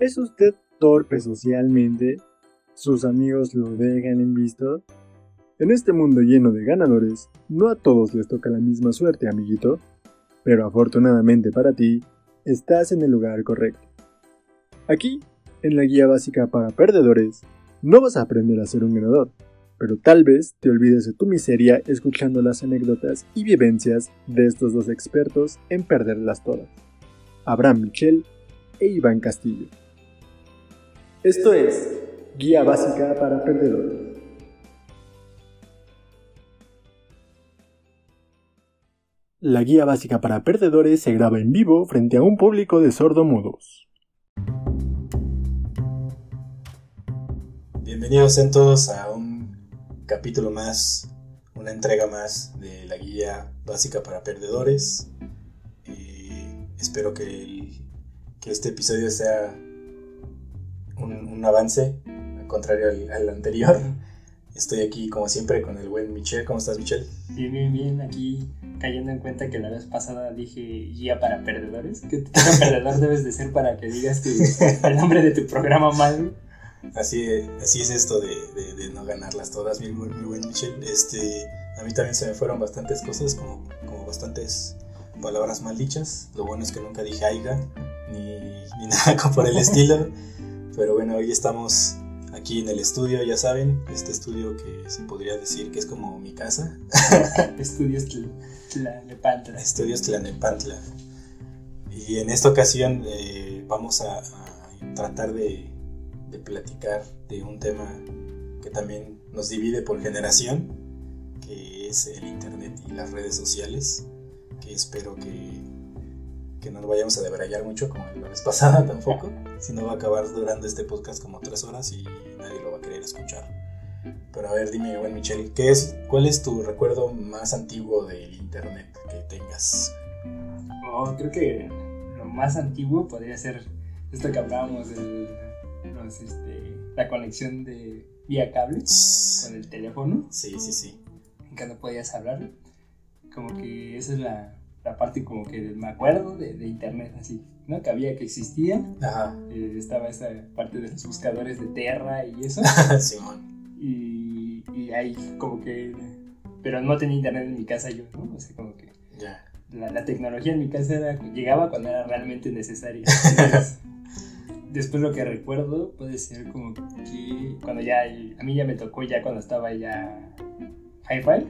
¿Es usted torpe socialmente? ¿Sus amigos lo dejan en visto? En este mundo lleno de ganadores, no a todos les toca la misma suerte, amiguito. Pero afortunadamente para ti, estás en el lugar correcto. Aquí, en la guía básica para perdedores, no vas a aprender a ser un ganador, pero tal vez te olvides de tu miseria escuchando las anécdotas y vivencias de estos dos expertos en perderlas todas, Abraham Michel e Iván Castillo. Esto es Guía Básica para Perdedores. La guía básica para perdedores se graba en vivo frente a un público de sordomudos. Bienvenidos en todos a un capítulo más, una entrega más de la guía básica para perdedores. Eh, espero que, que este episodio sea un, avance, al contrario al, anterior. Estoy aquí como siempre con el buen Michel. ¿Cómo estás, Michel? Bien, bien, bien. Aquí cayendo en cuenta que la vez pasada dije guía para perdedores. ¿Qué tan perdedor debes de ser para que digas que el nombre de tu programa mal? Así, así es esto de, de, no ganarlas todas, mi, mi, buen Michel. Este, a mí también se me fueron bastantes cosas, como, como bastantes palabras mal dichas. Lo bueno es que nunca dije aiga, ni, ni nada por el estilo. Pero bueno, hoy estamos aquí en el estudio, ya saben, este estudio que se podría decir que es como mi casa. Estudios Tlanepantla. Estudios Tlanepantla. Y en esta ocasión eh, vamos a, tratar de, de, platicar de un tema que también nos divide por generación, que es el Internet y las redes sociales, que espero que que no lo vayamos a debrayar mucho como la vez pasada tampoco, si no va a acabar durando este podcast como tres horas y nadie lo va a querer escuchar. Pero a ver, dime, buen Michelle, ¿qué es, ¿cuál es tu recuerdo más antiguo del internet que tengas? Oh, creo que lo más antiguo podría ser esto que hablábamos de este, la conexión de vía cable con el teléfono. Sí, sí, sí. En que no podías hablar. Como que esa es la, la parte como que me acuerdo de, de, internet así, ¿no? Que había, que existía. Ajá. Eh, estaba esa parte de los buscadores de Terra y eso. Simón. y, y ahí como que... Pero no tenía internet en mi casa yo, ¿no? O sea, como que... Ya. La, la, tecnología en mi casa era, llegaba cuando era realmente necesaria. después lo que recuerdo puede ser como que cuando ya... A mí ya me tocó ya cuando estaba ya... Hi-Fi.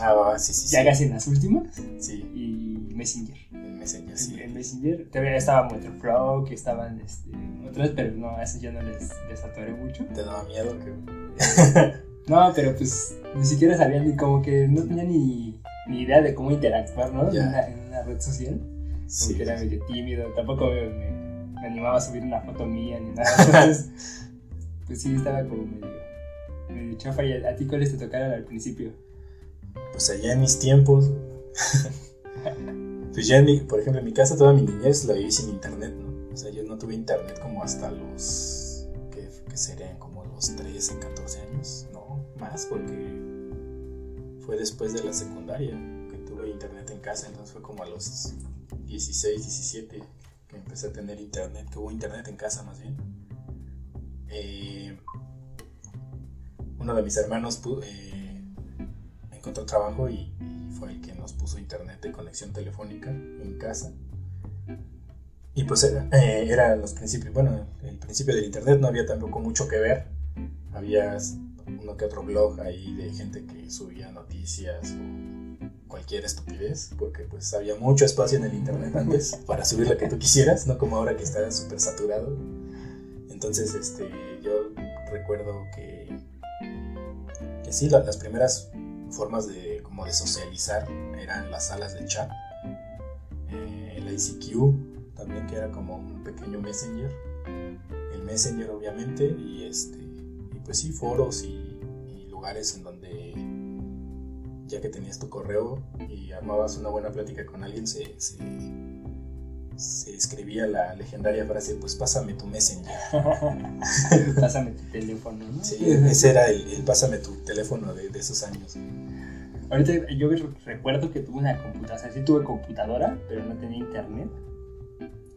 Ah, sí, sí. Ya casi en las últimas. Sí. Y Messenger. El Messenger, sí. En Messenger. Todavía estaba Motorflow, que estaban este, otras, pero no, a esos ya no les, les mucho. ¿Te daba miedo? Que... no, pero pues ni siquiera sabían ni como que no tenía ni, ni idea de cómo interactuar, ¿no? En una, en, una, red social. Sí. Porque era medio tímido. Tampoco me, me, animaba a subir una foto mía ni nada. Entonces, pues sí, estaba como medio, medio chafa. ¿Y a, ti cuáles te tocaron al principio? pues allá en mis tiempos, pues ya en mi, por ejemplo en mi casa toda mi niñez la viví sin internet, ¿no? O sea, yo no tuve internet como hasta los, que, serían como los 13, 14 años, no, más porque fue después de la secundaria que tuve internet en casa, entonces fue como a los 16, 17 que empecé a tener internet, que hubo internet en casa más bien. Eh, uno de mis hermanos eh, encontró trabajo y, fue el que nos puso internet de conexión telefónica en casa. Y pues era, eh, los principios, bueno, el principio del internet no había tampoco mucho que ver. Había uno que otro blog ahí de gente que subía noticias o cualquier estupidez, porque pues había mucho espacio en el internet antes para subir lo que tú quisieras, no como ahora que está súper saturado. Entonces, este, yo recuerdo que, sí, las primeras formas de, como de socializar eran las salas de chat, eh, el ICQ también que era como un pequeño messenger, el messenger obviamente y este y pues sí foros y, lugares en donde ya que tenías tu correo y armabas una buena plática con alguien se, escribía la legendaria frase pues pásame tu messenger pásame tu teléfono ¿no? sí ese era el, pásame tu teléfono de, de esos años Ahorita yo recuerdo que tuve una computadora, o sea, sí tuve computadora, pero no tenía internet.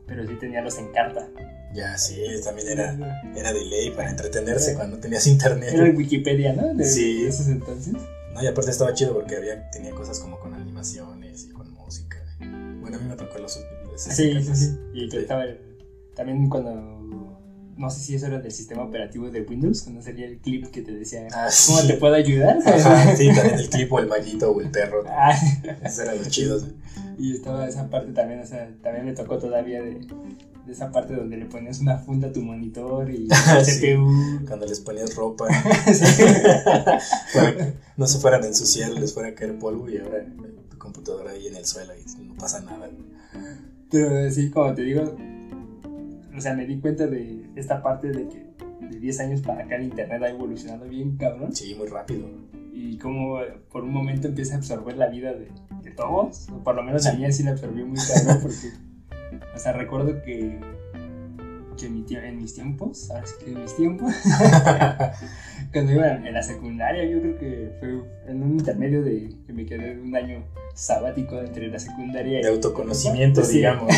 Pero sí tenía los en carta. Ya, sí, también era, era de ley para entretenerse cuando tenías internet. Era el Wikipedia, ¿no? De, Sí. de esos entonces. No, y aparte estaba chido porque había, tenía cosas como con animaciones Sí, sí, épocas. sí. Y que estaba también cuando. No sé si eso era del sistema operativo de Windows, cuando salía el clip que te decía, Ah, ¿cómo sí. te puedo ayudar? Ajá, sí, también el clip o el maguito o el perro. Ah, Esos eran los chidos. y estaba esa parte también, o sea, también me tocó todavía de, de esa parte donde le ponías una funda a tu monitor y Ah, el sí. CPU. Cuando les ponías ropa Sí. para que no se fueran a ensuciar, les fuera a caer polvo y ahora tu computadora ahí en el suelo y no pasa nada. Pero sí, como te digo, o sea, me di cuenta de esta parte de que de 10 años para acá el internet ha evolucionado bien, cabrón. Sí, muy rápido. Y como por un momento empieza a absorber la vida de, de todos, o por lo menos a mí así la absorbió muy cabrón, porque, o sea, recuerdo que, que mi tie- en mis tiempos, ahora sí que en mis tiempos, cuando iba en la secundaria, yo creo que fue en un intermedio de que me quedé un año sabático entre la secundaria y De autoconocimiento, Sí. digamos.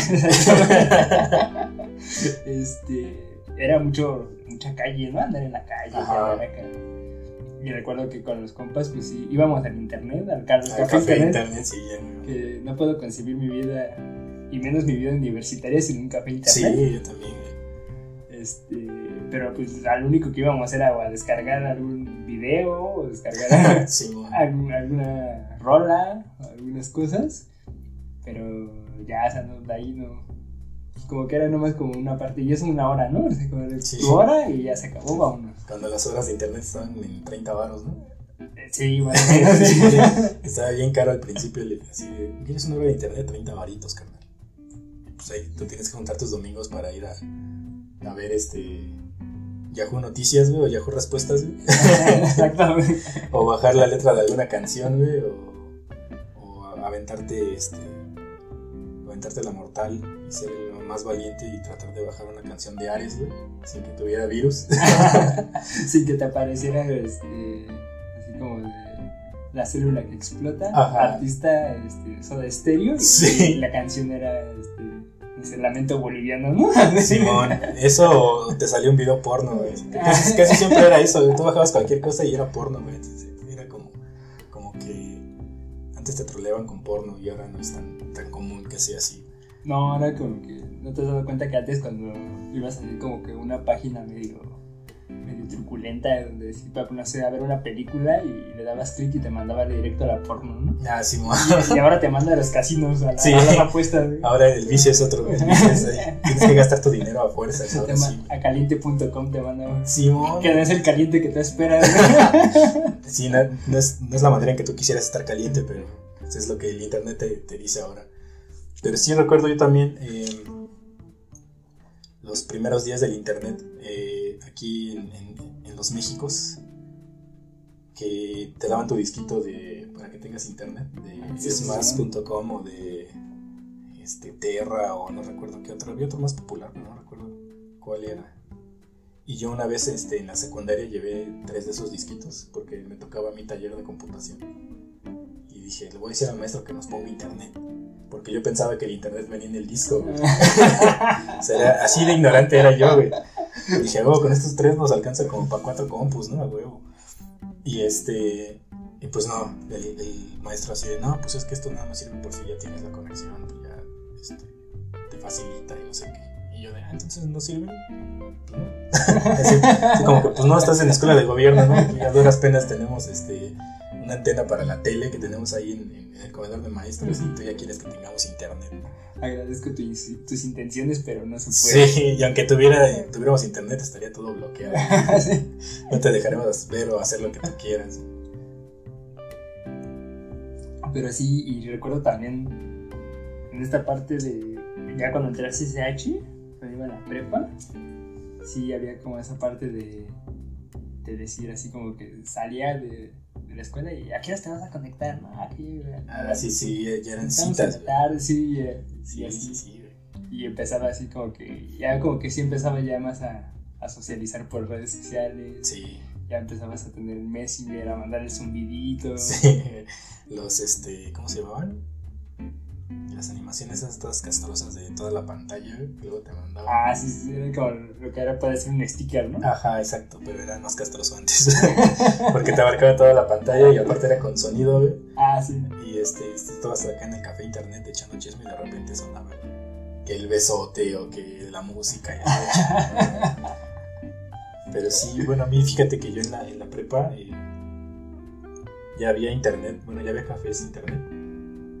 este, era mucho, mucha calle, ¿no? Andar en la calle, acá. Y recuerdo que con los compas, pues sí, íbamos al internet, al, car- Al café, internet, internet, sí, ya. que no puedo concebir mi vida, y menos mi vida universitaria sin un café internet. Sí, yo también. Este, pero pues al único que íbamos era o a descargar algún video, o descargar Sí, algún- alguna rola, algunas cosas, pero ya, o sea, no, de ahí no. Como que era nomás como una parte, y es una hora, ¿no? O sea, como Sí. tu hora y ya se acabó, vámonos. Cuando las horas de internet estaban en 30 baros, ¿no? Eh, Sí, bueno, sí. Estaba bien caro al principio, así de, ¿quieres una hora de internet? 30 varitos, carnal. Pues ahí tú tienes que juntar tus domingos para ir a, a ver este Yahoo Noticias, güey, o Yahoo Respuestas, güey. Exactamente. O bajar la letra de alguna canción, güey, o, o aventarte, este, aventarte la mortal y ser el más valiente y tratar de bajar una canción de Ares, güey, sin que tuviera virus. Sin que te apareciera este, así como de la célula que explota, Ajá. artista este, Soda Stereo, y Sí. la canción era este, sé, Lamento Boliviano, ¿no? Simón, eso te salió un video porno, güey. Casi, casi siempre era eso. Tú bajabas cualquier cosa y era porno, güey. Entonces, Era como, como que antes te troleaban con porno y ahora no es tan, tan común que sea así. No, era como que no te has dado cuenta que antes cuando iba a salir como que una página medio truculenta donde decía, no sé, a ver una película y le dabas clic y te mandaba directo a la porno, ¿no? Ah, Simón. Y ahora te manda a los casinos, a, la- Sí. a las apuestas, güey. Ahora el vicio es otro, güey. El vicio es ahí. Tienes que gastar tu dinero a Te sí. a caliente.com te manda, güey. Simón. Que no es el caliente que tú esperas, güey. Sí, no, no es, no es la manera en que tú quisieras estar caliente, pero eso es lo que el internet te, te dice ahora. Pero sí recuerdo yo también eh, los primeros días del internet eh, aquí en, en- en los Méxicos que te daban tu disquito de para que tengas internet de Sí, sí, smas.com o de este Terra o no recuerdo qué otro había otro más popular pero no recuerdo cuál era y yo una vez este, en la secundaria llevé tres de esos disquitos porque me tocaba mi taller de computación. Y dije, le voy a decir al maestro que nos ponga internet. Porque yo pensaba que el internet venía en el disco. güey. O sea, así de ignorante era yo, güey. Dije, "Oh, con estos tres nos alcanza como para cuatro compus, ¿no? A huevo. Y este. Y pues no, el, maestro así de, no, pues es que esto nada más sirve por si ya tienes la conexión, pues ya este, te facilita y no sé qué. Y yo de, ah, entonces no sirve. Como que, pues no, estás en la escuela de gobierno, ¿no? Y a duras penas tenemos este, una antena para la tele que tenemos ahí en el comedor de maestros y tú ya quieres que tengamos internet. Agradezco tu tus intenciones, pero no se puede. Sí, y aunque tuviera, tuviéramos internet estaría todo bloqueado. Sí. No te dejaremos ver o hacer lo que tú quieras. Pero sí, y recuerdo también en esta parte de ya cuando entré a CCH, cuando iba a la prepa, sí había como esa parte de, de decir así como que salía de, de la escuela y ¿a qué horas te vas a conectar? No, aquí, Ah, sí, sí, ya eran citas. tarde, sí, Sí, sí, sí. Y empezaba así como que, ya como que sí empezaba ya más a, a socializar por redes sociales. Sí, Ya empezabas a tener el Messenger, a mandar el zumbidito. sí. Los, este, ¿cómo se llamaban? Las animaciones esas todas castrosas de toda la pantalla, que luego te mandaban. Ah, sí, sí, era como lo que ahora puede ser un sticker, ¿no? Ajá, exacto, pero era más castroso antes. Porque te abarcaba toda la pantalla y aparte era con sonido, güey. Ah, sí. Y este, estabas acá en el café internet echando chisme y de repente sonaba que el besote o que la música. Y pero sí, bueno, a mí fíjate que yo en la, en la prepa eh, ya había internet, bueno, ya había cafés internet,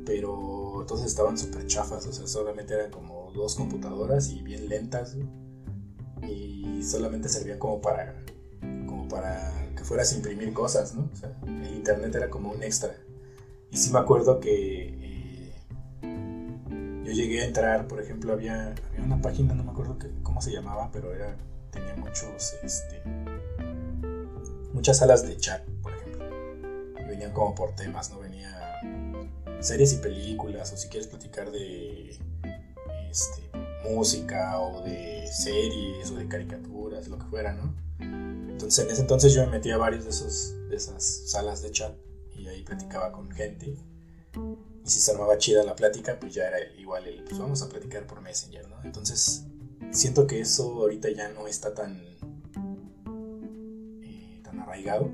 pero todos estaban súper chafas, o sea, solamente eran como dos computadoras y bien lentas, y solamente servían como para, como para que fueras a imprimir cosas, ¿no? El internet era como un extra. Y sí me acuerdo que eh, yo llegué a entrar, por ejemplo, había, había una página, no me acuerdo cómo se llamaba, pero era tenía muchos, este, muchas salas de chat venían como por temas, ¿no? Series y películas, o si quieres platicar de este, música, o de series, o de caricaturas, lo que fuera, ¿no? Entonces, en ese entonces yo me metía a varios de, esos, de esas salas de chat y ahí platicaba con gente. Y si se armaba chida la plática, pues ya era igual el, pues vamos a platicar por Messenger, ¿no? Entonces, siento que eso ahorita ya no está tan, eh, tan arraigado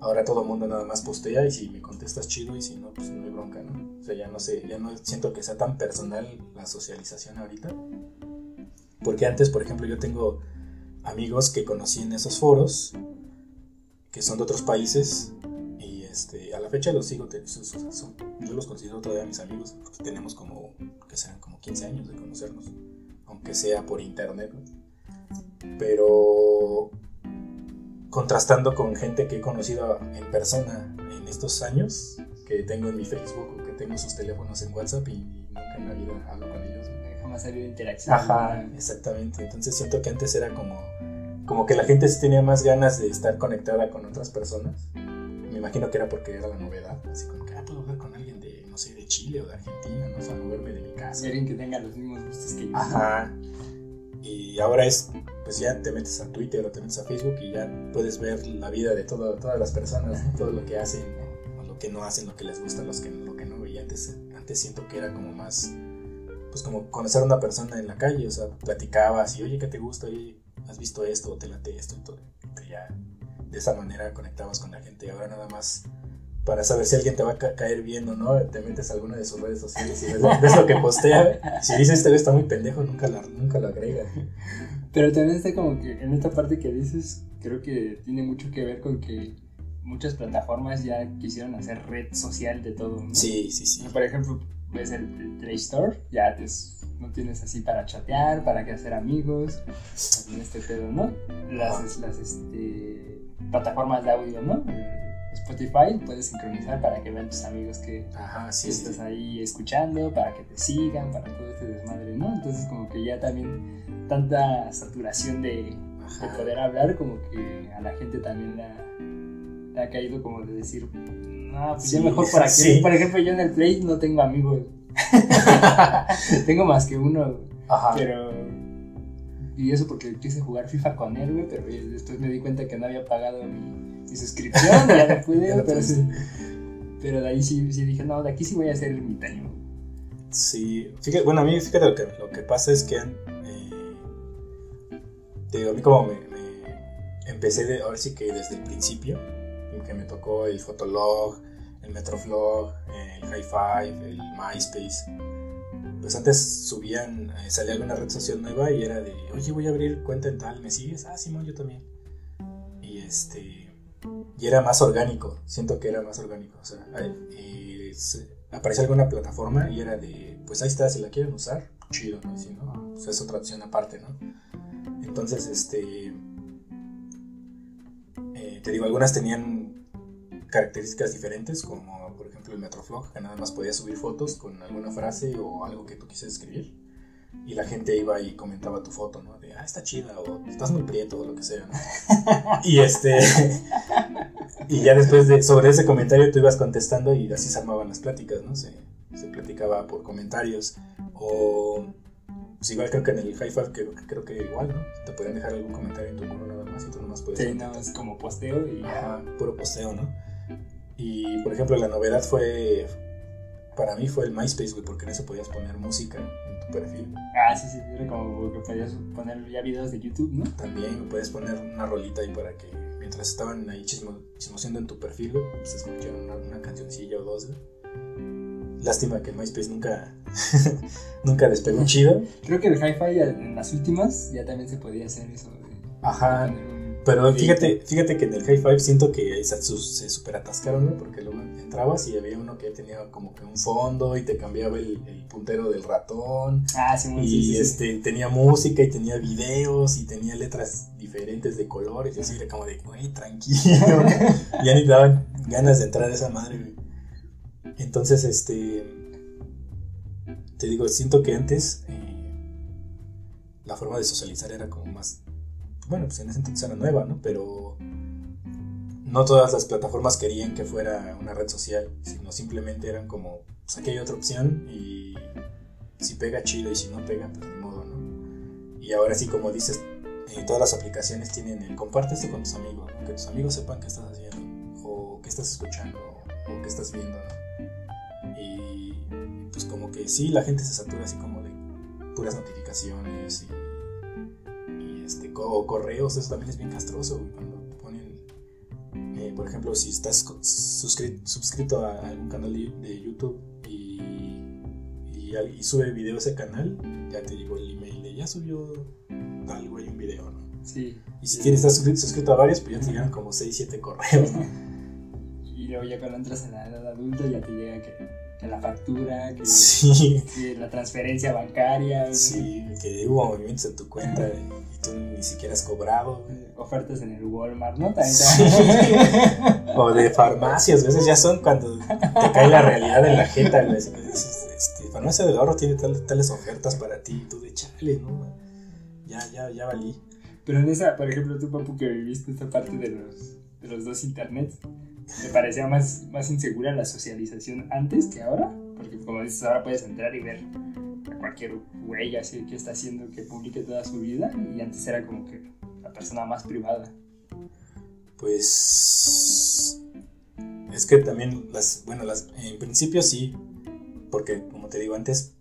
ahora todo el mundo nada más postea y si me contestas chido y si no, pues no hay bronca, ¿no? O sea, ya no sé, ya no siento que sea tan personal la socialización ahorita. Porque antes, por ejemplo, yo tengo amigos que conocí en esos foros, que son de otros países, y este, a la fecha los sigo, yo los considero todavía mis amigos, porque tenemos como, que sean como 15 años de conocernos, aunque sea por internet, Pero contrastando con gente que he conocido en persona en estos años, que tengo en mi Facebook o que tengo sus teléfonos en WhatsApp y nunca en la vida hablo con ellos. Jamás ha habido interacción. Ajá, exactamente. Entonces siento que antes era como, como que la gente sí tenía más ganas de estar conectada con otras personas. Me imagino que era porque era la novedad, así como que, ah, puedo hablar con alguien de, no sé, de Chile o de Argentina, no sé, moverme de mi casa. alguien que tenga los mismos gustos que yo. Ajá. Y ahora es, pues ya te metes a Twitter o te metes a Facebook y ya puedes ver la vida de todas las personas, todo lo que hacen, o lo que no hacen, lo que les gusta, los que, lo que no. Y antes, antes siento que era como más, pues como conocer a una persona en la calle, o sea, platicabas y, oye, ¿qué te gusta? Oye, ¿has visto esto? ¿O te late esto? Y todo. Y ya de esa manera conectabas con la gente. Y ahora nada más para saber si alguien te va a caer bien o no, te metes a alguna de sus redes sociales y ves, lo que postea. Si dices este está muy pendejo, nunca, nunca lo agrega. Pero también está como que en esta parte que dices, creo que tiene mucho que ver con que muchas plataformas ya quisieron hacer red social de todo. Sí, sí, sí. Por ejemplo, ves el, Play Store, ya no tienes así para chatear, para que hacer amigos, en este pedo, ¿no? Las, las este, plataformas de audio, ¿no? Spotify puedes sincronizar para que vean tus amigos que, estás ahí escuchando, para que te sigan, para todo este desmadre, ¿no? Entonces como que ya también tanta saturación de, poder hablar como que a la gente también le ha, caído como de decir, no, pues ya mejor para qué. Por ejemplo, yo en el Play no tengo amigos. tengo más que uno, pero... Y eso porque quise jugar FIFA con él, güey, pero después me di cuenta que no había pagado mi mi suscripción, ya no pude, pero, pero de ahí sí, sí, dije, no, de aquí sí voy a hacer el ermitaño. Sí, fíjate, bueno, a mí fíjate lo que, lo que pasa es que, eh, te digo, a mí como me, empecé, de, ahora sí que desde el principio, que me tocó el Fotolog, el Metroflog, el High Five, el MySpace. Pues antes subían, eh, salía alguna red social nueva y era de, oye, voy a abrir cuenta en tal, ¿me sigues? Ah, Simón, yo también. Y este, y era más orgánico, siento que era más orgánico. O sea, eh, alguna plataforma y era de, pues ahí está, si la quieren usar, chido, ¿no? No, pues es otra opción aparte, ¿no? Entonces, este, eh, te digo, algunas tenían características diferentes, como por ejemplo el Metroflog, que nada más podía subir fotos con alguna frase o algo que tú quisieras escribir y la gente iba y comentaba tu foto, ¿no? De, ah, está chida, o estás muy prieto, o lo que sea, ¿no? y este. y ya después de, sobre ese comentario tú ibas contestando y así se armaban las pláticas, ¿no? Se, se platicaba por comentarios. O. Pues igual creo que en el High Five creo, creo que igual, ¿no? Te podían dejar algún comentario en tu muro nada más y tú nomás puedes. Sí, nada más como posteo y. Ajá, puro posteo, ¿no? Y por ejemplo, la novedad fue para mí fue el MySpace, güey, porque en eso podías poner música perfil. Ah, sí, sí, era como que podías poner ya videos de YouTube, ¿no? También puedes poner una rolita ahí para que mientras estaban ahí chismo, chismoseando en tu perfil, pues escucharon una, una cancioncilla o dos. Lástima que el MySpace nunca, nunca despegó chido. Creo que el hi-fi en las últimas ya también se podía hacer eso. De Ajá. un Pero fíjate, fíjate que en el High Five siento que se, se super atascaron, ¿no? Porque luego entrabas y había uno que tenía como que un fondo y te cambiaba el, el puntero del ratón. Ah, sí, sí, Y sí, sí. este tenía música y tenía videos y tenía letras diferentes de colores. Y así era como de, güey, tranquilo. ya ni daban ganas de entrar a esa madre, güey. Entonces, este. Te digo, siento que antes eh, la forma de socializar era como más. Bueno, pues en ese entonces era nueva, ¿no? Pero no todas las plataformas querían que fuera una red social, sino simplemente eran como, pues aquí hay otra opción y si pega chido y si no pega, pues ni modo, ¿no? Y ahora sí, como dices, eh, todas las aplicaciones tienen el comparte esto con tus amigos, que tus amigos sepan qué estás haciendo, o qué estás escuchando, o qué estás viendo, ¿no? Y pues como que sí, la gente se satura así como de puras notificaciones y, este, o correos, eso también es bien castroso, güey, cuando te ponen, eh, por ejemplo, si estás suscrito a algún canal de, YouTube y, y, sube video a ese canal, ya te llegó el email de ya subió tal güey un video, ¿no? Sí. Y si tienes, estás suscrito, suscrito a varios, pues ya te llegan como 6, 7 correos, ¿no? Y luego ya cuando entras en la edad adulta ya te llega que, que la factura, que, Sí, que la transferencia bancaria, sí, que hubo movimientos en tu cuenta y tú ni siquiera has cobrado. ofertas en el Walmart, ¿no? También Sí. O de farmacias, a veces ya son cuando te cae la realidad en la jeta, güey. dices, este, farmacia del ahorro tiene tal- tales ofertas para ti, y tú de chale, ¿no? Ya, ya, ya valí. Pero en esa, por ejemplo, tú, Papu, que viviste esta parte de los, de los dos internets, ¿te parecía más, más insegura la socialización antes que ahora? Porque como dices, ahora puedes entrar y ver cualquier güey así que está haciendo que publique toda su vida y antes era como que la persona más privada. Pues es que también las, bueno, las, en principio sí, porque como te digo antes,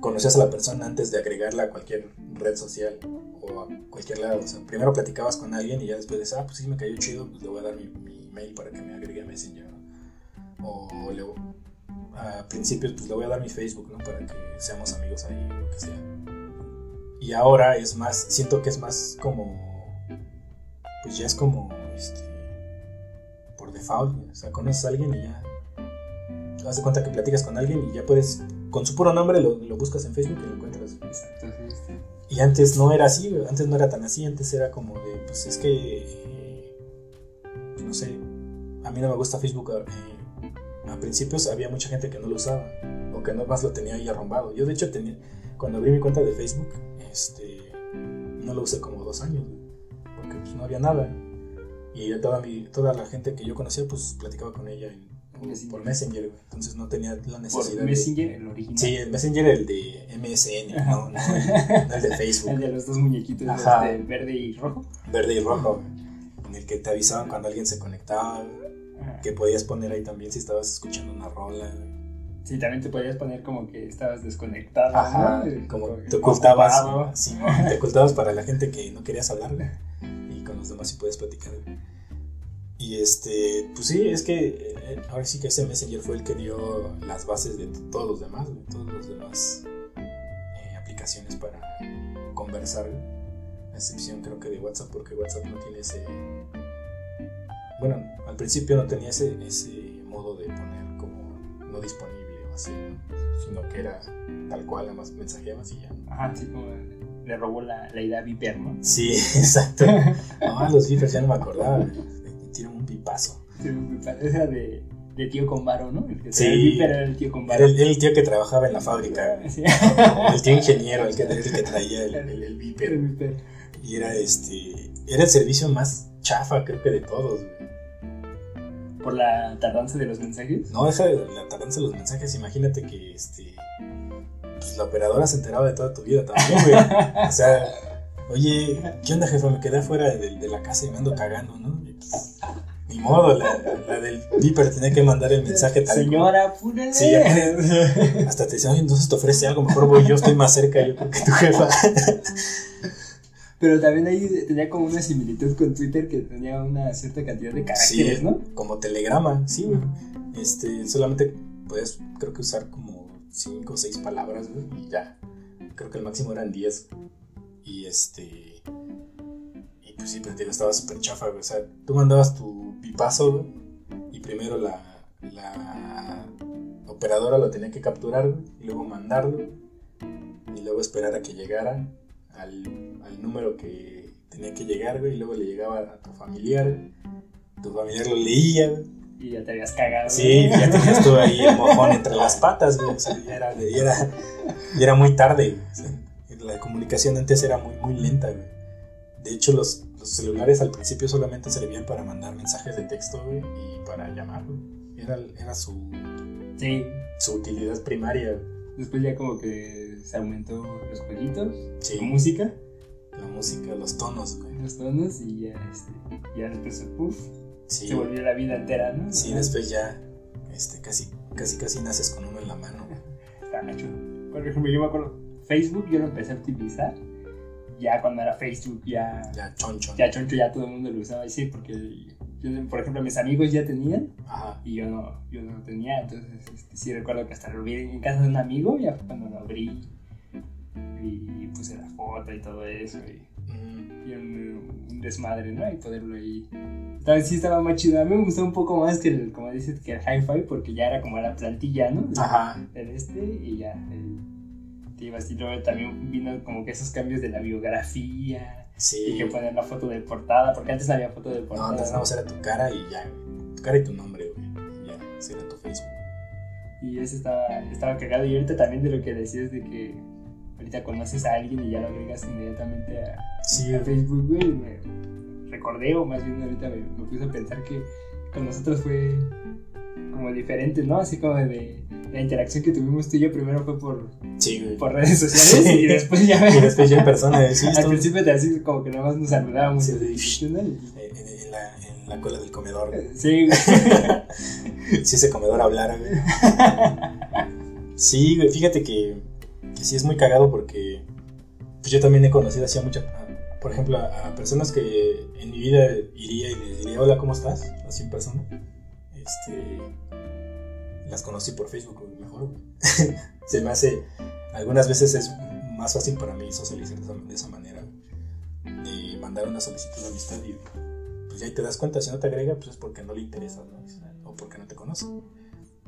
conocías a la persona antes de agregarla a cualquier red social o a cualquier lado. O sea, primero platicabas con alguien y ya después dices, ah, pues sí me cayó chido, pues le voy a dar mi, mi email para que me agregue a Messenger. ¿no? O le, a principios pues le voy a dar mi Facebook, ¿no? Para que seamos amigos ahí, lo que sea. Y ahora es más, siento que es más como, pues ya es como, este, por default, o sea, conoces a alguien y ya, haz de cuenta que platicas con alguien y ya puedes, con su puro nombre lo, lo buscas en Facebook y lo encuentras. Exacto, sí, sí. Y antes no era así, antes no era tan así, antes era como de, pues es que, eh, no sé, a mí no me gusta Facebook. eh, a principios había mucha gente que no lo usaba o que no más lo tenía ahí arrombado. Yo de hecho tenía, cuando abrí mi cuenta de Facebook, este, no lo usé como dos años, porque pues, no había nada. Y toda, mi, toda la gente que yo conocía, pues platicaba con ella en- por, Messenger. por Messenger, güey. Entonces no tenía la necesidad Por de... Messenger, el original. Sí, el Messenger el de MSN, no, no, el, no el de Facebook. El de los dos muñequitos Ajá. este, verde y rojo. verde y rojo, en el que te avisaban cuando alguien se conectaba, Ajá. que podías poner ahí también si estabas escuchando una rola. Sí, también te podías poner como que estabas desconectado. Ajá, ¿no? como te ocultabas, sí, te ocultabas para la gente que no querías hablar güey, y con los demás sí puedes platicar. Y este, pues sí, es que eh, ahora sí que ese Messenger fue el que dio las bases de todos los demás, güey, todos los demás eh, aplicaciones para conversar, a excepción creo que de WhatsApp, porque WhatsApp no tiene ese, bueno, al principio no tenía ese, ese modo de poner como no disponible o así, ¿no? sino que era tal cual, nada más mensajeabas y ya. Ajá, sí, como le robó la, la idea Viper, ¿no? Sí, exacto. Ah, los beepers ya no me acordaba. Tiraron un pipazo. Sí, parece era de, de tío con varo, ¿no? El que Sí. el Viper era el tío con varo. el, era el tío que trabajaba en la fábrica. Sí. El tío ingeniero, el que, el que traía el. Viper. Y era este. Era el servicio más chafa, creo que de todos. güey. Por la tardanza de los mensajes. No, de la tardanza de los mensajes. Imagínate que este. Pues la operadora se enteraba de toda tu vida también, güey. O sea, oye, ¿qué onda, jefa? Me quedé afuera de, de la casa y me ando cagando, ¿no? Y, pues, ni modo, la, la del Viper tenía que mandar el mensaje tal Señora, apúrale. Sí, hasta te decían, entonces te ofrece algo, mejor voy yo, estoy más cerca yo que tu jefa. Pero también ahí tenía como una similitud con Twitter que tenía una cierta cantidad de caracteres, sí, ¿no? Como telegrama, sí, güey. Este, solamente puedes, creo que usar como 5 o 6 palabras, güey, y ya. Creo que el máximo eran 10. Y este. Y pues sí, pero te estaba súper chafa, güey. O sea, tú mandabas tu pipazo, güey, y primero la, la operadora lo tenía que capturar, güey, y luego mandarlo, y luego esperar a que llegara al, al número que tenía que llegar, güey, y luego le llegaba a tu familiar, tu familiar lo leía, Y ya te habías cagado. Sí, ya tenías tú ahí el mojón entre las patas, güey. O sea, ya era, ya era, ya era muy tarde, la comunicación antes era muy, muy lenta, güey. De hecho, los, los, celulares al principio solamente servían para mandar mensajes de texto, güey, y para llamar, güey. Era, era su, sí. su utilidad primaria. Después ya como que se aumentó los jueguitos, la música. La música, los tonos, güey. Los tonos y ya, este, ya después, puff, se volvió la vida entera, ¿no? Sí, después ya, este, casi, casi, casi naces con uno en la mano. Está gacho. Por ejemplo, yo me acuerdo, Facebook yo lo empecé a utilizar ya cuando era Facebook ya... Ya choncho. Ya choncho, ya todo el mundo lo usaba, sí, porque por ejemplo, mis amigos ya tenían y yo no, yo no tenía, entonces este, sí recuerdo que hasta lo vi en casa de un amigo, ya fue cuando lo abrí y puse la foto y todo eso y, mm. un, desmadre, ¿no? Y poderlo ahí... Entonces sí estaba más chido, a mí me gustó un poco más que el, como dices, que el hi-fi porque ya era como la plantilla, ¿no? Ajá. El este y ya... El, y luego también vino como que esos cambios de la biografía y que poner la foto de portada, porque antes no había foto de portada. No, antes nada más era tu cara y ya, tu cara y tu nombre, güey. Ya, ese era tu Facebook. Y ese estaba, estaba cagado. Y ahorita también de lo que decías de que ahorita conoces a alguien y ya lo agregas inmediatamente a, Facebook, güey. Me recordé, o más bien ahorita me, me puse a pensar que con nosotros fue como diferente, ¿no? Así como de la interacción que tuvimos tú y yo primero fue por, por redes sociales y después ya y después ya en persona sí, al principio te así como que nada más nos saludábamos sí, en, en, la, en, la, cola del comedor sí si ese comedor hablara güey. Sí güey fíjate que, que sí es muy cagado porque pues yo también he conocido así a muchas por ejemplo a, personas que en mi vida iría y les diría hola cómo estás así en persona este las conocí por Facebook mejor. Se me hace, algunas veces es más fácil para mí socializar de esa, manera, de mandar una solicitud de amistad y pues ya te das cuenta, si no te agrega, pues es porque no le interesa, O porque no te conoce.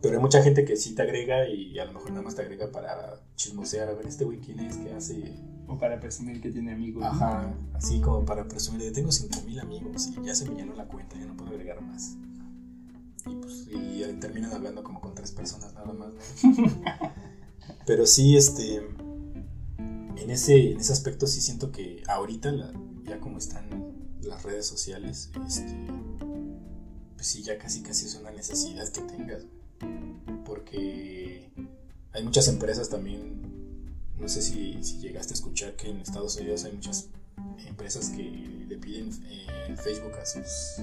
Pero hay mucha gente que sí te agrega y a lo mejor nada más te agrega para chismosear, a ver este güey quién es, qué hace. O para presumir que tiene amigos. Ajá, así como para presumir de tengo 5000 amigos y ya se me llenó la cuenta, ya no puedo agregar más y pues y terminan hablando como con tres personas nada más. Pero sí, este, en ese, en ese aspecto sí siento que ahorita, ya como están las redes sociales, este, pues sí, ya casi casi es una necesidad que tengas. Porque hay muchas empresas también, no sé si, si llegaste a escuchar que en Estados Unidos hay muchas empresas que le piden eh, Facebook a sus,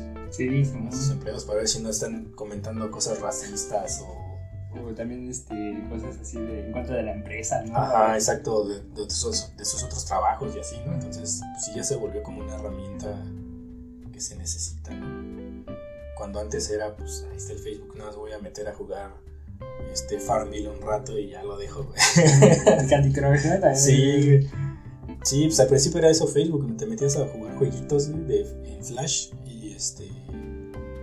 empleados para ver si no están comentando cosas racistas o o también este, cosas así de, en contra de la empresa, ¿no? Ajá, exacto, de, de, sus, de, sus, otros trabajos y así, ¿no? Entonces, pues sí ya se volvió como una herramienta que se necesita, ¿no? Cuando antes era, pues ahí está el Facebook, nada más voy a meter a jugar este Farmville un rato y ya lo dejo. Candy Crush, ¿no? Sí, Sí, pues al principio era eso Facebook, te metías a jugar jueguitos de, en Flash y este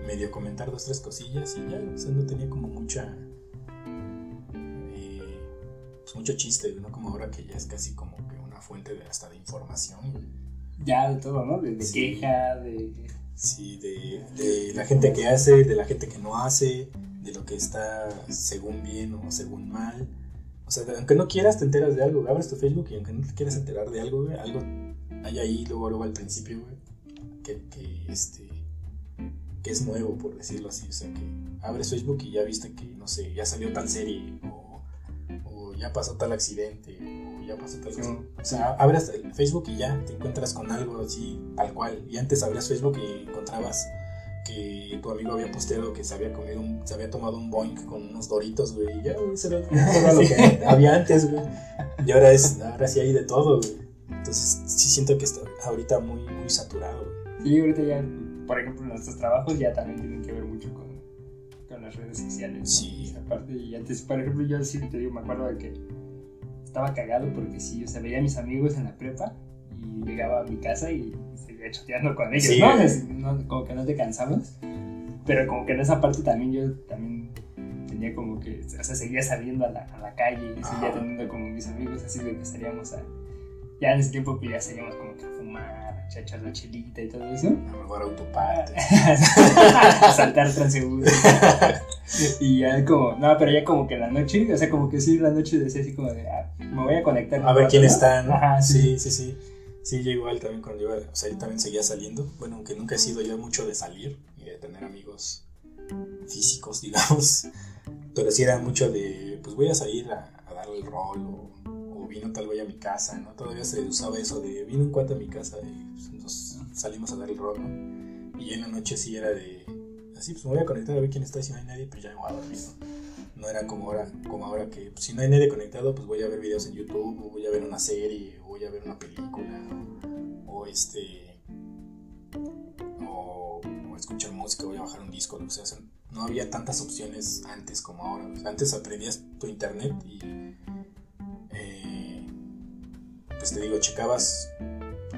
medio comentar dos, tres cosillas y ya, o sea, no tenía como mucha... Eh, pues mucho chiste, ¿no? Como ahora que ya es casi como que una fuente de hasta de información. Ya, de todo, ¿no? De, queja, de... Sí, de, de la gente que hace, de la gente que no hace, de lo que está según bien o según mal. O sea, aunque no quieras, te enteras de algo. Abres tu Facebook y aunque no te quieras enterar de algo, algo hay ahí, luego, luego al principio, que, que, este, que es nuevo, por decirlo así. O sea, que abres Facebook y ya viste que, no sé, ya salió tal serie, o ya pasó tal accidente, ya pasó tal cosa. O sea, abres Facebook y ya te encuentras con algo así, tal cual. Y antes abrías Facebook y encontrabas que tu amigo había posteado que se había comido un, se había tomado un boink con unos doritos, güey, y ya, güey, eso era, lo que había antes, güey. Y ahora es, ahora sí hay de todo, güey. Entonces sí siento que está ahorita muy, muy saturado, güey. Sí, ahorita ya, por ejemplo, nuestros trabajos ya también tienen que ver mucho con, con las redes sociales. Sí. aparte, y antes, por ejemplo, yo sí te digo, me acuerdo de que estaba cagado porque sí, o sea, veía a mis amigos en la prepa y llegaba a mi casa y seguía chateando con ellos, ¿no? Como que no te cansabas. Pero como que en esa parte también yo también tenía como que, o sea, seguía saliendo a la, a la calle y seguía teniendo como mis amigos así de que salíamos a... Ya en ese tiempo pues ya salíamos como que a fumar, a echar la chelita y todo eso. A jugar autoparte. a saltar transeúnte. y ya como, no, pero ya como que la noche, o sea, como que sí, la noche decía así como de, ah, me voy a conectar. A ver quién está, Ajá, sí, sí, sí. Sí, yo igual también cuando iba, o sea, yo también seguía saliendo. Bueno, aunque nunca he sido yo mucho de salir y de tener amigos físicos, digamos. Pero sí era mucho de, pues voy a salir a, darle el rol o, vino tal vez a mi casa, ¿no? Todavía se usaba eso de, vino un cuate a mi casa y nos salimos a dar el rol, ¿no? Y en la noche sí era de, así, pues me voy a conectar a ver quién está, si no hay nadie, pues ya me voy a dormir, ¿no? No era como ahora, como ahora que pues, si no hay nadie conectado, pues voy a ver videos en YouTube, o voy a ver una serie, o voy a ver una película, o este o, escuchar música, voy a bajar un disco, o sea, no había tantas opciones antes como ahora. antes aprendías tu internet y eh, pues te digo, checabas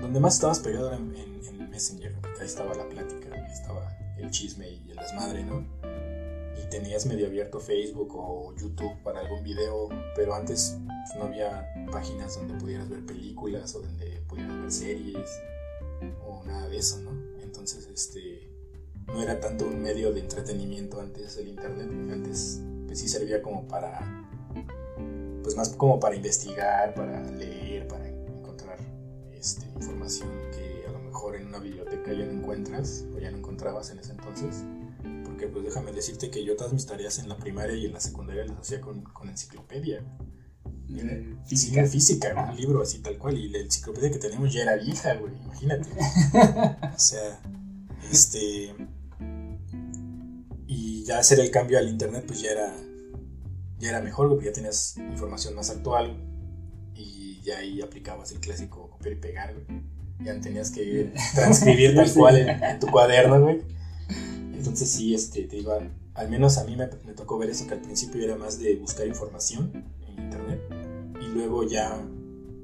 donde más estabas pegado en, en, Messenger, porque ahí estaba la plática, ahí estaba el chisme y el desmadre, ¿no? Y tenías medio abierto Facebook o YouTube para algún video, pero antes pues, no había páginas donde pudieras ver películas o donde pudieras ver series o nada de eso, ¿no? Entonces, este, no era tanto un medio de entretenimiento antes el internet, antes pues sí servía como para, pues más como para investigar, para leer, para este, información que a lo mejor en una biblioteca ya no encuentras o ya no encontrabas en ese entonces. Porque pues déjame decirte que yo todas mis tareas en la primaria y en la secundaria las hacía con, con enciclopedia. Física. física, un libro así tal cual. Y la enciclopedia que tenemos ya era vieja, güey, imagínate. o sea, este. Y ya hacer el cambio al internet, pues ya era. Ya era mejor, porque ya tenías información más actual. Y ya ahí aplicabas el clásico copiar y pegar, güey. Ya tenías que transcribir tal cual en, tu cuaderno, güey. Entonces sí, este, te iba. Al menos a mí me, me tocó ver eso que al principio era más de buscar información en internet y luego ya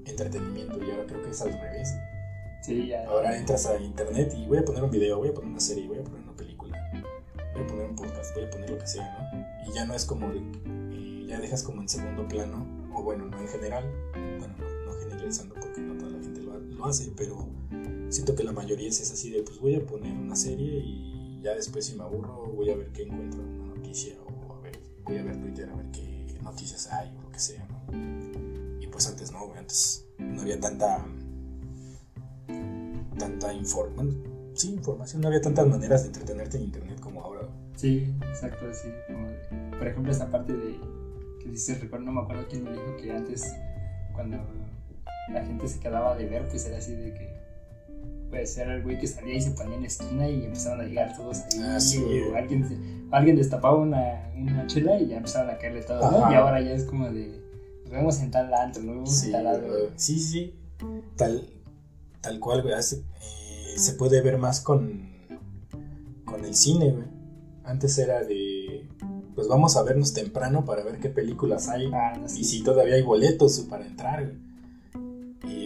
entretenimiento. Y ahora creo que es al revés. Sí, ya. Ahora entras a internet y voy a poner un video, voy a poner una serie, voy a poner una película, voy a poner un podcast, voy a poner lo que sea, ¿no? Y ya no es como, y ya dejas como en segundo plano, o bueno, no en general, bueno, no, generalizando porque no hace, pero siento que la mayoría es así de, pues voy a poner una serie y ya después si me aburro voy a ver qué encuentro, una noticia, o a ver, voy a ver Twitter a ver qué noticias hay o lo que sea, ¿no? pues antes no, antes no había tanta tanta información, sí, información, no había tantas maneras de entretenerte en internet como ahora. Sí, exacto, sí. por ejemplo, esta parte de que dices, recuerdo, no me acuerdo quién me dijo que antes, cuando la gente se quedaba de ver, pues era así de que pues era el güey que salía y se ponía en la esquina y empezaron a llegar todos ahí. Ah, o alguien, alguien destapaba una, una, chela y ya empezaron a caerle todo, ¿no? Y ahora ya es como de vemos en tal antro, no vemos sí, en tal Sí, sí, tal, tal cual, güey. Eh, se puede ver más con, con el cine, güey. Antes era de, pues vamos a vernos temprano para ver qué películas hay. Ah, y si todavía hay boletos para entrar, güey.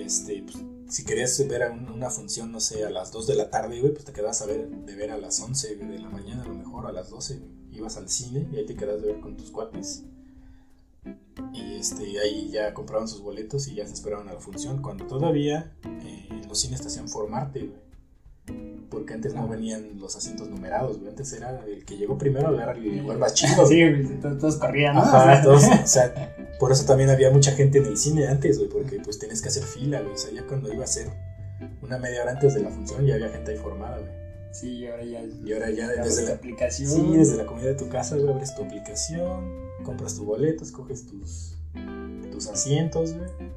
Este, pues, si querías ver una función, no sé, a las 2 de la tarde, güey, pues te quedas a ver, de ver a las 11 de la mañana, a lo mejor a las 12, Ibas al cine y ahí te quedas de ver con tus cuates y este, ahí ya compraban sus boletos y ya se esperaban a la función. Cuando todavía eh, los cines te hacían formarte, Porque antes no venían los asientos numerados, Antes era el que llegó primero, era el lugar más chido. Sí, todos corrían, o sea, por eso también había mucha gente en el cine antes, Porque pues tenías que hacer fila, O sea, ya cuando iba a ser una media hora antes de la función ya había gente ahí formada, Sí, y ahora ya. Y ahora ya desde la, aplicación. Sí, desde la comida de tu casa, abres tu aplicación, compras tu boleto, escoges tus, tus asientos, güey.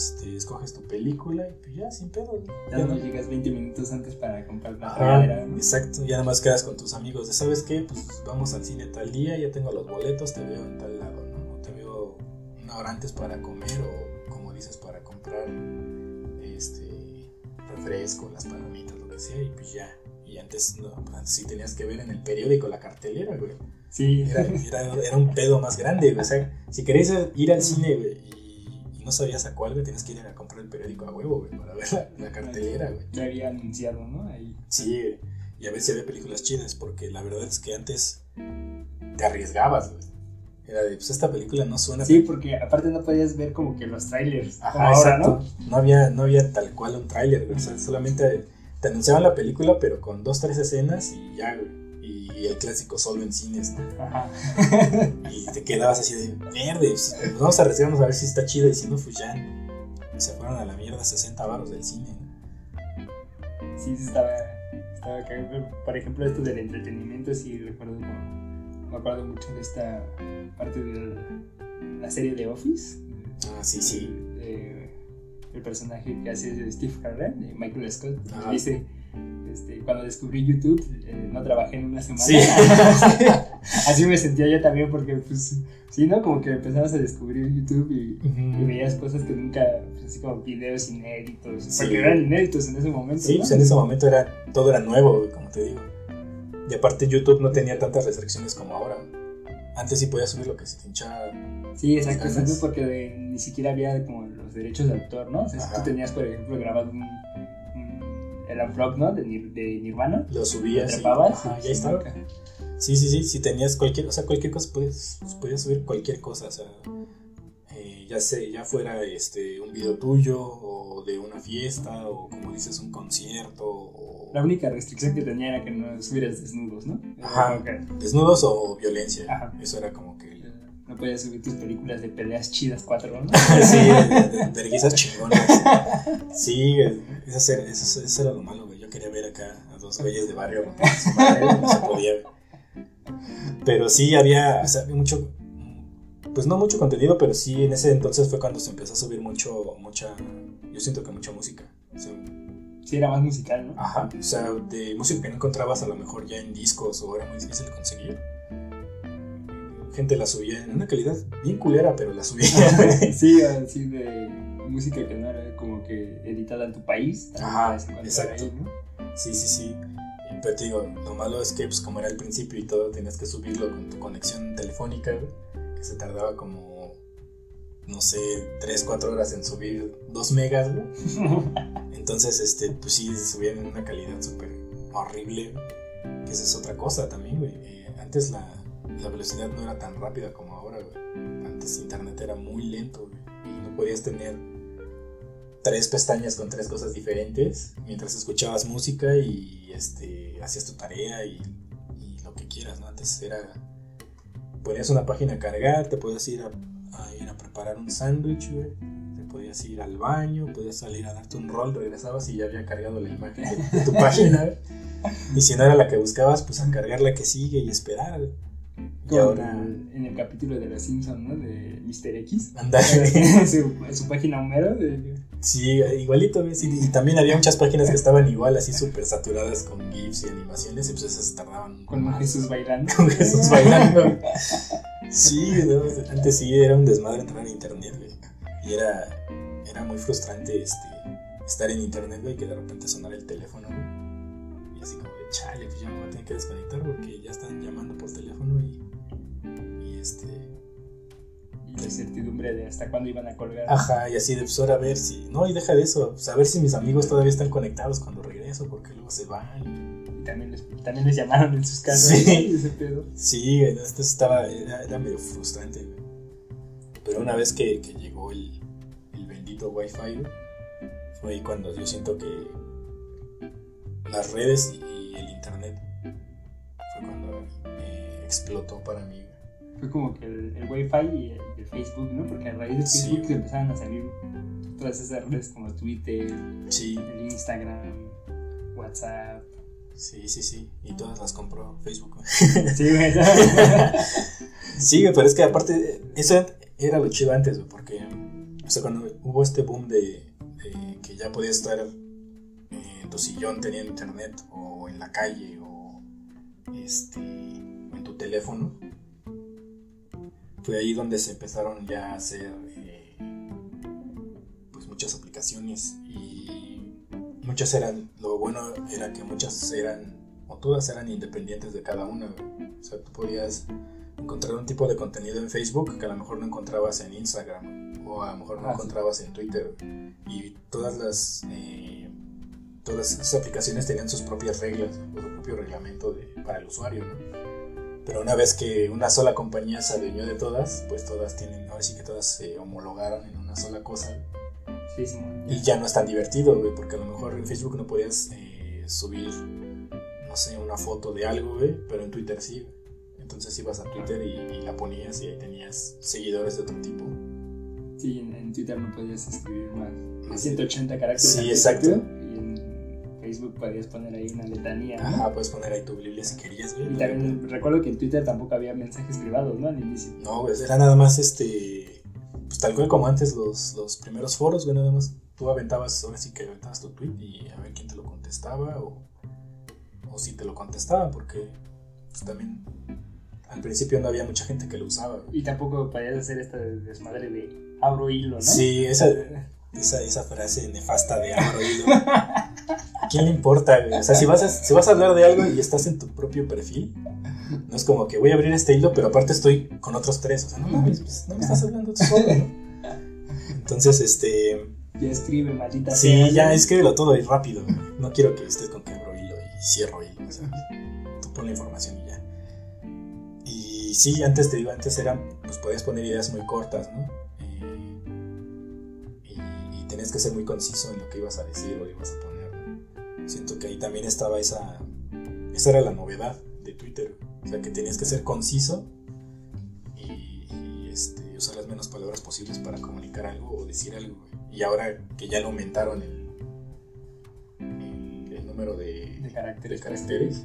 Este, escoges tu película y pues ya, sin pedo. Ya, no, llegas 20 minutos antes para comprar la regadera. Exacto, ya nada más quedas con tus amigos de, ¿sabes qué? Pues vamos al cine tal día, ya tengo los boletos, te veo en tal lado, ¿no? O te veo una hora antes para comer o, como dices, para comprar este refresco, las palomitas, lo que sea, y pues ya. Y antes, no, antes sí tenías que ver en el periódico la cartelera, güey. Sí. Era, era, un pedo más grande, güey. O sea, si querías ir al cine, güey, y, no sabías a cuál, güey, tenías que ir a comprar el periódico a huevo, güey, para ver la, cartelera, güey. Ya había anunciado, ¿no? Ahí. Sí, y a ver si había películas chidas, porque la verdad es que antes te arriesgabas, güey. Era de, pues esta película no suena. Sí, porque aparte no podías ver como que los trailers. Ajá, exacto. ¿no? No había, no había tal cual un trailer, güey. O sea, solamente te anunciaban la película, pero con dos, tres escenas y ya, güey. Y el clásico solo en cines, ¿no? Ajá. y te quedabas así de verde. Pues, vamos a arriesgarnos a ver si está chida y si no, pues ya se fueron a la mierda 60 baros del cine. Sí, sí, estaba, estaba Por ejemplo, esto del entretenimiento, sí recuerdo me acuerdo mucho de esta parte de la serie de Office. Ah, sí, sí el personaje que hace Steve Carell, Michael Scott, dice, este, cuando descubrí YouTube, eh, no trabajé en una semana. Así me sentía yo también porque, pues, sí, ¿no? Como que empezabas a descubrir YouTube y, veías cosas que nunca, pues, así como videos inéditos, porque eran inéditos en ese momento. Sí, pues en ese momento era, todo era nuevo, como te digo. Y aparte YouTube no tenía tantas restricciones como ahora. Antes sí podías subir lo que se te hinchaba. Sí, exacto, porque ni siquiera había como los derechos de autor, ¿no? O sea, si tú tenías, por ejemplo, grabado un, el unplug, ¿no? De, de, Nirvana. Lo subías. Lo trepabas. Y, ya estaba. Sí, sí, sí, si tenías cualquier, o sea, cualquier cosa, podías, podías subir cualquier cosa, o sea, eh, ya sé, ya fuera este, un video tuyo, o de una fiesta, o como dices, un concierto, o... La única restricción que tenía era que no subieras desnudos, ¿no? Ajá, desnudos o violencia, Ajá. eso era como que no podías subir tus películas de peleas chidas cuatro, ¿no? sí, verguizas chingonas. Sí, eso, eso, era lo malo, güey. Yo quería ver acá a dos güeyes de barrio no se podía. Pero sí había, o sea, había mucho, pues no mucho contenido, pero sí en ese entonces fue cuando se empezó a subir mucho, mucha, yo siento que mucha música. sí, era más musical, ¿no? Ajá, o sea, de música que no encontrabas a lo mejor ya en discos o era muy difícil de conseguir gente la subía en una calidad bien culera, pero la subía. sí, así de música que no era como que editada en tu país. Ajá, exacto. Sí, sí, sí. Pero te digo, lo malo es que, pues, como era el principio y todo, tenías que subirlo con tu conexión telefónica, que se tardaba como, no sé, 3, 4 horas en subir 2 megas, güey. Entonces, este, pues sí, subían en una calidad súper horrible, que esa es otra cosa también, güey. Eh, antes la, la velocidad no era tan rápida como ahora, güey. Antes internet era muy lento, güey. Y no podías tener tres pestañas con tres cosas diferentes mientras escuchabas música y este, hacías tu tarea y, lo que quieras, ¿no? Antes era... Ponías una página a cargar, te podías ir a, ir a preparar un sándwich, güey. Te podías ir al baño, podías salir a darte un rol, regresabas y ya había cargado la imagen de, tu página, Y si no era la que buscabas, pues a cargar la que sigue y esperar, ahora... En el capítulo de Los Simpsons, ¿no? De Mr. X. Andale. su, su página Homero. De... Sí, igualito, ¿ves? Y, también había muchas páginas que estaban igual, así súper saturadas con GIFs y animaciones, y pues esas tardaban. Con Jesús bailando. Con Jesús bailando. sí, antes sí era un desmadre entrar en internet, güey. Y era, era muy frustrante este, estar en internet, güey, que de repente sonara el teléfono, Y así como de chale, pues ya me voy a tener que desconectar porque ya están llamando por teléfono y este la incertidumbre de hasta cuándo iban a colgar. Ajá, y así de pues ahora a ver si, no, y deja de eso, pues a ver si mis amigos todavía están conectados cuando regreso, porque luego se van. Y también les, también les llamaron en sus casas. Sí, ese pedo. sí entonces estaba, era, medio frustrante. Pero una vez que, que llegó el, el, bendito Wi-Fi, fue ahí cuando yo siento que las redes y, el internet fue cuando explotó para mí fue como que el, el Wi-Fi y el, Facebook, ¿no? Porque a raíz de Facebook se empezaron a salir todas esas redes como Twitter, el Instagram, WhatsApp. Sí, sí, sí. Y todas las compró Facebook. sí, güey. sí, pero es que aparte, eso era lo chido antes, porque o sea, cuando hubo este boom de, que ya podías estar en tu sillón teniendo internet o en la calle o este, en tu teléfono, fue ahí donde se empezaron ya a hacer eh, pues muchas aplicaciones y muchas eran, lo bueno era que muchas eran, o todas eran independientes de cada una. O sea, tú podías encontrar un tipo de contenido en Facebook que a lo mejor no encontrabas en Instagram o a lo mejor no ah, encontrabas en Twitter y todas las eh, todas esas aplicaciones tenían sus propias reglas su propio reglamento para el usuario pero una vez que una sola compañía se adueñó de todas pues todas tienen ahora sí que todas se homologaron en una sola cosa y ya no es tan divertido porque a lo mejor en Facebook no podías eh, subir no sé una foto de algo pero en Twitter sí entonces ibas a Twitter y, la ponías y ahí tenías seguidores de otro tipo. Sí, en, Twitter no podías escribir más de 180 caracteres. Sí, exacto. Facebook podías poner ahí una letanía. Ajá, puedes poner ahí tu Biblia si querías, Y también recuerdo que en Twitter tampoco había mensajes privados, ¿no? Al inicio. No, pues era nada más este. Pues tal cual como antes los, los primeros foros, güey, nada más tú aventabas, ahora sí que aventabas tu tweet y a ver quién te lo contestaba o, o si te lo contestaba, porque pues también al principio no había mucha gente que lo usaba. Y tampoco podías hacer esta desmadre de abro hilo, ¿no? Sí, esa, esa, esa frase nefasta de abro hilo. ¿A quién le importa, O sea, si vas, a, si vas a hablar de algo y estás en tu propio perfil, no es como que voy a abrir este hilo, pero aparte estoy con otros tres. O sea, no mames, pues, no me estás hablando tú solo, ¿no? Entonces, este. Ya escribe, maldita Sí, ya escríbelo todo ahí rápido. No quiero que estés con que abro hilo y cierro hilo. O sea, tú pon la información y ya. Y sí, antes te digo, antes eran, pues podías poner ideas muy cortas, ¿no? Eh, y, tenías que ser muy conciso en lo que ibas a decir o ibas a poner. Siento que ahí también estaba esa, esa era la novedad de Twitter, o sea, que tenías que ser conciso y, este, usar las menos palabras posibles para comunicar algo o decir algo. Y ahora que ya lo aumentaron el, el, número de, de caracteres, de caracteres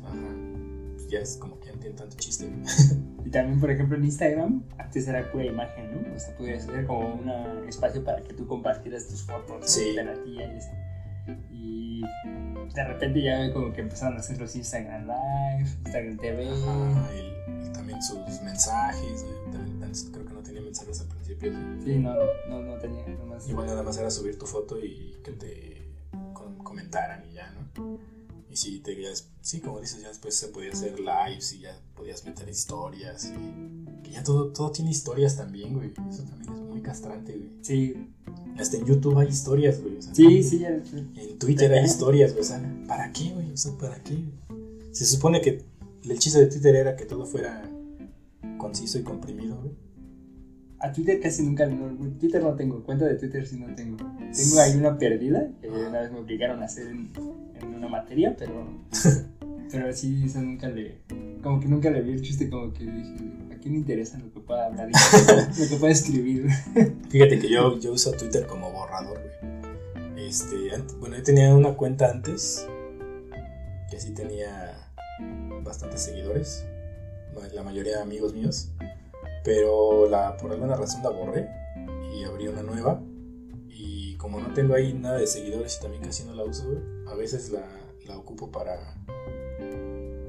pues ya es como que no tiene tanto chiste. Y también, por ejemplo, en Instagram, antes era pura imagen, ¿no? O sea, podía ser como un espacio para que tú compartieras tus fotos sí. de la tía y, y de repente ya como que empezaron a hacer los Instagram Live, Instagram TV. Ajá, y, también sus mensajes. creo que no tenía mensajes al principio. Sí, no, no, no tenía. Nomás Igual nada más era subir tu foto y que te comentaran y ya, ¿no? Y sí, te, sí, como dices, ya después se podía hacer lives y ya podías meter historias. Y que ya todo, todo tiene historias también, güey. Eso también es muy castrante, güey. Sí. Hasta en YouTube hay historias, güey. sí, sí, ya. En Twitter hay historias, güey. O sea, ¿para qué, güey? O sea, ¿para qué? Se supone que el chiste de Twitter era que todo fuera conciso y comprimido, güey. A Twitter casi nunca, Twitter no tengo, cuenta de Twitter sí no tengo. Tengo ahí una perdida que una vez me obligaron a hacer en, una materia, pero, pero sí, eso nunca le, como que nunca le vi el chiste, como que dije, ¿a quién le interesa lo que pueda hablar y lo que pueda escribir? Fíjate que yo, yo uso Twitter como borrador, Este, bueno, yo tenía una cuenta antes que sí tenía bastantes seguidores, la mayoría de amigos míos pero la, por alguna razón la borré y abrí una nueva. Y como no tengo ahí nada de seguidores y también casi no la uso, a veces la, la ocupo para,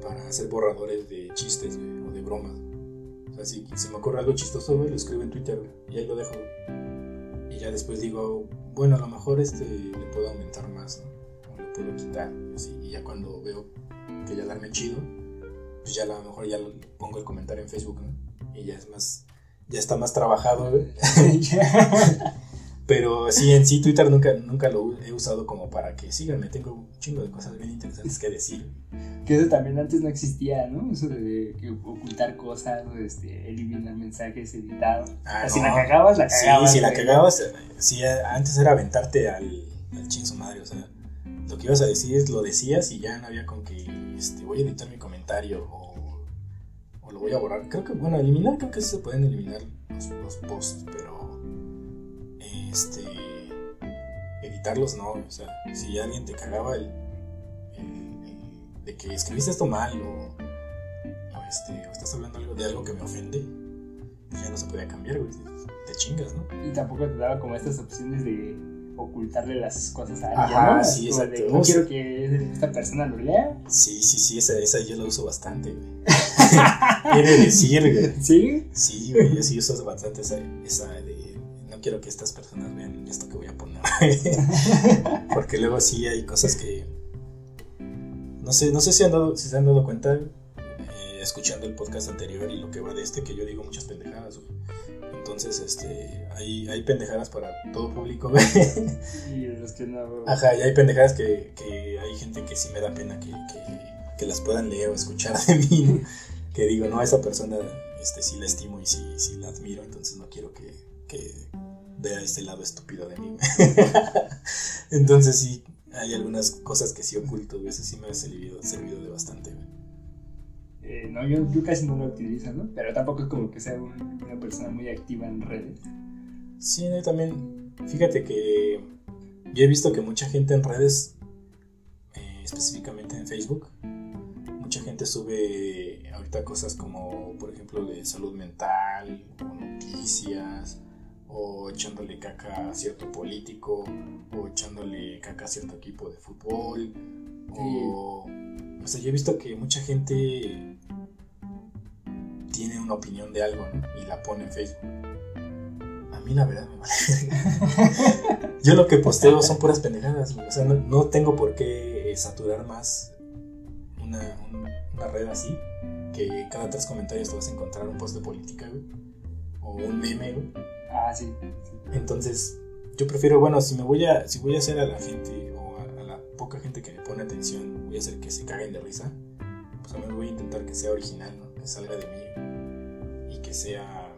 para hacer borradores de chistes o de bromas. O sea, si, si, me ocurre algo chistoso, lo escribo en Twitter y ahí lo dejo. Y ya después digo, bueno, a lo mejor este le puedo aumentar más, ¿no? O le puedo quitar. y ya cuando veo que ya darme chido, pues ya a lo mejor ya pongo el comentario en Facebook, ¿no? y ya es más, ya está más trabajado, Pero sí, en sí Twitter nunca, nunca lo he usado como para que síganme, tengo un chingo de cosas bien interesantes que decir. Que eso también antes no existía, ¿no? Eso de ocultar cosas, este, eliminar mensajes editados. Ah, Si la cagabas, la cagabas. Sí, si la cagabas, sí, antes era aventarte al, al chinzo madre, o sea, lo que ibas a decir lo decías y ya no había con que este, voy a editar mi comentario o o lo voy a borrar. Creo que, bueno, eliminar, creo que sí se pueden eliminar los, posts, pero este editarlos no. O sea, si alguien te cagaba el, de que escribiste esto mal o, este, o estás hablando algo de algo que me ofende, ya no se podía cambiar, güey. Te chingas, ¿no? Y tampoco te daba como estas opciones de ocultarle las cosas a alguien, Ajá, sí, exacto. no quiero que esta persona lo lea. Sí, sí, sí, esa, esa yo la uso bastante, güey. Quiere decir, güey. ¿Sí? Sí, güey, yo sí uso bastante esa, esa de no quiero que estas personas vean esto que voy a poner. Porque luego sí hay cosas que no sé, no sé si, han dado, si se han dado cuenta eh, escuchando el podcast anterior y lo que va de este que yo digo muchas pendejadas, güey. Entonces, este, hay, hay pendejadas para todo público, güey. Y los que no. Ajá, y hay pendejadas que, que hay gente que sí me da pena que, que, que las puedan leer o escuchar de mí. Que digo, no, a esa persona este, sí la estimo y sí, sí la admiro, entonces no quiero que, que vea este lado estúpido de mí. entonces sí, hay algunas cosas que sí oculto, eso sí me ha servido, servido de bastante. Eh, no, yo, yo, casi no lo utilizo, ¿no? Pero tampoco es como que sea una persona muy activa en redes. Sí, yo también. Fíjate que yo he visto que mucha gente en redes, eh, específicamente en Facebook, mucha gente sube ahorita cosas como, por ejemplo, de salud mental, o noticias, o echándole caca a cierto político, o echándole caca a cierto equipo de fútbol, o... O sea, yo he visto que mucha gente tiene una opinión de algo, ¿no? Y la pone en Facebook. A mí la verdad me vale. yo lo que posteo son puras pendejadas, O sea, no, tengo por qué saturar más una, una, red así. Que cada tres comentarios te vas a encontrar un post de política, güey. O un meme, güey. Ah, sí. Entonces, yo prefiero, bueno, si me voy a, si voy a hacer a la gente o a, la poca gente que me pone atención, voy a hacer que se caguen de risa, pues a mí voy a intentar que sea original, ¿no? Que salga de mí y que sea,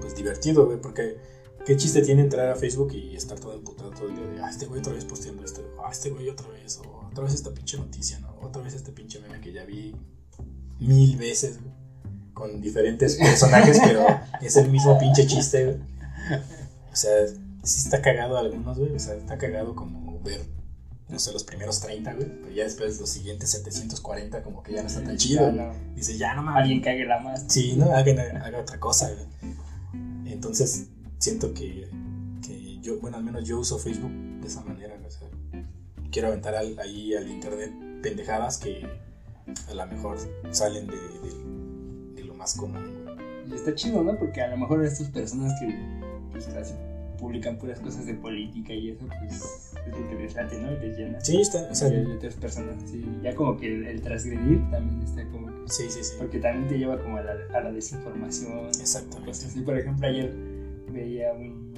pues divertido, güey, porque qué chiste tiene entrar a Facebook y estar todo emputado todo el día de, ah, este güey otra vez posteando esto, ah, este güey otra vez, o otra vez esta pinche noticia, ¿no? Otra vez este pinche meme que ya vi mil veces, güey con diferentes personajes, pero es el mismo pinche chiste, güey. O sea, sí está cagado algunos, güey. O sea, está cagado como ver, no sé, los primeros 30, güey. Pero ya después los siguientes 740, como que ya no está tan chido. Dice, ya no mames. Alguien cague la más. Sí, ¿no? Alguien haga otra cosa, güey. Entonces, siento que, que yo, bueno, al menos yo uso Facebook de esa manera, O sea, quiero aventar ahí al internet pendejadas que a lo mejor salen de, de, más común. Y está chido, ¿no? Porque a lo mejor estas personas que pues, publican puras cosas de política y eso, pues es lo que les late, ¿no? Y les llena. Sí, está. O sea, y otras personas, sí. Ya como que el, el, transgredir también está como que. Sí, sí, sí. Porque también te lleva como a la, a la desinformación. Exactamente. Cosas así. Por ejemplo, ayer veía un,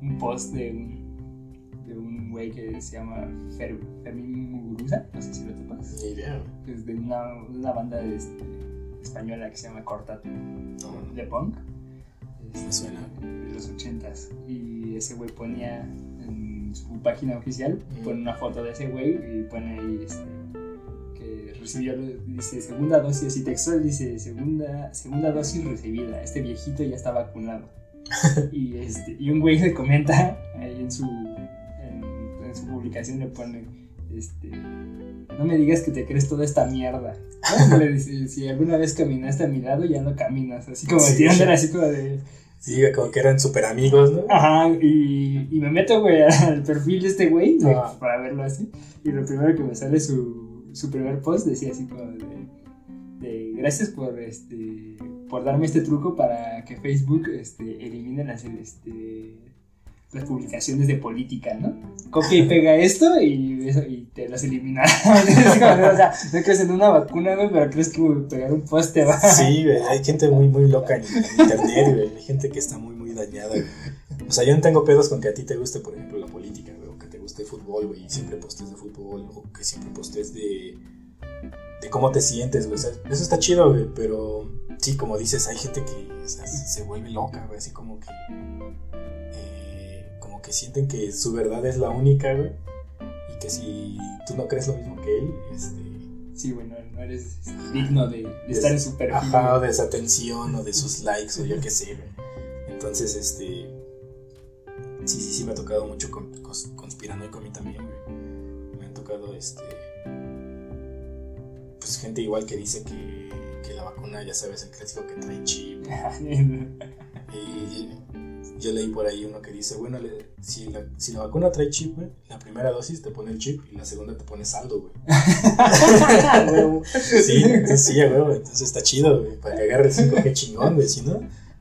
un post de un de un güey que se llama Fer, Fermín Muguruza, no sé si lo topas. Ni idea. Es de una, una banda de este, española que se llama Cortate, no. de punk. Me suena. De los ochentas. Y ese güey ponía en su página oficial, pone una foto de ese güey y pone ahí este, que recibió, dice, segunda dosis, y textual dice, segunda, segunda dosis recibida, este viejito ya está vacunado. y, este, y un güey le comenta ahí en su, en, en su publicación, le pone, este, no me digas que te crees toda esta mierda. Le dice, si alguna vez caminaste a mi lado, ya no caminas. Así como sí, así como de. Sí, como que eran súper amigos, ¿no? Ajá, y, y me meto, güey, al perfil de este güey ah. para verlo así. Y lo primero que me sale su, su primer post decía así como de, de gracias por este por darme este truco para que Facebook este, elimine las, este, las publicaciones de política, ¿no? Copia y pega esto y, te las elimina. o sea, no crees en una vacuna, güey, pero crees que pegar un poste va. Sí, güey, hay gente muy, muy loca en, internet, güey. Hay gente que está muy, muy dañada, güey. O sea, yo no tengo pedos con que a ti te guste, por ejemplo, la política, güey, o que te guste el fútbol, güey, y siempre postes de fútbol, o que siempre postes de, de cómo te sientes, güey. O sea, eso está chido, güey, pero sí, como dices, hay gente que se vuelve loca, güey, así como que que sienten que su verdad es la única, güey. Y que si tú no crees lo mismo que él, este... Sí, bueno, no eres digno de, estar en su perfil. Ajá, o de esa atención, o de sus likes, o yo qué sé, güey. Entonces, este... Sí, sí, sí, me ha tocado mucho con, conspirando y con mí también, güey. Me han tocado, este... Pues gente igual que dice que que la vacuna, ya sabes, el clásico que trae chip. y yo leí por ahí uno que dice, bueno, si, la, si la vacuna trae chip, güey, la primera dosis te pone el chip y la segunda te pone saldo, güey. sí, entonces sí, güey, entonces está chido, güey, para que agarres 5 qué chingón, güey, si no,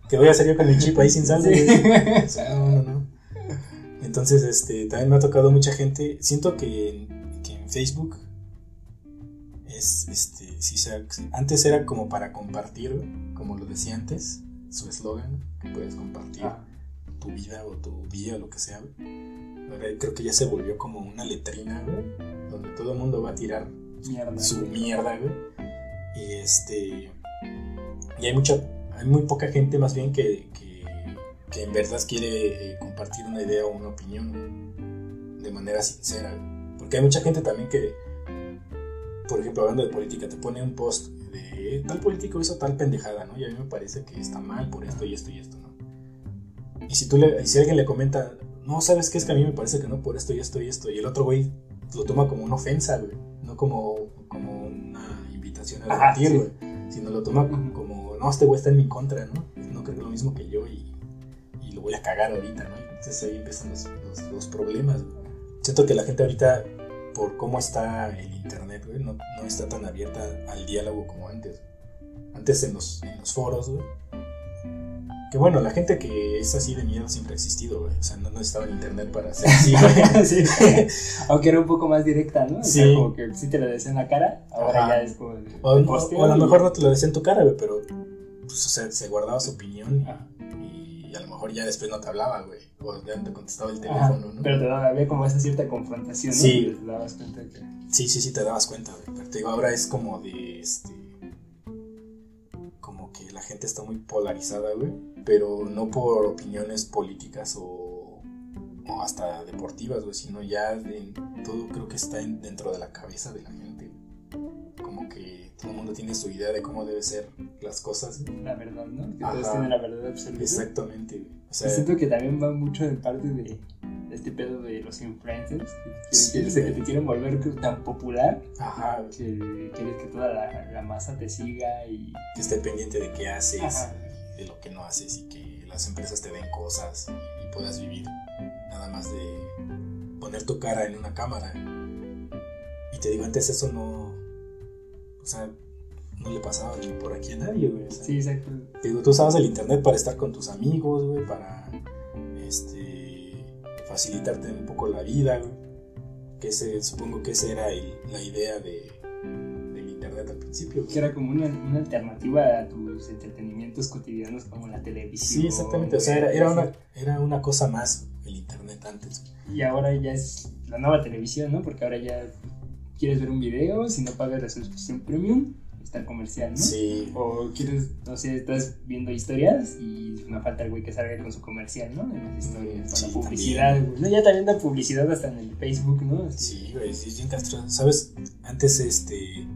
que voy a salir con el chip ahí sin saldo, güey. no, no, no. Entonces, este, también me ha tocado mucha gente, siento que, que en Facebook es, este, si se, antes era como para compartir, como lo decía antes, su eslogan, que puedes compartir. Ah tu vida o tu día o lo que sea, creo que ya se volvió como una letrina, donde todo el mundo va a tirar su mierda, Y este. Y hay mucha. Hay muy poca gente más bien que, que, en verdad quiere eh, compartir una idea o una opinión de manera sincera. Porque hay mucha gente también que, por ejemplo, hablando de política, te pone un post de tal político hizo tal pendejada, ¿no? Y a mí me parece que está mal por esto y esto y esto, ¿no? Y si, tú le, si alguien le comenta, no, ¿sabes qué? Es que a mí me parece que no por esto y esto y esto. Y el otro güey lo toma como una ofensa, güey. No como, como una invitación a debatir, güey. Sino lo toma como, no, este güey está en mi contra, ¿no? No creo que lo mismo que yo y, y lo voy a cagar ahorita, ¿no? Entonces ahí empiezan los, los, problemas, güey. Siento que la gente ahorita, por cómo está el internet, güey, no, no está tan abierta al diálogo como antes. Antes en los, en los foros, güey que bueno, la gente que es así de miedo siempre ha existido, güey. O sea, no necesitaba el internet para ser así, sí. Aunque era un poco más directa, ¿no? O sí. Sea, como que sí te lo decía en la cara, ahora ya es como. O, o, a lo mejor no te lo decía en tu cara, güey, pero. Pues, o sea, se guardaba su opinión y, a lo mejor ya después no te hablaba, güey. O ya no te contestaba el teléfono, ¿no? Pero te daba, había como esa cierta confrontación, ¿no? Sí. Te dabas cuenta que. Sí, sí, sí, te dabas cuenta, güey. Pero te digo, ahora es como de. Este, como que la gente está muy polarizada, güey pero no por opiniones políticas o, hasta deportivas, güey, sino ya en todo creo que está dentro de la cabeza de la gente. Como que todo el mundo tiene su idea de cómo deben ser las cosas. La verdad, ¿no? Que todos tienen la verdad absoluta. Exactamente. O sea, siento que también va mucho de parte de, este pedo de los influencers, que, que, te quieren volver tan popular Ajá. que quieres que toda la, la, masa te siga y... Que esté pendiente de qué haces. Ajá de lo que no haces y que las empresas te den cosas y, puedas vivir nada más de poner tu cara en una cámara. Y te digo, antes eso no. O sea, no le pasaba por aquí a nadie, güey. sí, exacto. Digo, tú usabas el internet para estar con tus amigos, güey, para este, facilitarte un poco la vida, güey. Que ese, supongo que esa era la idea de, al principio. Que era como una, una, alternativa a tus entretenimientos cotidianos como la televisión. Sí, exactamente. O sea, era, era, una, era una cosa más el internet antes. Y ahora ya es la nueva televisión, ¿no? Porque ahora ya quieres ver un video, si no pagas la suscripción premium, está el comercial, ¿no? Sí. O quieres, no sé, estás viendo historias y no falta el güey que salga con su comercial, ¿no? En las historias, con la publicidad, No, ya también da publicidad hasta en el Facebook, ¿no? Sí, güey, sí, es bien ¿Sabes? Antes, este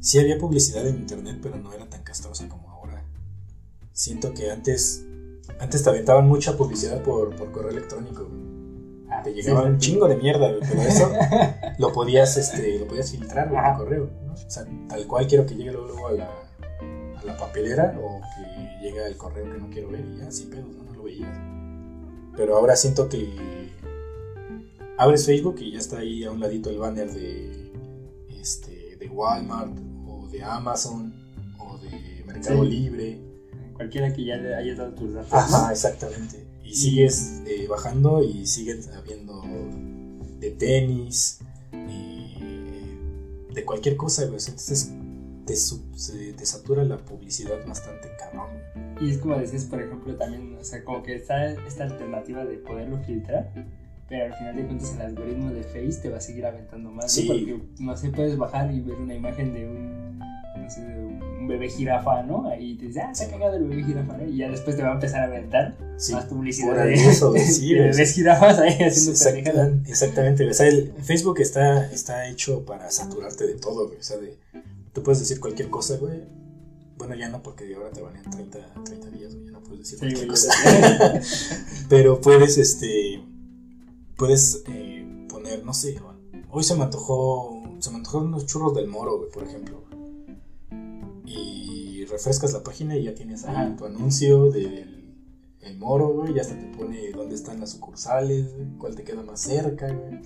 Sí había publicidad en internet, pero no era tan castrosa como ahora. Siento que antes, antes te aventaban mucha publicidad por, por correo electrónico. Te llegaba un chingo de mierda, pero eso lo podías, este, lo podías filtrar por correo. O sea, tal cual quiero que llegue luego a la, a la papelera o que llegue el correo que no quiero ver y ya, sin pedos, ¿no? no lo veías. Pero ahora siento que abres Facebook y ya está ahí a un ladito el banner de, este, de Walmart de Amazon o de Mercado Libre. Cualquiera que ya le hayas dado tus datos. Ajá, exactamente. Y sigues eh, bajando y sigues habiendo de tenis, eh, de cualquier cosa, Entonces te, te, satura la publicidad bastante cabrón. Y es como decías, por ejemplo, también, o sea, como que está esta alternativa de poderlo filtrar pero al final de cuentas el algoritmo de Face te va a seguir aventando más, sí. Porque, no sé, puedes bajar y ver una imagen de un, no sé, de un bebé jirafa, ¿no? Ahí te dices, ah, se ha cagado el bebé jirafa, ¿no? Y ya después te va a empezar a aventar más publicidad de, eso, de, bebés jirafas ahí haciendo Exactamente, exactamente, o sea, el Facebook está, está hecho para saturarte de todo, güey, o sea, de, tú puedes decir cualquier cosa, güey, bueno, ya no, porque ahora te van en 30, 30 días, güey, ya no puedes decir cualquier cosa. Pero puedes, este puedes eh, poner, no sé, hoy se me antojó, se me antojaron unos churros del moro, güey, por ejemplo. Y refrescas la página y ya tienes ahí tu anuncio del el moro, güey, ya hasta te pone dónde están las sucursales, cuál te queda más cerca, güey.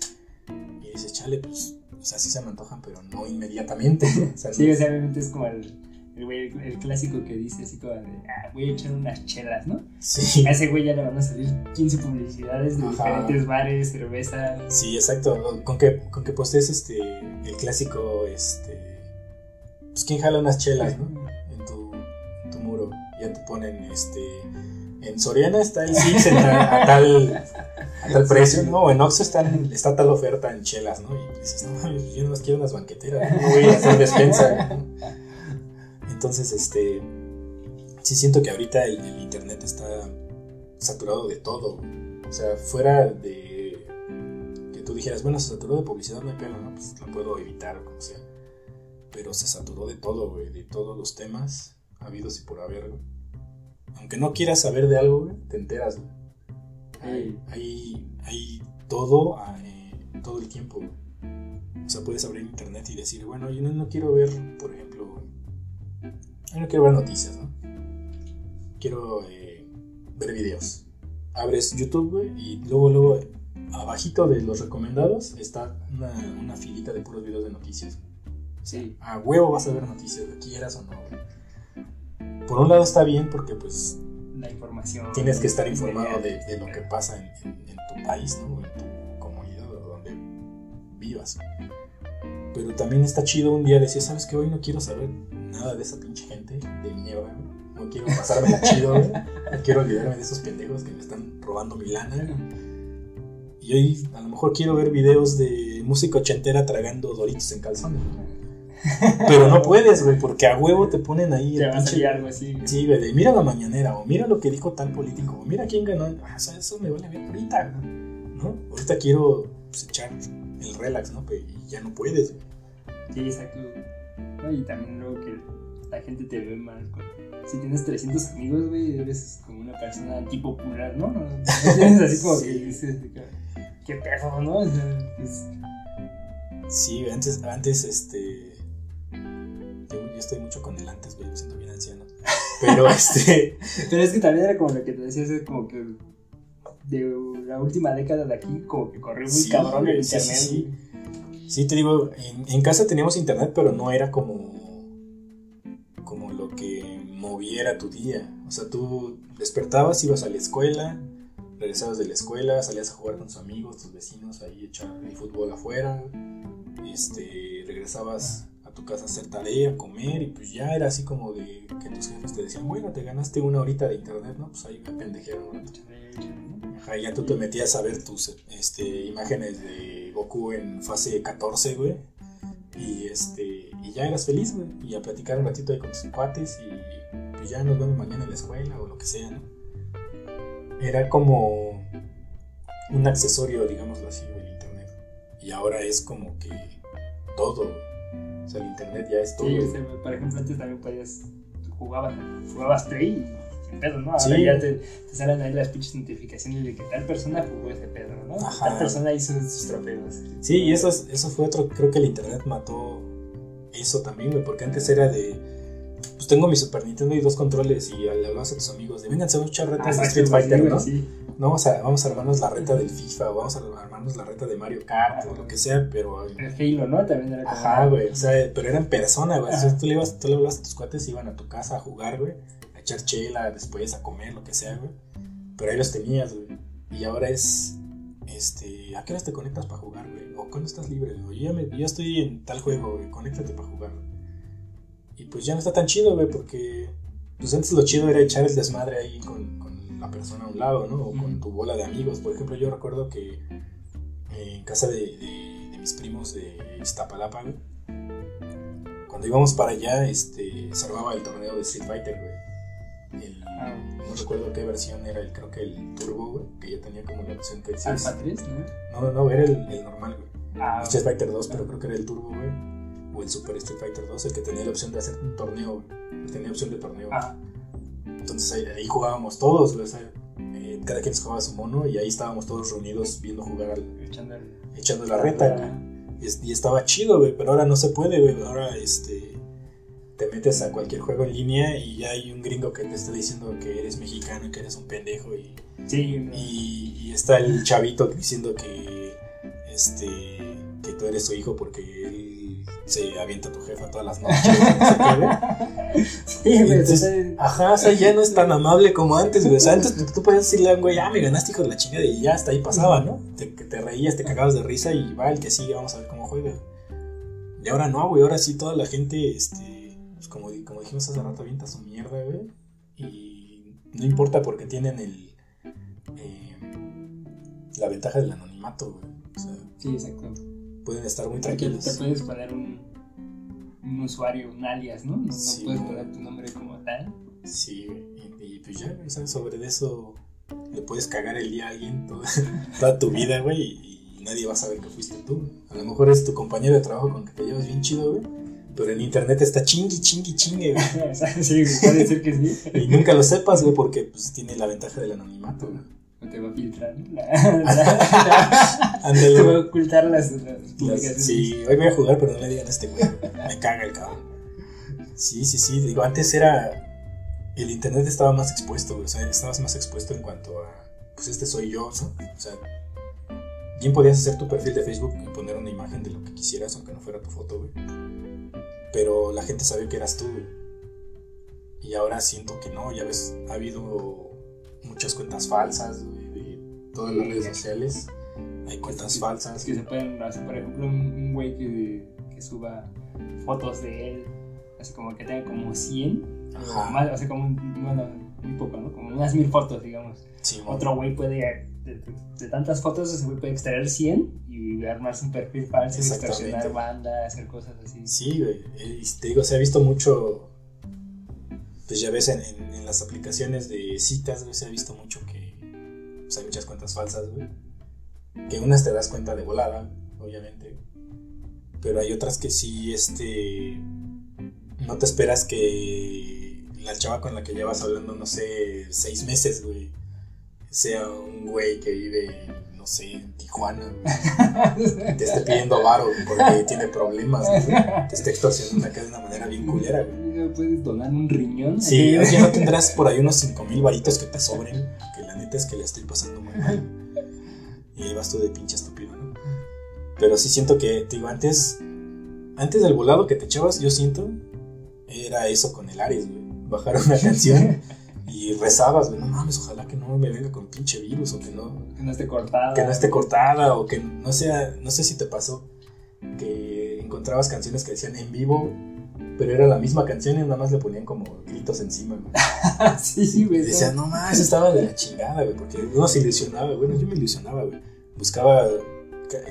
Y dices, chale, pues, o sea, sí se me antojan, pero no inmediatamente. O sea, sí, obviamente es como el, el, el, clásico que dice así como de, ah, voy a echar unas chelas, ¿no? Sí. A ese güey ya le van a salir 15 publicidades de diferentes bares, cerveza. Sí, exacto. Con que, con que postes este, el clásico, este, pues, ¿quién jala unas chelas, no? En tu, en tu muro. Ya te ponen, este en Soriana está el Six a, tal, a tal precio, ¿no? O en Oxxo está, está tal oferta en chelas, ¿no? Y dices, no yo no más quiero unas banqueteras, no voy a hacer despensa. Entonces, este, sí siento que ahorita el, internet está saturado de todo. O sea, fuera de que tú dijeras, bueno, se saturó de publicidad, no hay pelo, ¿no? Pues lo puedo evitar o como sea. Pero se saturó de todo, güey, de todos los temas habidos y por haber, güey aunque no quieras saber de algo, te enteras, Hay, hay, todo eh, todo el tiempo. O sea, puedes abrir internet y decir, bueno, yo no, quiero ver, por ejemplo, yo no quiero ver noticias, ¿no? Quiero eh, ver videos. Abres YouTube, y luego, luego, abajito de los recomendados está una, una filita de puros videos de noticias. Sí. A huevo vas a ver noticias, quieras o no, por un lado está bien porque pues la información tienes que estar informado de, lo que pasa en, tu país, ¿no? en tu comunidad o donde vivas. Pero también está chido un día decir, ¿sabes qué? Hoy no quiero saber nada de esa pinche gente de mierda, no quiero pasarme chido, no quiero olvidarme de esos pendejos que me están robando mi lana. Y hoy a lo mejor quiero ver videos de música ochentera tragando doritos en calzones. Pero no puedes, güey, porque a huevo te ponen ahí. Te va a salir algo así. Sí, güey, mira la mañanera, o mira lo que dijo tal político, o mira quién ganó. Ah, o sea, eso me vale bien ahorita, ¿no? Ahorita quiero pues, echar el relax, ¿no? Y ya no puedes, güey. Sí, exacto. y también luego que la gente te ve mal. Si tienes 300 amigos, güey, eres como una persona antipopular, ¿no? No, tienes así como que dices, qué perro, ¿no? O sea, pues... Sí, antes, antes, este yo estoy mucho con el antes, güey, me siento bien anciano. Pero este. Pero es que también era como lo que te decías, es como que de la última década de aquí, como que corrió muy cabrón el internet. Sí, sí, te digo, en, en, casa teníamos internet, pero no era como. como lo que moviera tu día. O sea, tú despertabas, ibas a la escuela, regresabas de la escuela, salías a jugar con tus amigos, tus vecinos, ahí echar el fútbol afuera. Este, regresabas tu casa hacer tarea, comer, y pues ya era así como de que tus jefes te decían, bueno, te ganaste una horita de internet, ¿no? Pues ahí me pendejearon un ya tú te metías a ver tus este, imágenes de Goku en fase 14, güey. Y este y ya eras feliz, güey. Y a platicar un ratito ahí con tus cuates y pues ya nos vemos mañana en la escuela o lo que sea, ¿no? Era como un accesorio, digámoslo así, el internet. Y ahora es como que todo, o sea, el internet ya es todo. Sí, por ejemplo, antes también podías. Jugabas, jugabas Play y sin pedo, ¿no? Ahora ya te, te, salen ahí las pinches notificaciones de que tal persona jugó ese pedo, ¿no? Tal persona hizo sus tropeos. Sí, y eso, eso fue otro. Creo que el internet mató eso también, güey, porque antes era de. Pues tengo mi Super Nintendo y dos controles y le hablabas a tus amigos de, vengan, se van a echar retas de Street Fighter, ¿no? Sí. No, vamos a, vamos a armarnos la reta del FIFA, o vamos a armarnos la reta de Mario Kart, o lo que sea, pero... El Halo, ¿no? También era como... Ajá, güey, o sea, pero era en persona, güey. Entonces tú le, ibas, tú le hablabas a tus cuates, iban a tu casa a jugar, güey, a echar chela, después a comer, lo que sea, güey. Pero ahí los tenías, güey. Y ahora es, este, ¿a qué horas te conectas para jugar, güey? O cuando estás libre, güey. Yo ya, me, yo estoy en tal juego, güey, conéctate para jugar. Y pues ya no está tan chido, güey, porque... Pues antes lo chido era echar el desmadre ahí con persona a un lado, ¿no? O con tu bola de amigos. Por ejemplo, yo recuerdo que eh, en casa de, mis primos de Iztapalapa, cuando íbamos para allá, este, se armaba el torneo de Street Fighter, güey. Ah. no recuerdo qué versión era, el, creo que el Turbo, güey, que ya tenía como la opción que decía. ¿Alpha 3, no? No, no, era el, normal, güey. Ah, Street Fighter 2, pero creo que era el Turbo, güey. O el Super Street Fighter 2, el que tenía la opción de hacer un torneo, güey. Tenía opción de torneo. Ah. Entonces ahí, jugábamos todos, eh, cada quien jugaba su mono y ahí estábamos todos reunidos viendo jugar al, echando, la reta. Y, y, estaba chido, güey, pero ahora no se puede, güey. Ahora este te metes a cualquier juego en línea y hay un gringo que te está diciendo que eres mexicano y que eres un pendejo y, sí, y, y, está el chavito diciendo que este que tú eres su hijo porque él se avienta a tu jefa todas las noches. sí, Entonces, ajá, o sea, ya no es tan amable como antes, güey. O sea, antes tú podías decirle a un güey, ah, me ganaste hijo de la chingada y ya hasta ahí pasaba, ¿no? Te, te reías, te cagabas de risa y va el que sigue, vamos a ver cómo juega. Y ahora no, güey, ahora sí toda la gente, este como, como dijimos hace rato, avienta su mierda, güey. Y no importa porque tienen el. Eh, la ventaja del anonimato, güey. O sea, sí, exacto. Pueden estar muy tranquilos. Te puedes poner un, un usuario, un alias, ¿no? No, puedes poner tu nombre como tal. Sí, y, pues ya, o sea, sobre eso le puedes cagar el día a alguien toda, tu vida, güey, y, y, nadie va a saber que fuiste tú. A lo mejor es tu compañero de trabajo con que te llevas bien chido, güey pero en internet está chingui, chingui, chingue, güey. sí, puede ser que sí. Y nunca lo sepas, güey, porque pues tiene la ventaja del anonimato, güey. No te va a filtrar. te va a ocultar las, publicaciones. Sí, hoy voy a jugar, pero no le digan a este güey. Me caga el cabrón. Sí, sí, sí. Digo, antes era. El internet estaba más expuesto, güey. O sea, estabas más expuesto en cuanto a. Pues este soy yo, ¿no? O sea, bien podías hacer tu perfil de Facebook y poner una imagen de lo que quisieras, aunque no fuera tu foto, güey pero la gente sabía que eras tú, Y ahora siento que no, ya ves, ha habido muchas cuentas falsas, de todas las redes sociales. Hay cuentas falsas. que se pueden hacer, por ejemplo, un güey que, que, suba fotos de él, así como que tenga como 100, Ajá. Más, o sea, como, bueno, muy poco, ¿no? Como unas mil fotos, digamos. Sí, Otro güey puede de, tantas fotos se puede extraer 100 y armarse un perfil falso, extorsionar banda, hacer cosas así. Sí, güey. Eh, y te digo, se ha visto mucho. Pues ya ves en, en, las aplicaciones de citas, güey, se ha visto mucho que pues hay muchas cuentas falsas, güey. Que unas te das cuenta de volada, obviamente. Pero hay otras que sí, este. No te esperas que la chava con la que llevas hablando, no sé, seis meses, güey sea un güey que vive, no sé, en Tijuana, te esté pidiendo varo porque tiene problemas, te esté extorsionando acá de una manera bien culera, güey. ¿Puedes donar un riñón? Sí, ya no tendrás por ahí unos 5 mil varitos que te sobren, que la neta es que le estoy pasando muy mal. Y ahí vas tú de pinche estúpido, ¿no? Pero sí siento que, te digo, antes, antes del volado que te echabas, yo siento, era eso con el Ares, güey. Bajar una canción y rezabas, güey, no mames, ojalá que no me venga con pinche virus o que no. Que no esté cortada. Que no esté cortada o que no sea, no sé si te pasó que encontrabas canciones que decían en vivo, pero era la misma canción y nada más le ponían como gritos encima, güey. sí, güey. Decían, no mames, estaba de la chingada, güey, porque uno se ilusionaba, bueno, yo me ilusionaba, güey. Buscaba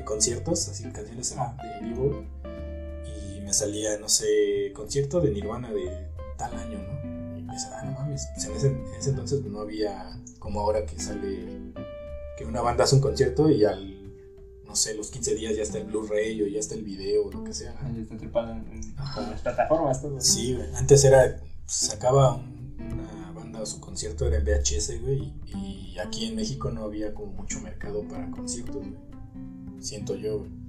conciertos, así canciones en vivo y me salía, no sé, concierto de Nirvana de tal año, ¿no? ah, no mames. Pues en, ese, en ese entonces no había como ahora que sale que una banda hace un concierto y al no sé, los 15 días ya está el Blu-ray o ya está el video o lo que sea. Ya está trepado en, las plataformas todo. Sí, güey. Antes era, pues, sacaba una banda o su concierto, era en VHS, güey, y, aquí en México no había como mucho mercado para conciertos, güey. Siento yo, güey.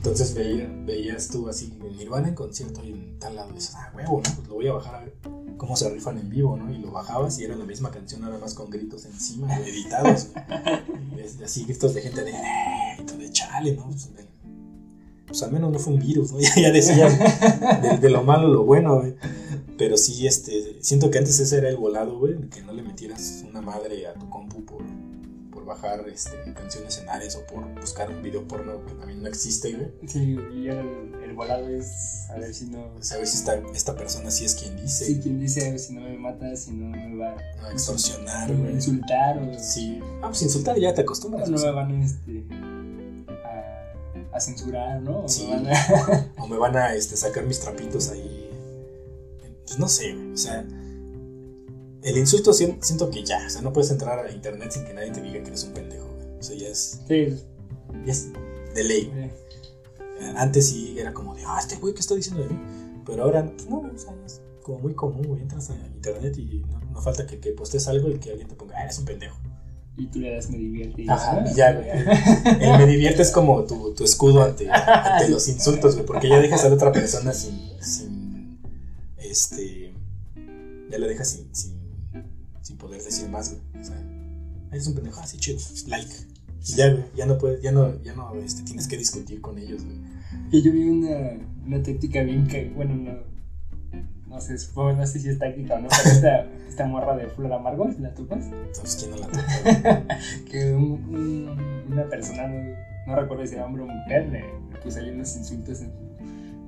Entonces veía, veías tú así, en Nirvana en concierto y en tal lado, y dices, ah, huevo, ¿no? Pues lo voy a bajar a ver cómo se rifan en vivo, ¿no? Y lo bajabas y era la misma canción, nada más con gritos encima, editados. así gritos de gente de, eh, chale, ¿no? Pues, pues, al menos no fue un virus, ¿no? Ya, decían de, de, lo malo lo bueno, güey. Pero sí, este, siento que antes ese era el volado, güey, que no le metieras una madre a tu compu por bajar este, canciones en Ares o por buscar un video porno que también no existe, güey. Sí, y el, el volado es a ver si no. O sea, a ver si esta, esta persona sí es quien dice. Sí, quien dice, a ver si no me mata, si no me va a extorsionar, güey. Insultar o. Sí. Ah, pues insultar ya te acostumbras. No, no me van este, a, a censurar, ¿no? O sí. Me van a... o me van a este, sacar mis trapitos ahí. Pues no sé, güey. O sea el insulto siento que ya, o sea, no puedes entrar a internet sin que nadie te diga que eres un pendejo, güey. O sea, ya es. Sí. Ya es de ley. Antes sí era como de, ah, este güey, ¿qué está diciendo de mí? Pero ahora, pues no, o sea, es como muy común, güey. Entras a internet y no, falta que, que postes algo y que alguien te ponga, ah, eres un pendejo. Y tú le das me divierte. Y Ajá, y ya, güey. El, me divierte es como tu, tu escudo ante, ante los insultos, güey. Porque ya dejas a la otra persona sin, sin este, ya la dejas sin, sin, sin poder decir más, güey. O sea, eres un pendejo así chido, like. Y ya, güey, ya no puedes, ya no, ya no este, tienes que discutir con ellos, güey. Y yo vi una, una táctica bien que, bueno, no, no sé, supongo, no sé si es táctica o no, pero esta, esta morra de Flor Amargo, ¿la topas? Entonces, ¿quién no la topa? que un, un, una persona, no, no, recuerdo si era hombre o mujer, le, le puso ahí unos insultos en,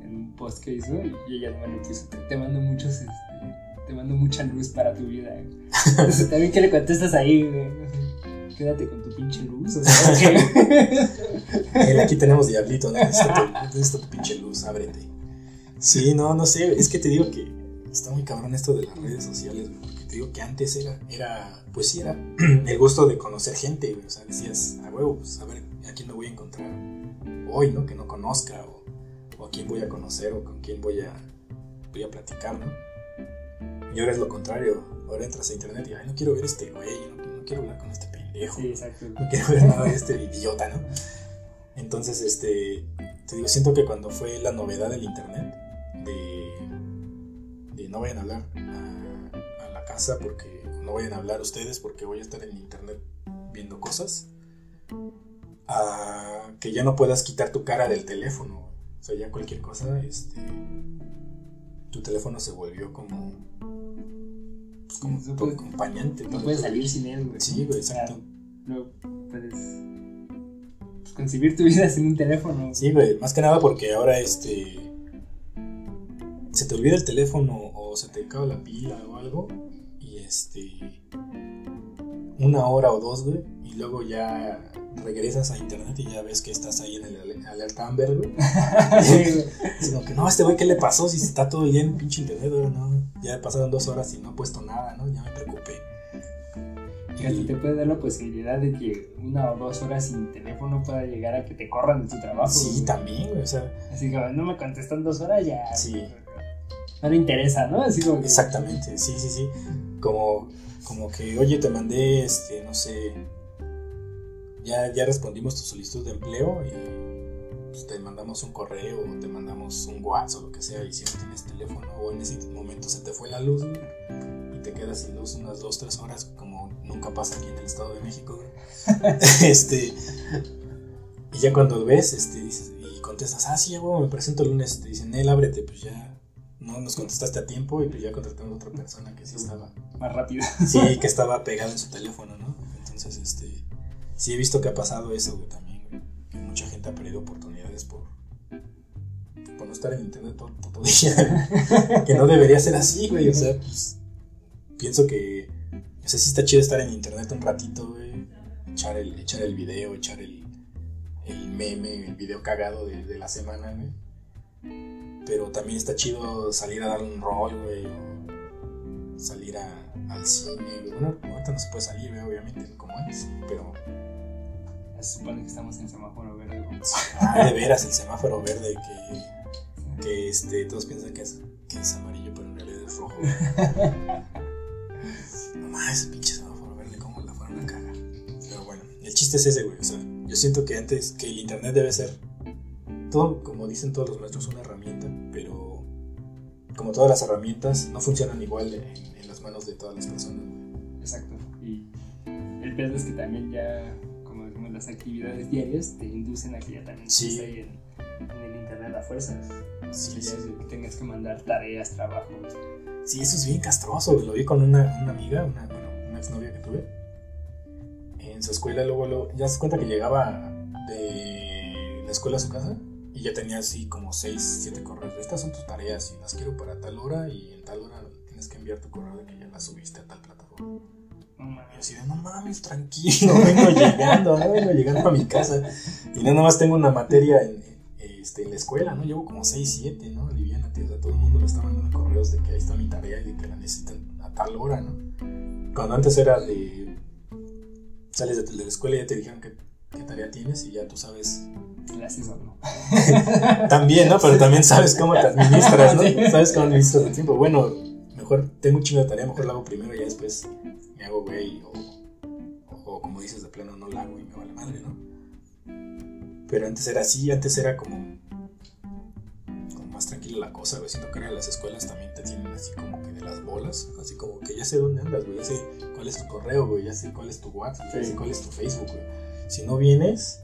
en, un post que hizo y ella no me puso, te, te mando muchos, este, te mando mucha luz para tu vida. Entonces, también que le contestas ahí, güey. Quédate con tu pinche luz. Aquí tenemos diablito, ¿no? Necesito tu, pinche luz, ábrete. Sí, no, no sé, es que te digo que está muy cabrón esto de las redes sociales, porque te digo que antes era, era pues sí, era el gusto de conocer gente, o sea, decías, a huevo, pues a ver a quién me voy a encontrar hoy, ¿no? Que no conozca, o, o a quién voy a conocer, o con quién voy a, voy a platicar, ¿no? Y ahora es lo contrario, ahora entras a internet y, ay, no quiero ver este güey, no, no quiero hablar con este pendejo, sí, exacto. no quiero ver nada de este idiota, ¿no? Entonces, este, te digo, siento que cuando fue la novedad del internet, de, de no vayan a hablar a, a, la casa porque no vayan a hablar ustedes porque voy a estar en internet viendo cosas, a que ya no puedas quitar tu cara del teléfono, o sea, ya cualquier cosa, este, tu teléfono se volvió como pues como tu puedes- acompañante. No todo puedes salir sin él, güey. Sí, güey, exacto. no puedes pues, concebir tu vida sin un teléfono. Sí, güey, más que nada porque ahora este se te olvida el teléfono o se te acaba la pila o algo y este una hora o dos, güey, y luego ya regresas a internet y ya ves que estás ahí en el ale- alerta Amber, güey. Como que no, este güey, ¿qué le pasó? Si está todo el día en pinche internet, güey, no. Ya pasaron dos horas y no ha puesto nada, ¿no? Ya me preocupé. Que hasta te puede dar la posibilidad de que una o dos horas sin teléfono pueda llegar a que te corran de tu trabajo. Sí, güey. también, güey, o sea, Así que no me contestan dos horas ya. Sí. No le interesa, ¿no? Así como que- Exactamente, sí, sí, sí. Como, como que, oye, te mandé, este, no sé, ya, ya respondimos tu solicitud de empleo y pues, te mandamos un correo o te mandamos un WhatsApp o lo que sea y si no tienes teléfono o en ese momento se te fue la luz y te quedas sin luz unas dos, tres horas como nunca pasa aquí en el Estado de México. este, y ya cuando ves, este, dices, y contestas, ah, sí, ya, güey, me presento el lunes, te dicen, él, ábrete, pues ya no nos contestaste a tiempo y pues ya contratamos a otra persona que sí estaba, Más rápido. sí, que estaba pegada en su teléfono, ¿no? Entonces, este, sí he visto que ha pasado eso, güey, también, güey, que mucha gente ha perdido oportunidades por, por no estar en internet todo el día, que no debería ser así, güey, o sea, pues, pienso que, o sea, sí está chido estar en internet un ratito, güey, echar el, echar el video, echar el, el meme, el video cagado de, la semana, güey. Pero también está chido salir a dar un rol, güey, salir a, al cine. Bueno, ahorita no se puede salir, güey, obviamente, como antes, pero Se supone que estamos en semáforo verde. ah, de veras el semáforo verde que, que este, todos piensan que es, que es amarillo, pero en realidad es rojo. no más, ese pinche semáforo verde, cómo la fueron a cagar. Pero bueno, el chiste es ese, güey. O sea, yo siento que antes, que el internet debe ser todo, como dicen todos los maestros, una herramienta, pero como todas las herramientas, no funcionan igual en, en las manos de todas las personas. Exacto. Y el pedo es que también ya, las actividades diarias te inducen a que ya también Sí. estés ahí en, en el internet a fuerzas. Sí, sí. que tengas que mandar tareas, trabajos. Sí, eso es bien castroso. Lo vi con una, una amiga, una, bueno, una exnovia que tuve. En su escuela, luego, luego, ya se cuenta que llegaba de la escuela a su casa y ya tenía así como 6, 7 correos. Estas son tus tareas y las quiero para tal hora y en tal hora tienes que enviar tu correo de que ya las subiste a tal plataforma. Y así de, no mames, tranquilo, vengo llegando, no vengo llegando a mi casa. Y no nomás tengo una materia en, este, en la escuela, ¿no? Llevo como 6, 7, ¿no? Liviánate, o sea, todo el mundo me está mandando correos de que ahí está mi tarea y de que la necesitan a tal hora, ¿no? Cuando antes era de, sales de, de la escuela y ya te dijeron qué, qué tarea tienes y ya tú sabes, Gracias o no. también, ¿no? Pero también sabes cómo te administras, ¿no? Sabes cómo administras el tiempo. Bueno, mejor tengo un chingo de tarea, mejor la hago primero y ya después me hago güey o, o como dices de plano no la hago y me vale madre, ¿no? Pero antes era así, antes era como, como más tranquila la la cosa, güey. Siento que en las escuelas también te tienen así como que de las bolas. Así como que ya sé dónde andas, güey. Ya sé cuál es tu correo, güey. Ya sé cuál es tu WhatsApp, ya sé cuál es tu Facebook, güey. Si no vienes,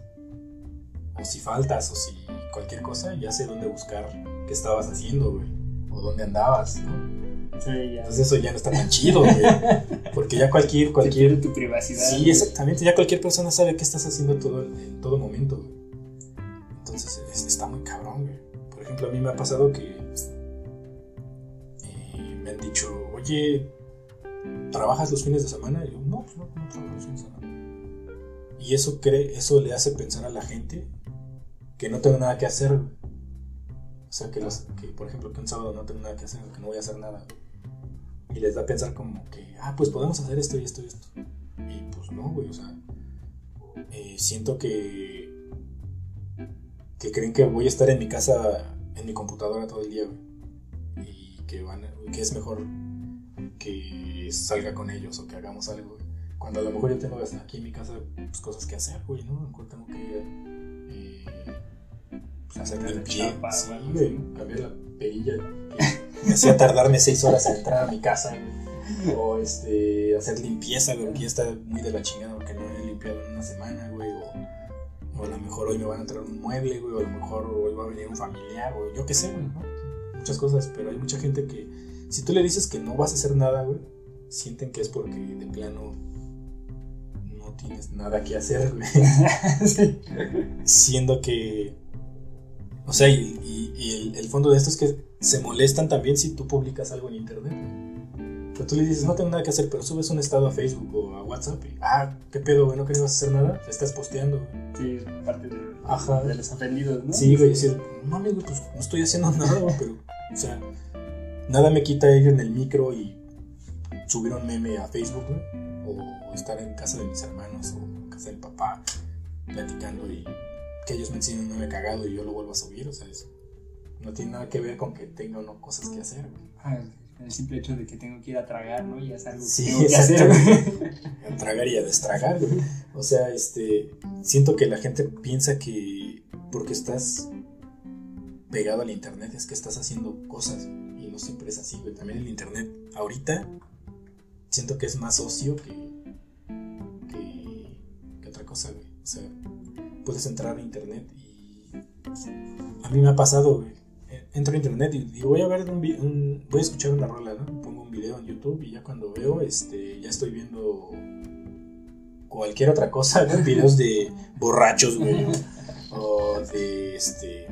o si faltas, o si cualquier cosa, ya sé dónde buscar qué estabas haciendo, güey. O dónde andabas, ¿no? Sí, ya. Entonces eso ya no está tan chido, güey. Porque ya cualquier, cualquier. tu privacidad. Sí, exactamente. Ya cualquier persona sabe qué estás haciendo todo, en todo momento, güey. Entonces está muy cabrón, güey. Por ejemplo, a mí me ha pasado que eh, me han dicho, oye, ¿trabajas los fines de semana? Y yo, no, pues no, no trabajo los fines de semana. Y eso, cree, eso le hace pensar a la gente que no tengo nada que hacer, güey. O sea, que, los, que por ejemplo, que un sábado no tengo nada que hacer, que no voy a hacer nada. Y les da a pensar como que, ah, pues podemos hacer esto y esto y esto. Y pues no, güey, o sea, eh, siento que que creen que voy a estar en mi casa, en mi computadora todo el día, güey. Y que, van, que es mejor que salga con ellos o que hagamos algo, Cuando a lo mejor yo tengo aquí en mi casa pues, cosas que hacer, güey, ¿no? A lo mejor tengo que eh, pues, hacer limpieza, sí, cambiar la perilla. Me hacía tardarme seis horas en entrar a mi casa, O este, hacer limpieza, güey, que ya está muy de la chingada porque no he limpiado en una semana, güey. O o a lo mejor hoy me van a traer un mueble, güey, o a lo mejor hoy va a venir un familiar, o yo qué sé, güey, ¿no? Muchas cosas, pero hay mucha gente que, si tú le dices que no vas a hacer nada, güey, sienten que es porque de plano no tienes nada que hacer, güey. Siendo que, o sea, y, el, el, fondo de esto es que se molestan también si tú publicas algo en internet. Pero tú le dices, no tengo nada que hacer, pero subes un estado a Facebook o a WhatsApp y, ah, ¿qué pedo, güey? ¿No querías hacer nada? Te estás posteando, Sí, parte de, Ajá. de los ofendidos, ¿no? Sí, güey, decir, no, amigo, pues no estoy haciendo nada, güey, pero, o sea, nada me quita ir en el micro y subir un meme a Facebook, güey, o estar en casa de mis hermanos o en casa del papá platicando y que ellos me enseñen un meme cagado y yo lo vuelvo a subir, o sea, eso no tiene nada que ver con que tenga o no cosas que hacer. Ah, el simple hecho de que tengo que ir a tragar, ¿no? Y es algo que tengo que hacer. a tragar y a destragar. O sea, este, siento que la gente piensa que porque estás pegado al internet es que estás haciendo cosas y no siempre es así, güey. También el internet ahorita siento que es más ocio que, que, que otra cosa, güey. O sea, puedes entrar a internet y a mí me ha pasado, güey entro a internet y digo, voy a ver un, voy a escuchar una rola, ¿no? Pongo un video en YouTube y ya cuando veo, este, ya estoy viendo cualquier otra cosa, ¿no? Videos de borrachos, güey, o de, este,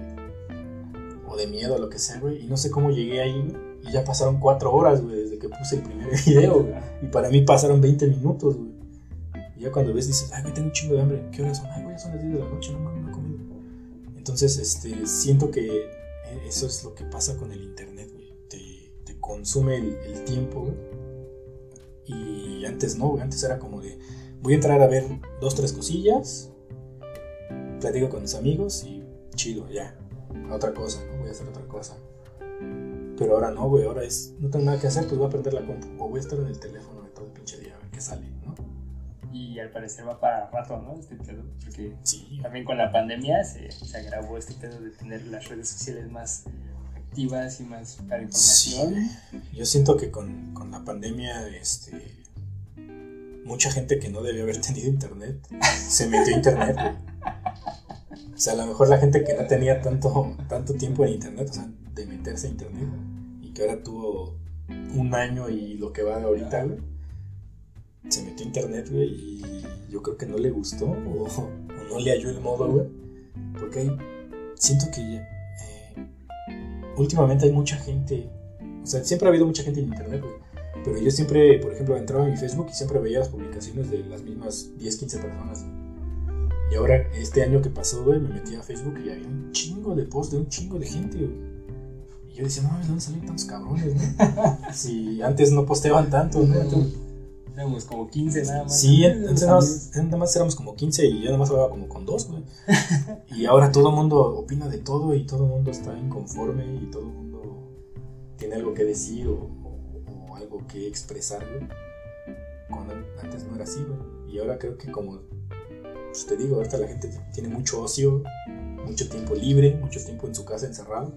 o de miedo, lo que sea, güey, y no sé cómo llegué ahí, y ya pasaron cuatro horas, güey, desde que puse el primer video, güey, y para mí pasaron 20 minutos, güey. Y ya cuando ves dices, ay, güey, tengo un chingo de hambre, ¿qué horas son? Ay, güey, ya son las 10 de la noche, no mames, no he comido. Entonces, este, siento que eso es lo que pasa con el internet, güey. Te, consume el, tiempo, Y antes no, Antes era como de, voy a entrar a ver dos, tres cosillas, platico con mis amigos y chido, ya. Otra cosa, ¿no? Voy a hacer otra cosa. Pero ahora no, güey. Ahora es, no tengo nada que hacer, pues voy a prender la compu. O voy a estar en el teléfono de todo el pinche día a ver qué sale, ¿no? Y al parecer va para rato, ¿no? Este pedo. Porque también con la pandemia se, se, agravó este pedo de tener las redes sociales más activas y más para información. Sí. Yo siento que con, con la pandemia, este. Mucha gente que no debía haber tenido internet se metió a internet. O sea, a lo mejor la gente que no tenía tanto, tanto tiempo en internet, o sea, de meterse a internet, y que ahora tuvo un año y lo que va de ahorita, güey se metió a internet, güey, y yo creo que no le gustó o, no le halló el modo, güey. Porque hay, siento que eh, últimamente hay mucha gente, o sea, siempre ha habido mucha gente en internet, güey. Pero yo siempre, por ejemplo, entraba en mi Facebook y siempre veía las publicaciones de las mismas 10, 15 personas. Y ahora, este año que pasó, güey, me metí a Facebook y había un chingo de posts de un chingo de gente, güey. Yo decía, no ¿dónde salen tantos cabrones, no? si antes no posteaban tanto, ¿no? Éramos como 15 nada más. Sí, antes nada más, éramos como 15 y yo nada más hablaba como con dos, güey. y ahora todo el mundo opina de todo y todo el mundo está inconforme y todo el mundo tiene algo que decir o, algo que expresar, güey. Cuando antes no era así, güey. Y ahora creo que como pues te digo, ahorita la gente tiene mucho ocio, mucho tiempo libre, mucho tiempo en su casa encerrado.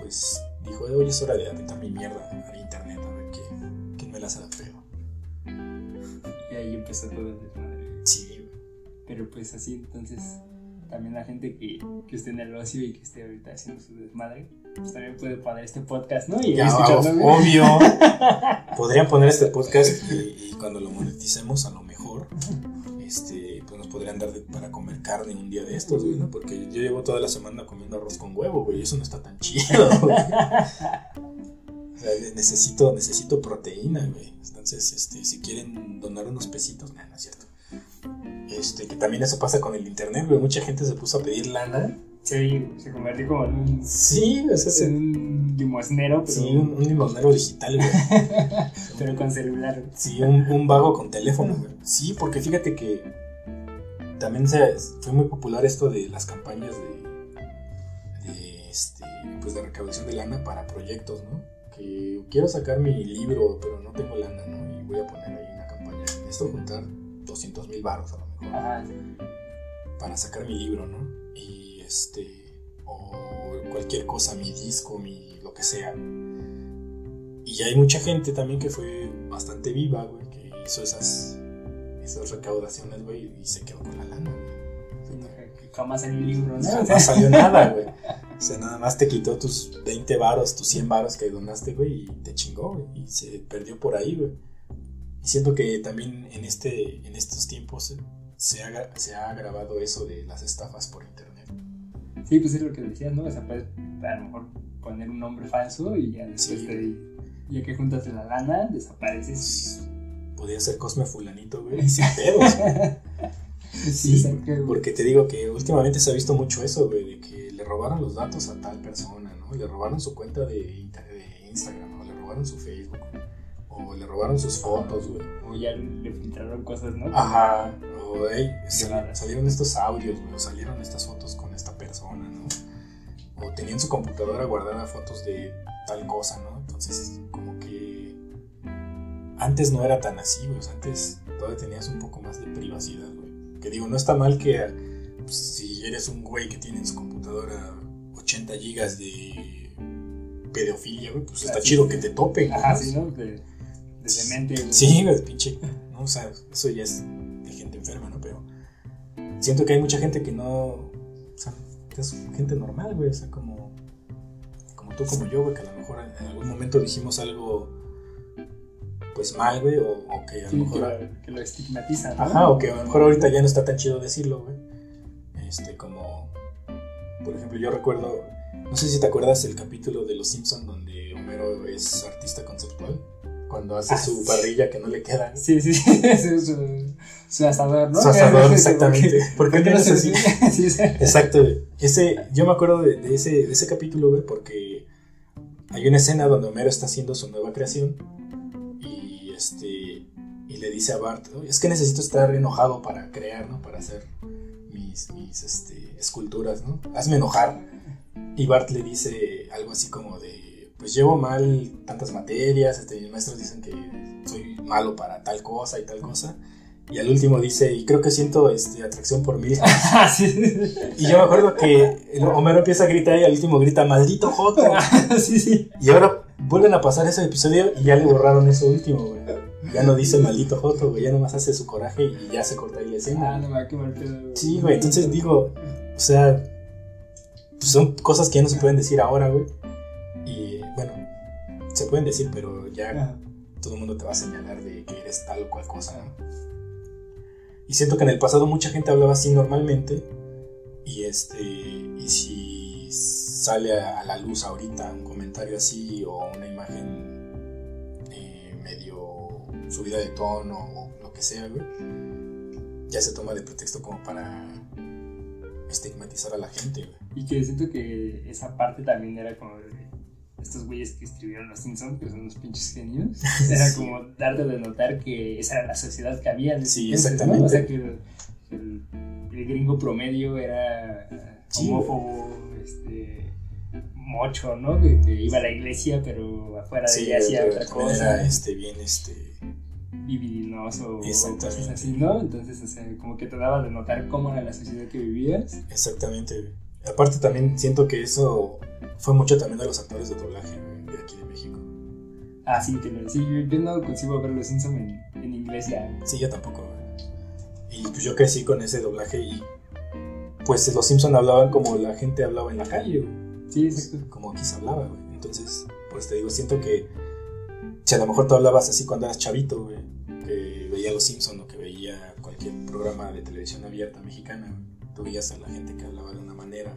pues dijo, oye, es hora de aventar mi mierda al internet, a ver quién, quién me la hace feo. Y ahí empezó todo el desmadre. Sí, Pero pues así, entonces, también la gente que, que esté en el ocio y que esté ahorita haciendo su desmadre, pues también puede poner este podcast, ¿no? Y ya, obvio. Podrían poner este podcast y, y, cuando lo moneticemos, a lo mejor, este, pues nos podrían dar para comer carne un día de estos, güey, ¿no? Porque yo llevo toda la semana comiendo arroz con huevo, güey, eso no está tan chido, güey. O sea, necesito, necesito proteína, güey. Entonces, este, si quieren donar unos pesitos, nada, no es cierto. Este, que también eso pasa con el internet, güey. Mucha gente se puso a pedir lana. Sí, se convirtió como en un. Sí, o sea, en un limosnero, pero. Sí, un, un limosnero digital, güey. pero con celular. Sí, un, un vago con teléfono, güey. Sí, porque fíjate que también se, fue muy popular esto de las campañas de, de, este, pues de recaudación de lana para proyectos, ¿no? Que quiero sacar mi libro, pero no tengo lana, ¿no? Y voy a poner ahí una campaña. Esto juntar 200 mil baros a lo mejor. Ajá. Para sacar mi libro, ¿no? Y este, o cualquier cosa, mi disco, mi lo que sea. Y hay mucha gente también que fue bastante viva, güey, que hizo esas, esas recaudaciones, güey, y se quedó con la lana, güey. Jamás salió un libro, ¿no? Jamás salió nada, güey. O sea, nada más te quitó tus 20 varos, tus 100 varos que donaste, güey, y te chingó, güey. Y se perdió por ahí, güey. Y siento que también en, este, en estos tiempos se ha, se ha agravado eso de las estafas por internet. Sí, pues es lo que decías, ¿no? O sea, puedes a lo mejor poner un nombre falso y ya después Sí. te, ya que juntas la lana, desapareces. Podía ser Cosme Fulanito, güey, sin pedos, güey. Sí. Porque te digo que últimamente se ha visto mucho eso, güey, de que le robaron los datos a tal persona, ¿no? Le robaron su cuenta de, Instagram, o le robaron su Facebook, o le robaron sus fotos, güey. O ya le filtraron cosas, ¿no? Ajá, o hey, sal- salieron estos audios, güey, o salieron estas fotos con esta persona, ¿no? O tenían en su computadora guardada fotos de tal cosa, ¿no? Entonces, como que antes no era tan así, güey, o sea, antes todavía tenías un poco más de privacidad. Que digo, no está mal que pues, si eres un güey que tiene en su computadora 80 gigas de pedofilia, güey, pues está chido que te topen, Ajá, ¿no? sí, ¿no? De, de demente. güey. Sí, güey, pinche. ¿no? O sea, eso ya es de gente enferma, ¿no? Pero siento que hay mucha gente que no. O sea, que es gente normal, güey. O sea, como. Como tú, como yo, güey, que a lo mejor en algún momento dijimos algo. Pues mal, güey, o, o que a lo Sí, que, mejor. lo, que lo estigmatizan. ¿no? Ajá, o que a lo mejor ahorita ya no está tan chido decirlo, güey. Este, como. Por ejemplo, yo recuerdo. No sé si te acuerdas el capítulo de Los Simpson donde Homero es artista conceptual. Cuando hace Ah, su sí. parrilla que no le queda. Sí, sí, sí. Su, su, asador, ¿no? Su asador, exactamente. ¿Por qué no no es así? Sí, sí. Exacto, güey. Ese, yo me acuerdo de, de ese, de ese capítulo, güey, porque hay una escena donde Homero está haciendo su nueva creación este y le dice a Bart, "Oye, es que necesito estar enojado para crear, ¿no? Para hacer mis, mis este, esculturas, ¿no? Hazme enojar. Y Bart le dice algo así como de, pues llevo mal tantas materias, este, mis maestros dicen que soy malo para tal cosa y tal cosa. Y al último dice, y creo que siento este, atracción por mí. Ah, sí. Y yo me acuerdo que Homero empieza a gritar y al último grita, maldito Joto. sí, sí. Y ahora vuelven a pasar ese episodio y ya le borraron eso último, güey. Ya no dice maldito Joto, güey. Ya nomás hace su coraje y ya se corta ahí la Ah, escena. no me va a quemar pedo. Sí, güey. Entonces digo, o sea, pues son cosas que ya no se pueden decir ahora, güey. Y bueno, se pueden decir, pero ya Ajá. todo el mundo te va a señalar de que eres tal o cual cosa, ¿no? Y siento que en el pasado mucha gente hablaba así normalmente y este y si sale a, la luz ahorita un comentario así o una imagen eh, medio subida de tono o lo que sea, güey, ya se toma de pretexto como para estigmatizar a la gente, güey. Y que siento que esa parte también era como de estos güeyes que escribieron Los Simpsons, que son unos pinches genios. Era Sí. como darte de notar que esa era la sociedad que había en ese Sí, entonces, ¿no? exactamente. O sea, que el, el- el gringo promedio era eh, Sí. homófobo, este, mocho, ¿no? Que, que iba a la iglesia, pero afuera de ella hacía otra cosa. era este, bien este, libidinoso o Exactamente. cosas así, ¿no? Entonces, o sea, como que te daba de notar cómo era la sociedad que vivías. Exactamente. Aparte también siento que eso fue mucho también de los actores de doblaje de aquí de México. Ah, sí, que sí, yo no consigo ver los Simpsons en, en inglés ya. Sí, yo tampoco. Y pues yo crecí con ese doblaje y pues los Simpsons hablaban como la gente hablaba en la calle, Sí, exacto. Como aquí se hablaba, güey. Entonces, pues te digo, siento que si a lo mejor tú hablabas así cuando eras chavito, güey, que veía los Simpsons o que veía cualquier programa de televisión abierta mexicana, tú veías a la gente que hablaba de una manera,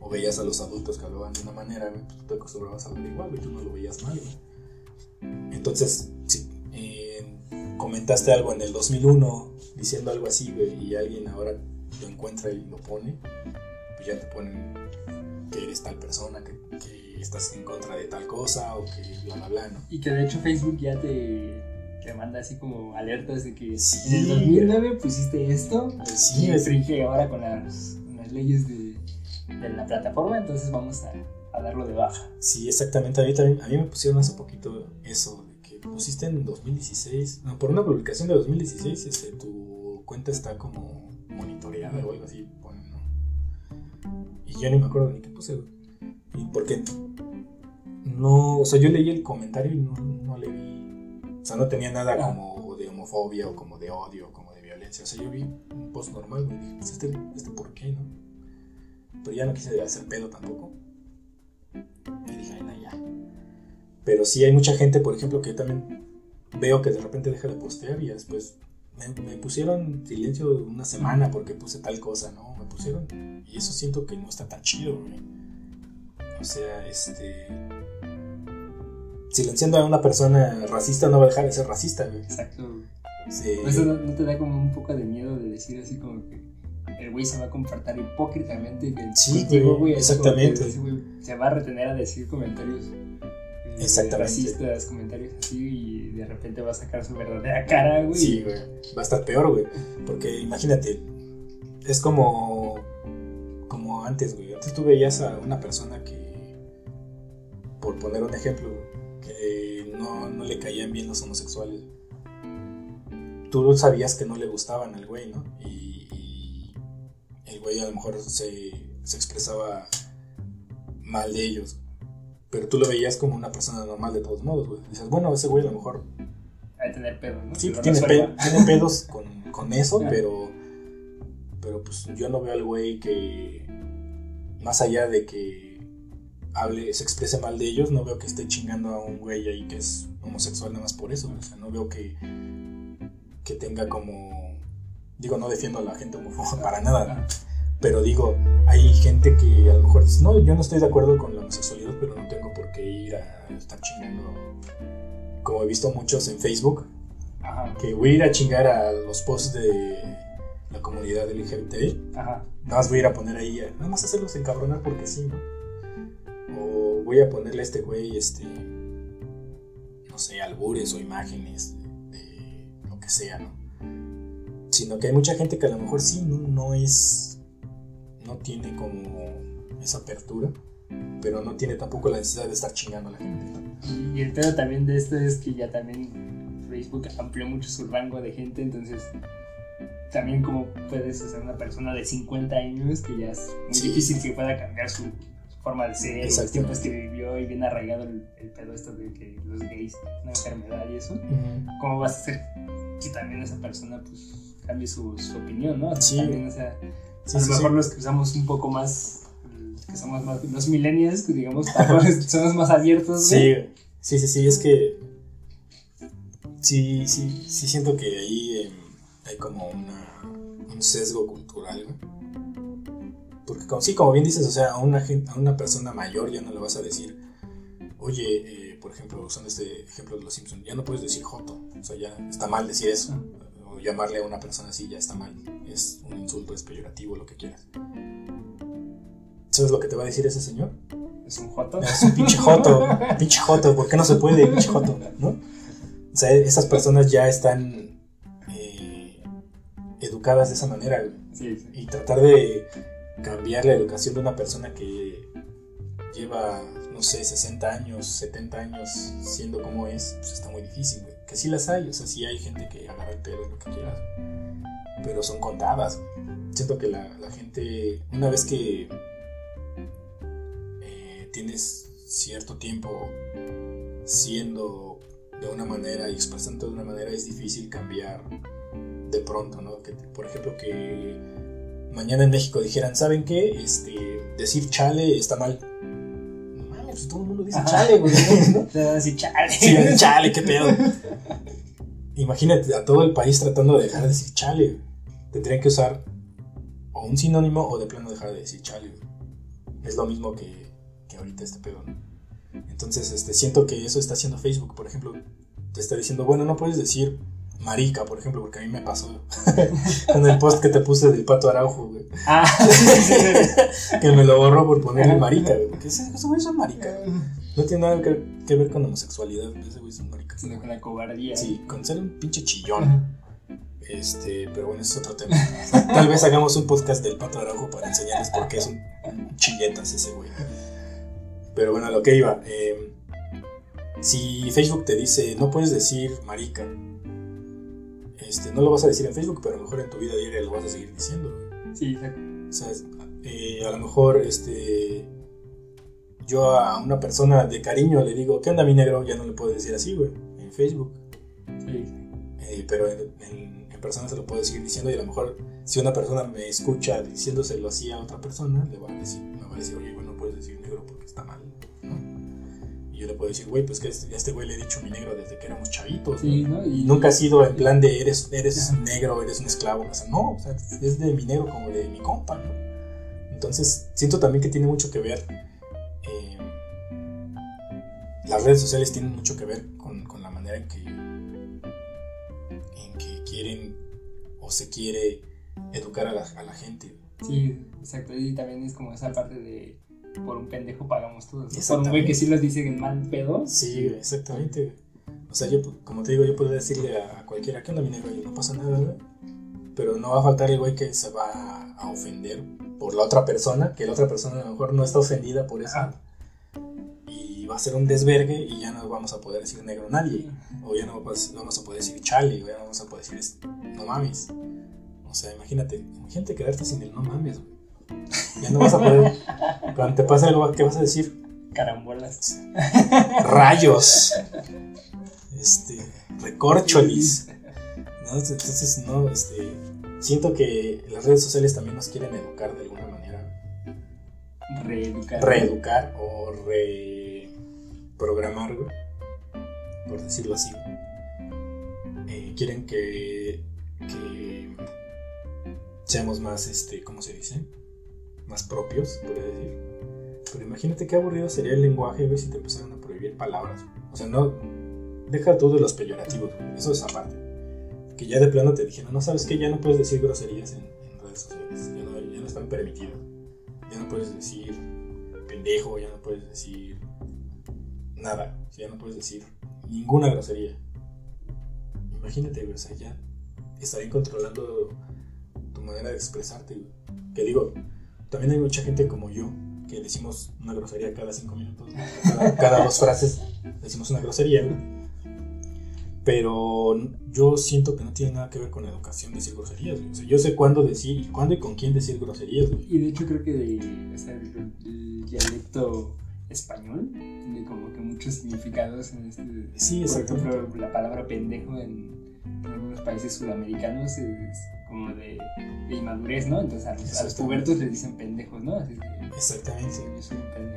o veías a los adultos que hablaban de una manera, güey, pues tú te acostumbrabas a hablar igual, güey, tú no lo veías mal, güey. Entonces, si eh, comentaste algo en el 2001 diciendo algo así, güey, y alguien ahora lo encuentra y lo pone, pues ya te ponen que eres tal persona, que, estás en contra de tal cosa o que bla, bla, bla, ¿no? Y que de hecho Facebook ya te, te manda así como alertas de que en el 2009 pusiste esto sí, y restringe ahora con las, las leyes de, de, la plataforma, entonces vamos a, a, darlo de baja. Sí, exactamente. A mí, también, a mí me pusieron hace poquito eso, de que pusiste en 2016, no, por una publicación de 2016, este, tu cuenta está como monitoreada o algo así, y yo ni me acuerdo ni qué puse, güey. Y porque no, o sea, yo leí el comentario y no, no le vi, o sea, no tenía nada como de homofobia o como de odio o como de violencia. O sea, yo vi un post normal, güey, dije, pues este, este por qué, ¿no? Pero ya no quise hacer pedo tampoco. Y dije, ay, no, ya. Pero sí hay mucha gente, por ejemplo, que también veo que de repente deja de postear y después me, me pusieron silencio una semana porque puse tal cosa, ¿no? pusieron. Y eso siento que no está tan chido, güey. O sea, este. Silenciando a una persona racista no va a dejar de ser racista, güey. Exacto. Eso no, te da como un poco de miedo de decir así como que el güey se va a comportar hipócritamente que sí, güey, exactamente. se va a retener a decir comentarios. Racistas, comentarios así y de repente va a sacar su verdadera cara, güey. Sí, güey. Va a estar peor, güey. Porque imagínate, es como, como antes, güey. Antes tú veías a una persona que, por poner un ejemplo, que no, no le caían bien los homosexuales. Tú sabías que no le gustaban al güey, ¿no? Y, el güey a lo mejor se, se expresaba mal de ellos. Pero tú lo veías como una persona normal de todos modos, güey. Dices, bueno, ese güey a lo mejor. Hay que tener pedos, ¿no? Sí, tiene, tiene, pedos con, con eso, pero pero pues yo no veo al güey que, más allá de que hable, se exprese mal de ellos, no veo que esté chingando a un güey ahí que es homosexual nada más por eso. O sea, no veo que, que tenga como. Digo, no defiendo a la gente homofóbica para nada, pero digo, hay gente que a lo mejor dice, no, yo no estoy de acuerdo con la homosexualidad, pero no tengo por qué ir a estar chingando. Como he visto muchos en Facebook, que voy a ir a chingar a los posts de la comunidad LGBT. Ajá. Nada más voy a ir a poner ahí, nada más hacerlos encabronar porque sí, ¿no? O voy a ponerle a este güey, este, no sé, albures o imágenes de, lo que sea, ¿no? Sino que hay mucha gente que a lo mejor sí no, no es, no tiene como esa apertura, pero no tiene tampoco la necesidad de estar chingando a la gente. Y el pedo también de esto es que ya también Facebook amplió mucho su rango de gente, entonces también como puedes ser una persona de 50 años que ya es muy difícil que pueda cambiar su, forma de ser, los tiempos que vivió y bien arraigado el, pedo esto de que los gays, una enfermedad y eso, ¿cómo vas a hacer que también esa persona pues cambie su, su opinión, ¿no? sí. También, o sea, a lo mejor los que usamos un poco más, que somos más, los millennials, que digamos, somos más abiertos. Sí, sí, sí, sí, es que sí, sí, sí siento que ahí hay como un sesgo cultural, Porque como, sí, como bien dices, o sea, a una, a una persona mayor ya no le vas a decir, oye, eh, por ejemplo, usando este ejemplo de los Simpsons, ya no puedes decir joto, o sea, ya está mal decir eso, o llamarle a una persona así ya está mal, es un insulto, es peyorativo, lo que quieras. ¿Sabes lo que te va a decir ese señor? Es un joto. Es un pinche joto, pinche joto, ¿por qué no se puede, pinche joto? ¿No? O sea, esas personas ya están educadas de esa manera, Y tratar de cambiar la educación de una persona que lleva, no sé, 60 años, 70 años siendo como es, pues está muy difícil, Que sí las hay, o sea, sí hay gente que agarra el pelo, lo que quieras, pero son contadas, Siento que la, gente, una vez que eh, tienes cierto tiempo siendo de una manera y expresando de una manera, es difícil cambiar de pronto, ¿no? Que, por ejemplo, que mañana en México dijeran, ¿saben qué? Este, decir chale está mal. Pues todo el mundo dice chale, güey. ¿no? decir chale. Sí, chale, qué pedo. Imagínate a todo el país tratando de dejar de decir chale. Tendrían que usar o un sinónimo o de plano dejar de decir chale. Es lo mismo que, que ahorita este pedo, ¿no? Entonces, este, siento que eso está haciendo Facebook, por ejemplo, te está diciendo, bueno, no puedes decir marica, por ejemplo, porque a mí me pasó en el post que te puse del pato araujo, güey. Ah, que me lo borró por ponerle marica, güey. Porque ese, güey es un marica. No tiene nada que, ver con homosexualidad, ese güey es un marica. Sino con la cobardía. Sí, con ser un pinche chillón. Este, pero bueno, ese es otro tema. Tal vez hagamos un podcast del pato araujo para enseñarles por qué es un chilletas ese güey. Pero bueno, lo que iba. Eh, si Facebook te dice, no puedes decir marica, este, no lo vas a decir en Facebook, pero a lo mejor en tu vida diaria lo vas a seguir diciendo. Sí, exacto. O sea, eh, a lo mejor este, yo a una persona de cariño le digo, ¿qué onda mi negro? Ya no le puedo decir así, güey, en Facebook. Sí. Eh, pero en, en, persona se lo puedo seguir diciendo y a lo mejor si una persona me escucha diciéndoselo así a otra persona, le va a decir, me va a decir, oye, bueno, no puedes decir negro porque está mal yo le puedo decir, güey, pues que este, a este güey le he dicho mi negro desde que éramos chavitos. Y nunca ha sido en plan de eres, eres negro, eres un esclavo. O sea, no, o sea, es de mi negro como de mi compa, ¿no? Entonces, siento también que tiene mucho que ver. Eh, las redes sociales tienen mucho que ver con, con la manera en que, en que quieren o se quiere educar a la, a la gente. Sí, exacto. Y también es como esa parte de por un pendejo pagamos todos. Por un güey que sí los dice en mal pedo. Sí, exactamente. O sea, yo, como te digo, yo puedo decirle a cualquiera, que onda mi negro? Y no pasa nada, güey. Pero no va a faltar el güey que se va a ofender por la otra persona, que la otra persona a lo mejor no está ofendida por eso. Y va a ser un desvergue y ya no vamos a poder decir negro a nadie. O ya no vamos a poder decir chale, o ya no vamos a poder decir no mames. O sea, imagínate, imagínate quedarte sin el no mames, güey. Ya no vas a poder. Cuando te pase algo, ¿qué vas a decir? Carambolas. Rayos. Este. Recorcholis. Entonces, no, este. Siento que las redes sociales también nos quieren educar de alguna manera. Reeducar. Reeducar o reprogramar, por decirlo así. Eh, quieren que, que seamos más, este, ¿cómo se dice? Más propios, podría decir. Pero imagínate qué aburrido sería el lenguaje, güey, si te empezaran a prohibir palabras. O sea, no. Deja todos los peyorativos, Eso es aparte. Que ya de plano te dijeron, no sabes que ya no puedes decir groserías en, redes sociales. Ya no, ya no están permitidas. Ya no puedes decir pendejo, ya no puedes decir nada. Ya no puedes decir ninguna grosería. Imagínate, o sea, ya estarían controlando tu manera de expresarte, Que digo, también hay mucha gente como yo que decimos una grosería cada cinco minutos, cada, dos frases decimos una grosería, Pero yo siento que no tiene nada que ver con la educación decir groserías, yo sé cuándo decir y cuándo y con quién decir groserías, Y de hecho creo que el, dialecto español tiene como que muchos significados en este. Sí, Por ejemplo, la palabra pendejo en, en algunos países sudamericanos es como de, inmadurez, ¿no? Entonces a los, pubertos les dicen pendejos, ¿no? Exactamente.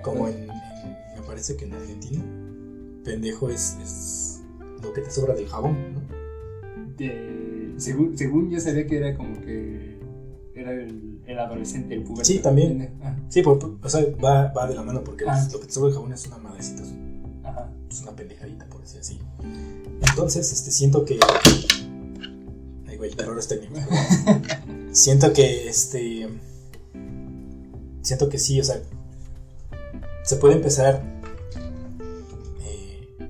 Como en, me parece que en Argentina, pendejo es, es, lo que te sobra del jabón, ¿no? según, según yo sabía que era como que era el, el adolescente, el puberto. Sí, también. Ah. Sí, por, o sea, va, va, de la mano porque ah. lo que te sobra del jabón es una madrecita, es una pendejadita, por decir así. Entonces, este, siento que güey, siento que este. Siento que sí, o sea. Se puede empezar eh,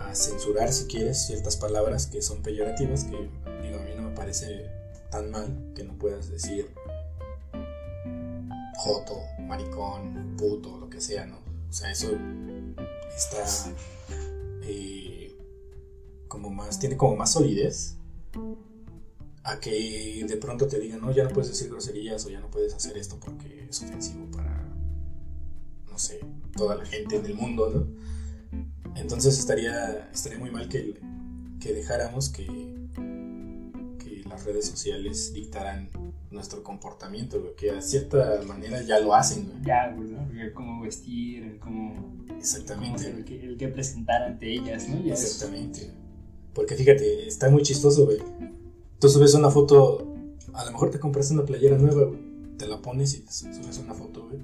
a censurar, si quieres, ciertas palabras que son peyorativas, que digo, a mí no me parece tan mal que no puedas decir joto, maricón, puto, lo que sea, ¿no? O sea, eso está eh, como más, tiene como más solidez a que de pronto te digan, no, ya no puedes decir groserías o ya no puedes hacer esto porque es ofensivo para, no conoce toda la gente en el mundo, ¿no? Entonces estaría, estaría muy mal que, que dejáramos que, que las redes sociales dictaran nuestro comportamiento, que a cierta manera ya lo hacen, Ya, güey, ¿no? cómo vestir, el cómo... Exactamente. el, que, presentar ante ellas, ¿no? Exactamente. Porque fíjate, está muy chistoso, güey. Tú subes una foto, a lo mejor te compraste una playera nueva, güey. Te la pones y subes una foto, güey.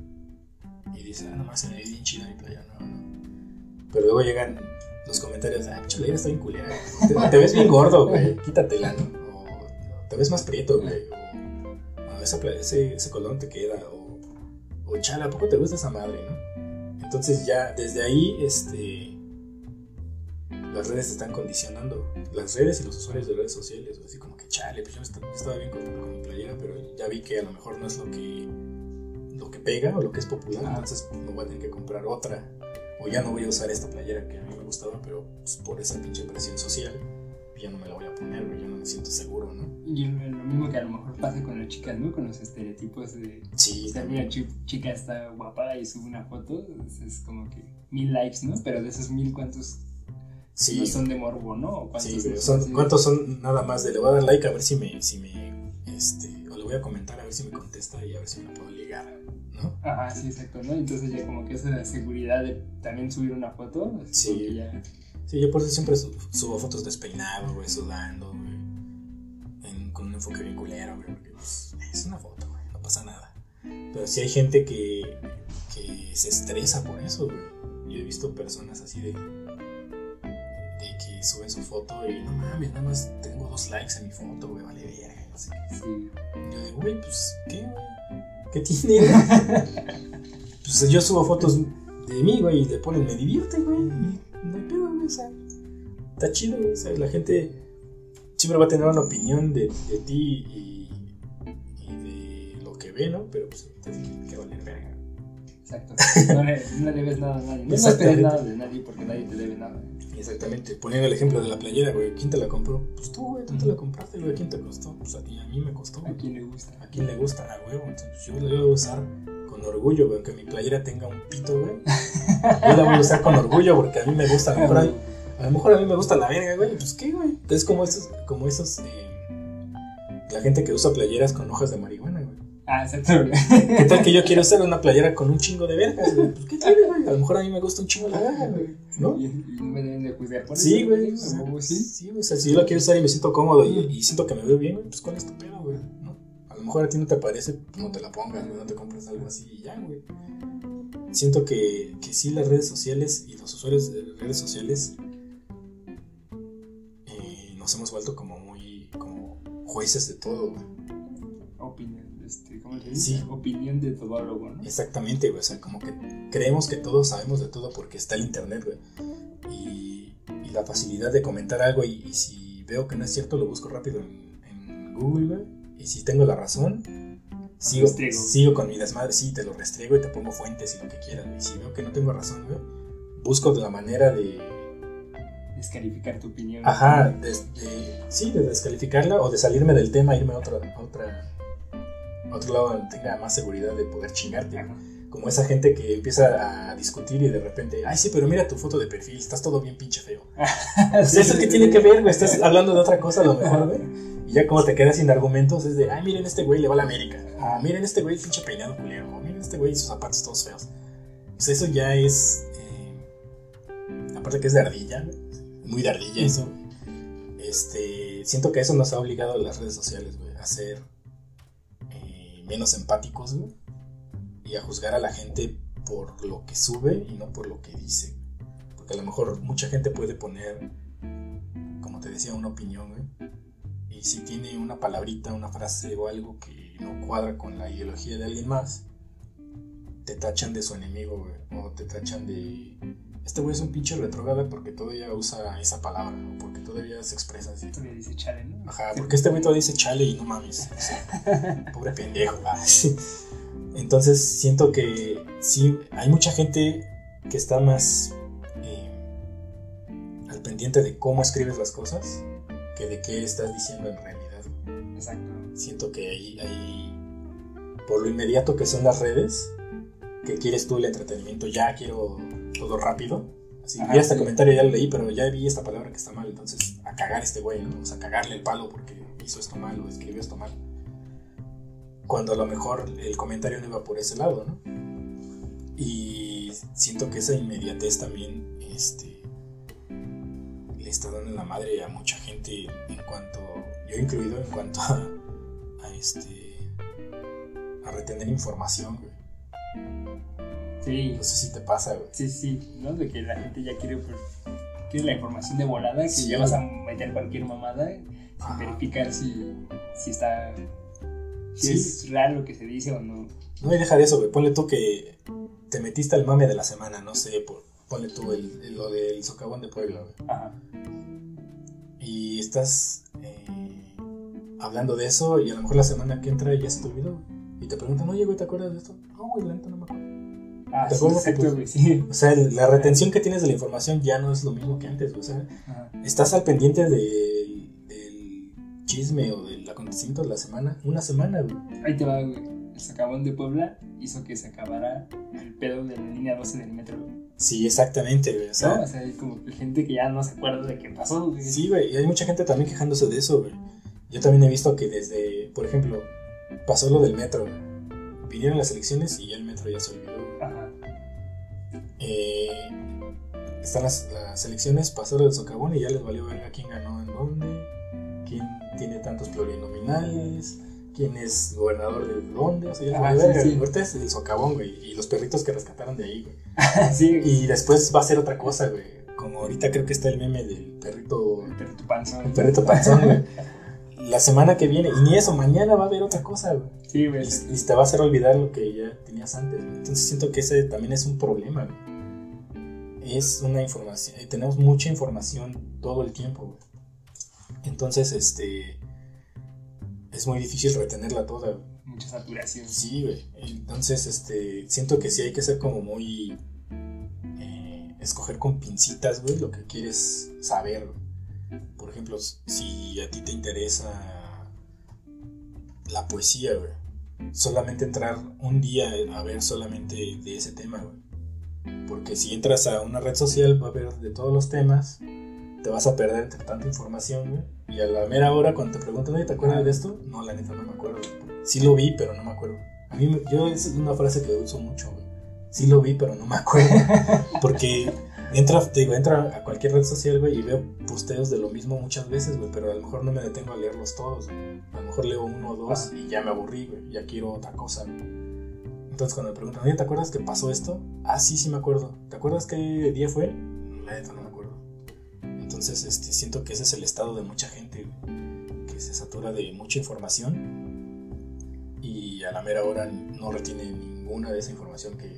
Y dices, ah, nomás se me ve bien chida mi playera nueva, ¿no? Pero luego llegan los comentarios, ah, playera está bien culera. Te, te, ves bien gordo, güey. Quítatela, ¿no? O te ves más prieto, güey. Esa, ese, ese color te queda. O, o chale, ¿a poco te gusta esa madre, no? Entonces ya desde ahí, este las redes están condicionando. Las redes y los usuarios de redes sociales. Así como que, chale, pues yo estaba bien con, mi playera, pero ya vi que a lo mejor no es lo que, lo que pega o lo que es popular. Entonces no voy a tener que comprar otra. O ya no voy a usar esta playera que a mí me gustaba, pero pues, por esa pinche presión social ya no me la voy a poner, ya no me siento seguro, ¿no? Y lo, mismo que a lo mejor pasa con las chicas, ¿no? Con los estereotipos de... Sí. O una chica está guapa y sube una foto, es como que mil likes, ¿no? Pero de esos mil, ¿cuántos Sí. No son de morbo, ¿no? ¿Cuántos, sí, son, ¿cuántos son nada más de le voy a dar like a ver si me, si me, este, o le voy a comentar a ver si me contesta y a ver si me puedo ligar, ¿no? Ajá, sí, exacto, ¿no? Entonces ya como que esa seguridad de también subir una foto. Sí. Ya... Sí, yo por eso siempre subo fotos despeinado, güey, sudando, güey, con un enfoque bien culero, güey, porque pues, es una foto, güey, no pasa nada. Pero sí hay gente que, que se estresa por eso, güey. Yo he visto personas así de que suben su foto y no mames, nada más tengo dos likes en mi foto, güey, vale verga, no sé qué. Sí. Yo digo, güey, pues, ¿qué, güey? ¿Qué tiene? pues yo subo fotos de mí, güey, y le ponen, me divierte, güey, y no hay pedo, güey, o sea, está chido, güey, o sea, la gente siempre va a tener una opinión de, de ti y, y, de lo que ve, ¿no? Pero pues te que vale verga. Exacto. No le, no le debes nada a nadie. No esperes nada de nadie porque nadie te debe nada. Exactamente. Poniendo el ejemplo de la playera, güey. ¿Quién te la compró? Pues tú, güey. Tú te la compraste, güey. ¿Quién te costó? Pues a ti, a mí me costó. ¿A quién le gusta? ¿A quién le gusta? A huevo. Entonces yo la voy a usar con orgullo, güey. Aunque mi playera tenga un pito, güey. Yo la voy a usar con orgullo porque a mí me gusta. Mejor a, lo mejor a mí me gusta la verga, güey. Pues qué, güey. Es como esos, como esos, eh, la gente que usa playeras con hojas de marihuana, güey. Ah, exacto. ¿Qué tal que yo quiero hacer una playera con un chingo de vergas, güey? Pues, ¿qué tal, güey? A lo mejor a mí me gusta un chingo de vergas, güey. ¿No? Y, no me deben de juzgar por sí, Güey, sí, sí, o sea, si yo la quiero usar y me siento cómodo y, siento que me veo bien, güey, pues ¿cuál es tu pedo, güey? ¿No? A lo mejor a ti no te parece, no te la pongas, güey, no te compras algo así y ya, güey. Siento que, que sí las redes sociales y los usuarios de redes sociales nos hemos vuelto como muy, como jueces de todo, güey. Opinión este, ¿cómo se dice? Opinión de todólogo, ¿no? Exactamente, güey. O sea, como que creemos que todos sabemos de todo porque está el internet, güey. Y, la facilidad de comentar algo y, si veo que no es cierto, lo busco rápido en, Google, güey. Y si tengo la razón, sigo, sigo con mi desmadre, sí, te lo restriego y te pongo fuentes y lo que quieras, Y si veo que no tengo razón, güey, busco la manera de descalificar tu opinión. Ajá, de, sí, de descalificarla o de salirme del tema, irme a otra, a otra otro lado tenga más seguridad de poder chingarte. Como esa gente que empieza a discutir y de repente, ay, sí, pero mira tu foto de perfil, estás todo bien pinche feo. ¿Eso qué tiene que ver, güey? Estás hablando de otra cosa a lo mejor, güey. Y ya como te quedas sin argumentos, es de, ay, miren este güey le va a la América. Ah, miren este güey pinche peinado culero. miren este güey y sus zapatos todos feos. Pues eso ya es. Eh, aparte que es de ardilla, muy de ardilla eso. Este, siento que eso nos ha obligado a las redes sociales, güey, a ser menos empáticos, y a juzgar a la gente por lo que sube y no por lo que dice. Porque a lo mejor mucha gente puede poner, como te decía, una opinión, Y si tiene una palabrita, una frase o algo que no cuadra con la ideología de alguien más, te tachan de su enemigo, O te tachan de este güey es un pinche retrógrada porque todavía usa esa palabra, o porque todavía se expresa así. Todavía dice chale, ¿no? Ajá, porque este güey todavía dice chale y no mames. pobre pendejo. Entonces siento que sí, hay mucha gente que está más eh, al pendiente de cómo escribes las cosas que de qué estás diciendo en realidad. Exacto. Siento que ahí, ahí por lo inmediato que son las redes, que quieres tú el entretenimiento, ya quiero todo rápido. Así, ya este comentario ya lo leí, pero ya vi esta palabra que está mal, entonces a cagar este güey, ¿no? O sea, a cagarle el palo porque hizo esto mal o escribió esto mal. Cuando a lo mejor el comentario no iba por ese lado, ¿no? Y siento que esa inmediatez también este, le está dando la madre a mucha gente en cuanto, yo incluido, en cuanto a, a este, a retener información, güey. Sí. No sé si te pasa, güey. Sí, sí, ¿no? De que la gente ya quiere, pues, quiere la información de volada, que ya vas a meter cualquier mamada sin verificar si, si está. Si es real lo que se dice o no. No, y deja de eso, güey. Ponle tú que te metiste al mame de la semana, no sé, por, ponle tú el, lo del socavón de Puebla, güey. Ajá. Y estás eh, hablando de eso y a lo mejor la semana que entra ya se te olvidó. Y te preguntan, oye, güey, ¿te acuerdas de esto? No, güey, la neta no me acuerdo. Ah, ¿Te acuerdas sí. O sea, la retención que tienes de la información ya no es lo mismo que antes, O sea, estás al pendiente del, del chisme o del acontecimiento de la semana, una semana, güey. Ahí te va, güey. El sacabón de Puebla hizo que se acabara el pedo de la línea 12 del metro, Sí, exactamente, güey. O sea, o sea, hay como gente que ya no se acuerda de qué pasó, güey. Sí, güey. Y hay mucha gente también quejándose de eso, güey. Yo también he visto que desde, por ejemplo, pasó lo del metro, güey. Vinieron las elecciones y ya el metro ya se olvidó. Eh, están las, las, elecciones, pasó lo del socavón y ya les valió ver a quién ganó en dónde, quién tiene tantos plurinominales quién es gobernador de dónde, o sea, ya ah, sí, sí. ahorita es el socavón, güey, y los perritos que rescataron de ahí, güey. sí. Y después va a ser otra cosa, güey. Como ahorita creo que está el meme del perrito. El perrito panzón. El perrito panzón, güey. La semana que viene, y ni eso, mañana va a haber otra cosa, güey. Sí, güey. Y, te va a hacer olvidar lo que ya tenías antes, güey. Entonces siento que ese también es un problema, güey. Es una información, eh, tenemos mucha información todo el tiempo, güey. Entonces, este es muy difícil retenerla toda. Mucha saturación. Sí, güey. Entonces, este, siento que sí hay que ser como muy... Eh, escoger con pincitas, güey, lo que quieres saber. Por ejemplo, si a ti te interesa la poesía, güey. Solamente entrar un día a ver solamente de ese tema, güey. Porque si entras a una red social va a ver de todos los temas te vas a perder entre tanta información, güey. Y a la mera hora, cuando te preguntan, ¿te acuerdas de esto? No, la neta no me acuerdo. Sí lo vi, pero no me acuerdo. A mí, yo, esa es una frase que uso mucho, güey. Sí lo vi, pero no me acuerdo. Porque entra, te digo, entra a cualquier red social, güey, y veo posteos de lo mismo muchas veces, güey, pero a lo mejor no me detengo a leerlos todos, güey. A lo mejor leo uno o dos y ya me aburrí, güey, ya quiero otra cosa, güey. Entonces cuando me preguntan, oye, ¿te acuerdas que pasó esto? Ah, sí, sí me acuerdo. ¿Te acuerdas qué día fue? La neta no entonces este, siento que ese es el estado de mucha gente que se satura de mucha información y a la mera hora no retiene ninguna de esa información que,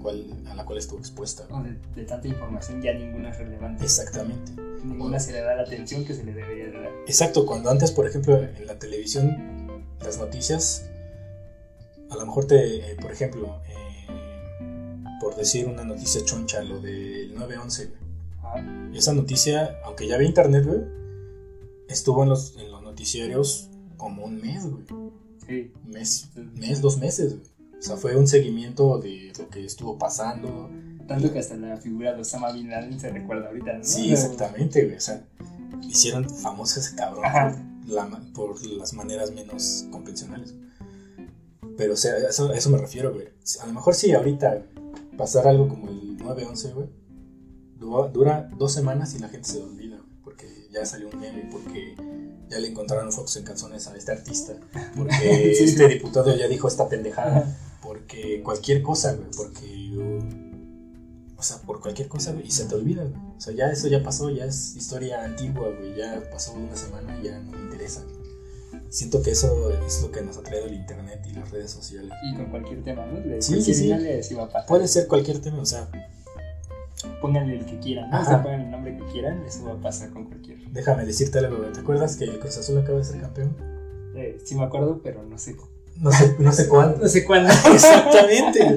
cual, a la cual estuvo expuesta. de, tanta información ya ninguna es relevante. Exactamente. Ninguna se le da la atención que se le debería dar. Exacto, cuando antes, por ejemplo, en la televisión, las noticias, a lo mejor te, eh, por ejemplo, eh, por decir una noticia choncha, lo del 911, y esa noticia, aunque ya había internet, güey, estuvo en los, en los noticiarios como un mes, güey. Sí. Mes, mes, dos meses, güey. O sea, fue un seguimiento de lo que estuvo pasando. Tanto que hasta la figura de Osama Bin Laden se recuerda ahorita, ¿no? Sí, exactamente, güey. O sea, hicieron famoso ese cabrón por, por, las maneras menos convencionales. Pero, o sea, eso, a eso me refiero, güey. A lo mejor sí, ahorita pasar algo como el 9-11, güey dura dos semanas y la gente se olvida, porque ya salió un meme, porque ya le encontraron fotos en calzones a este artista, porque este diputado ya dijo esta pendejada, porque cualquier cosa, güey, porque yo, o sea, por cualquier cosa, y se te olvida, O sea, ya eso ya pasó, ya es historia antigua, güey, ya pasó una semana y ya no me interesa, Siento que eso es lo que nos ha traído el internet y las redes sociales. Y con cualquier tema, ¿no? sí, sí, sí. Puede ser cualquier tema, o sea, pónganle el que quieran, ¿no? O sea, pongan el nombre que quieran, eso va a pasar con cualquier. Déjame decirte algo, ¿te acuerdas que el Cruz Azul acaba de ser campeón? Eh, sí me acuerdo, pero no sé. No sé, no sé cuándo. no sé cuándo. Exactamente.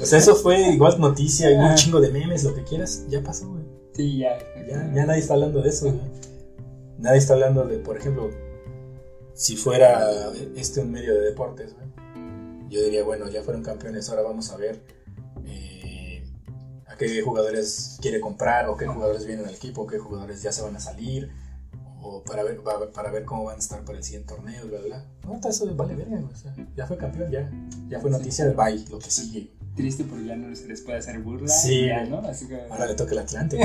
O sea, eso fue igual noticia, un chingo de memes, lo que quieras, ya pasó, güey. Sí, ya. Ya, ya nadie está hablando de eso, güey. Nadie está hablando de, por ejemplo, si fuera este un medio de deportes, güey yo diría, bueno, ya fueron campeones, ahora vamos a ver eh, a qué jugadores quiere comprar, o qué jugadores vienen al equipo, qué jugadores ya se van a salir, o para ver, para ver cómo van a estar para el siguiente torneo, bla, bla. No, eso vale verga, o sea, ya fue campeón, ya, ya fue noticia del bye, lo que sigue. Triste porque ya no se les puede hacer burla. Sí, ya, ¿no? Así que... Ahora le toca el Atlante.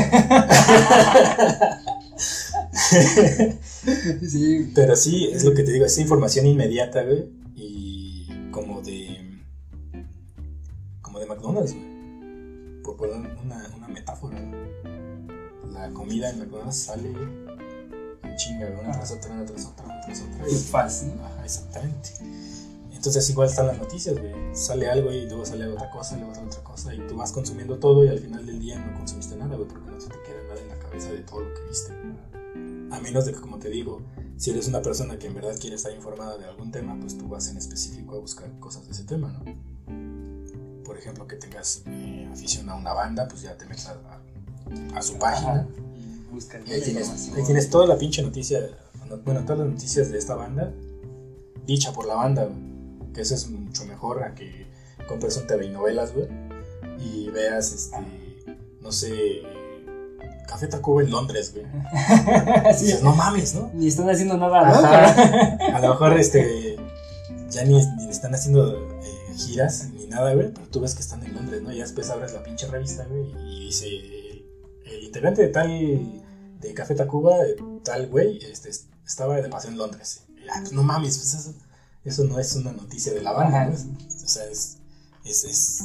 sí. Pero sí, es lo que te digo, es información inmediata, güey. Y como de. Como de McDonald's, güey. Por poner una, una metáfora, La comida en McDonald's sale en chinga, una tras otra, una tras otra, una tras otra. Es fácil. Ajá, exactamente. Entonces igual están las noticias, güey. Sale algo y luego sale otra cosa, y luego sale otra cosa. Y tú vas consumiendo todo y al final del día no consumiste nada, güey, porque no se te queda nada en la cabeza de todo lo que viste. A menos de que, como te digo, si eres una persona que en verdad quiere estar informada de algún tema, pues tú vas en específico a buscar cosas de ese tema, ¿no? Por ejemplo, que tengas eh, afición a una banda, pues ya te metes a, su página. Y ahí tienes, ahí tienes toda la pinche noticia, bueno, todas las noticias de esta banda, dicha por la banda, que eso es mucho mejor a que compres un TV y novelas, güey, y veas, este, no sé, Café Tacuba en Londres, güey. no mames, ¿no? Ni están haciendo nada. A lo mejor, este, ya ni, ni están haciendo eh, giras ni nada, güey, pero tú ves que están en Londres, ¿no? Y después abres la pinche revista, güey, y dice, integrante de tal, de Café Tacuba, tal güey, este, estaba de paseo en Londres. Ah, pues no mames, pues eso eso no es una noticia de la banda, ¿no? O sea, es, es,